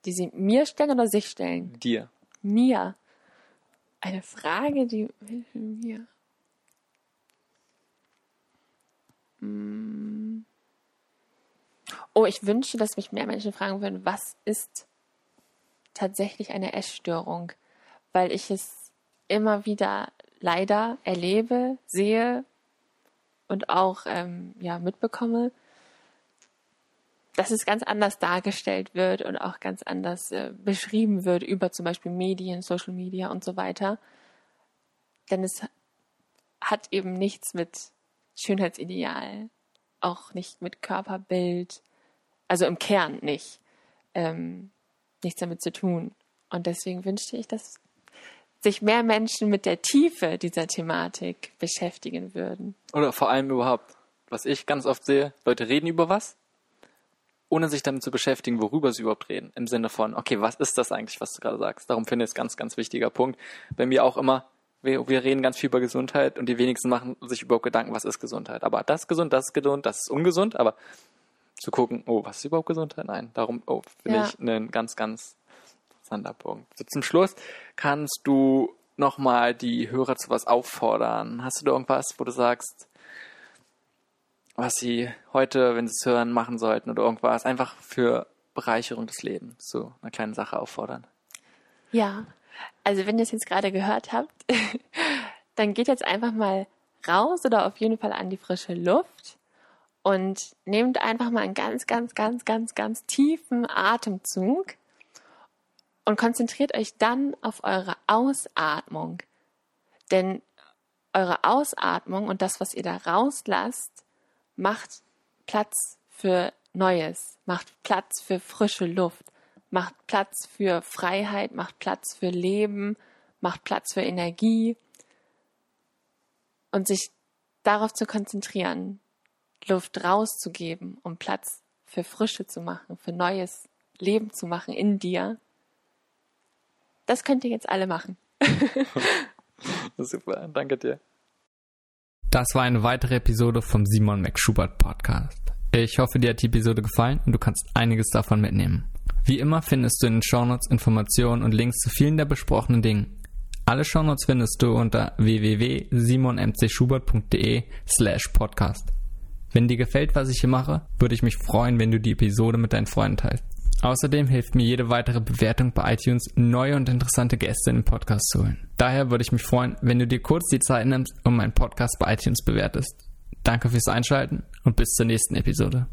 Die sie mir stellen oder sich stellen? Dir. Mir. Eine Frage, die mir. Mm. Oh, ich wünsche, dass mich mehr Menschen fragen würden, was ist tatsächlich eine Essstörung? Weil ich es immer wieder leider erlebe, sehe und auch ähm, ja, mitbekomme, dass es ganz anders dargestellt wird und auch ganz anders äh, beschrieben wird über zum Beispiel Medien, Social Media und so weiter. Denn es hat eben nichts mit Schönheitsideal, auch nicht mit Körperbild, also im Kern nicht, ähm, nichts damit zu tun. Und deswegen wünschte ich, dass sich mehr Menschen mit der Tiefe dieser Thematik beschäftigen würden. Oder vor allem überhaupt, was ich ganz oft sehe, Leute reden über was, ohne sich damit zu beschäftigen, worüber sie überhaupt reden. Im Sinne von, okay, was ist das eigentlich, was du gerade sagst? Darum finde ich es ganz, ganz wichtiger Punkt. Bei mir auch immer, wir, wir reden ganz viel über Gesundheit und die wenigsten machen sich überhaupt Gedanken, was ist Gesundheit. Aber das ist gesund, das ist gesund, das ist ungesund, aber zu gucken, oh, was ist überhaupt Gesundheit? Nein, darum oh, finde Ja. ich einen ganz, ganz interessanter. So, zum Schluss kannst du nochmal die Hörer zu was auffordern. Hast du da irgendwas, wo du sagst, was sie heute, wenn sie es hören, machen sollten oder irgendwas, einfach für Bereicherung des Lebens, so eine kleine Sache auffordern? Ja, also wenn ihr es jetzt gerade gehört habt, dann geht jetzt einfach mal raus oder auf jeden Fall an die frische Luft und nehmt einfach mal einen ganz, ganz, ganz, ganz, ganz tiefen Atemzug und konzentriert euch dann auf eure Ausatmung. Denn eure Ausatmung und das, was ihr da rauslasst, macht Platz für Neues, macht Platz für frische Luft, macht Platz für Freiheit, macht Platz für Leben, macht Platz für Energie und sich darauf zu konzentrieren, Luft rauszugeben, um Platz für Frische zu machen, für neues Leben zu machen in dir. Das könnt ihr jetzt alle machen. Super, danke dir. Das war eine weitere Episode vom Simon McSchubert Podcast. Ich hoffe, dir hat die Episode gefallen und du kannst einiges davon mitnehmen. Wie immer findest du in den Shownotes Informationen und Links zu vielen der besprochenen Dingen. Alle Shownotes findest du unter www.simonmcschubert.de slash podcast. Wenn dir gefällt, was ich hier mache, würde ich mich freuen, wenn du die Episode mit deinen Freunden teilst. Außerdem hilft mir jede weitere Bewertung bei iTunes, neue und interessante Gäste in den Podcast zu holen. Daher würde ich mich freuen, wenn du dir kurz die Zeit nimmst und meinen Podcast bei iTunes bewertest. Danke fürs Einschalten und bis zur nächsten Episode.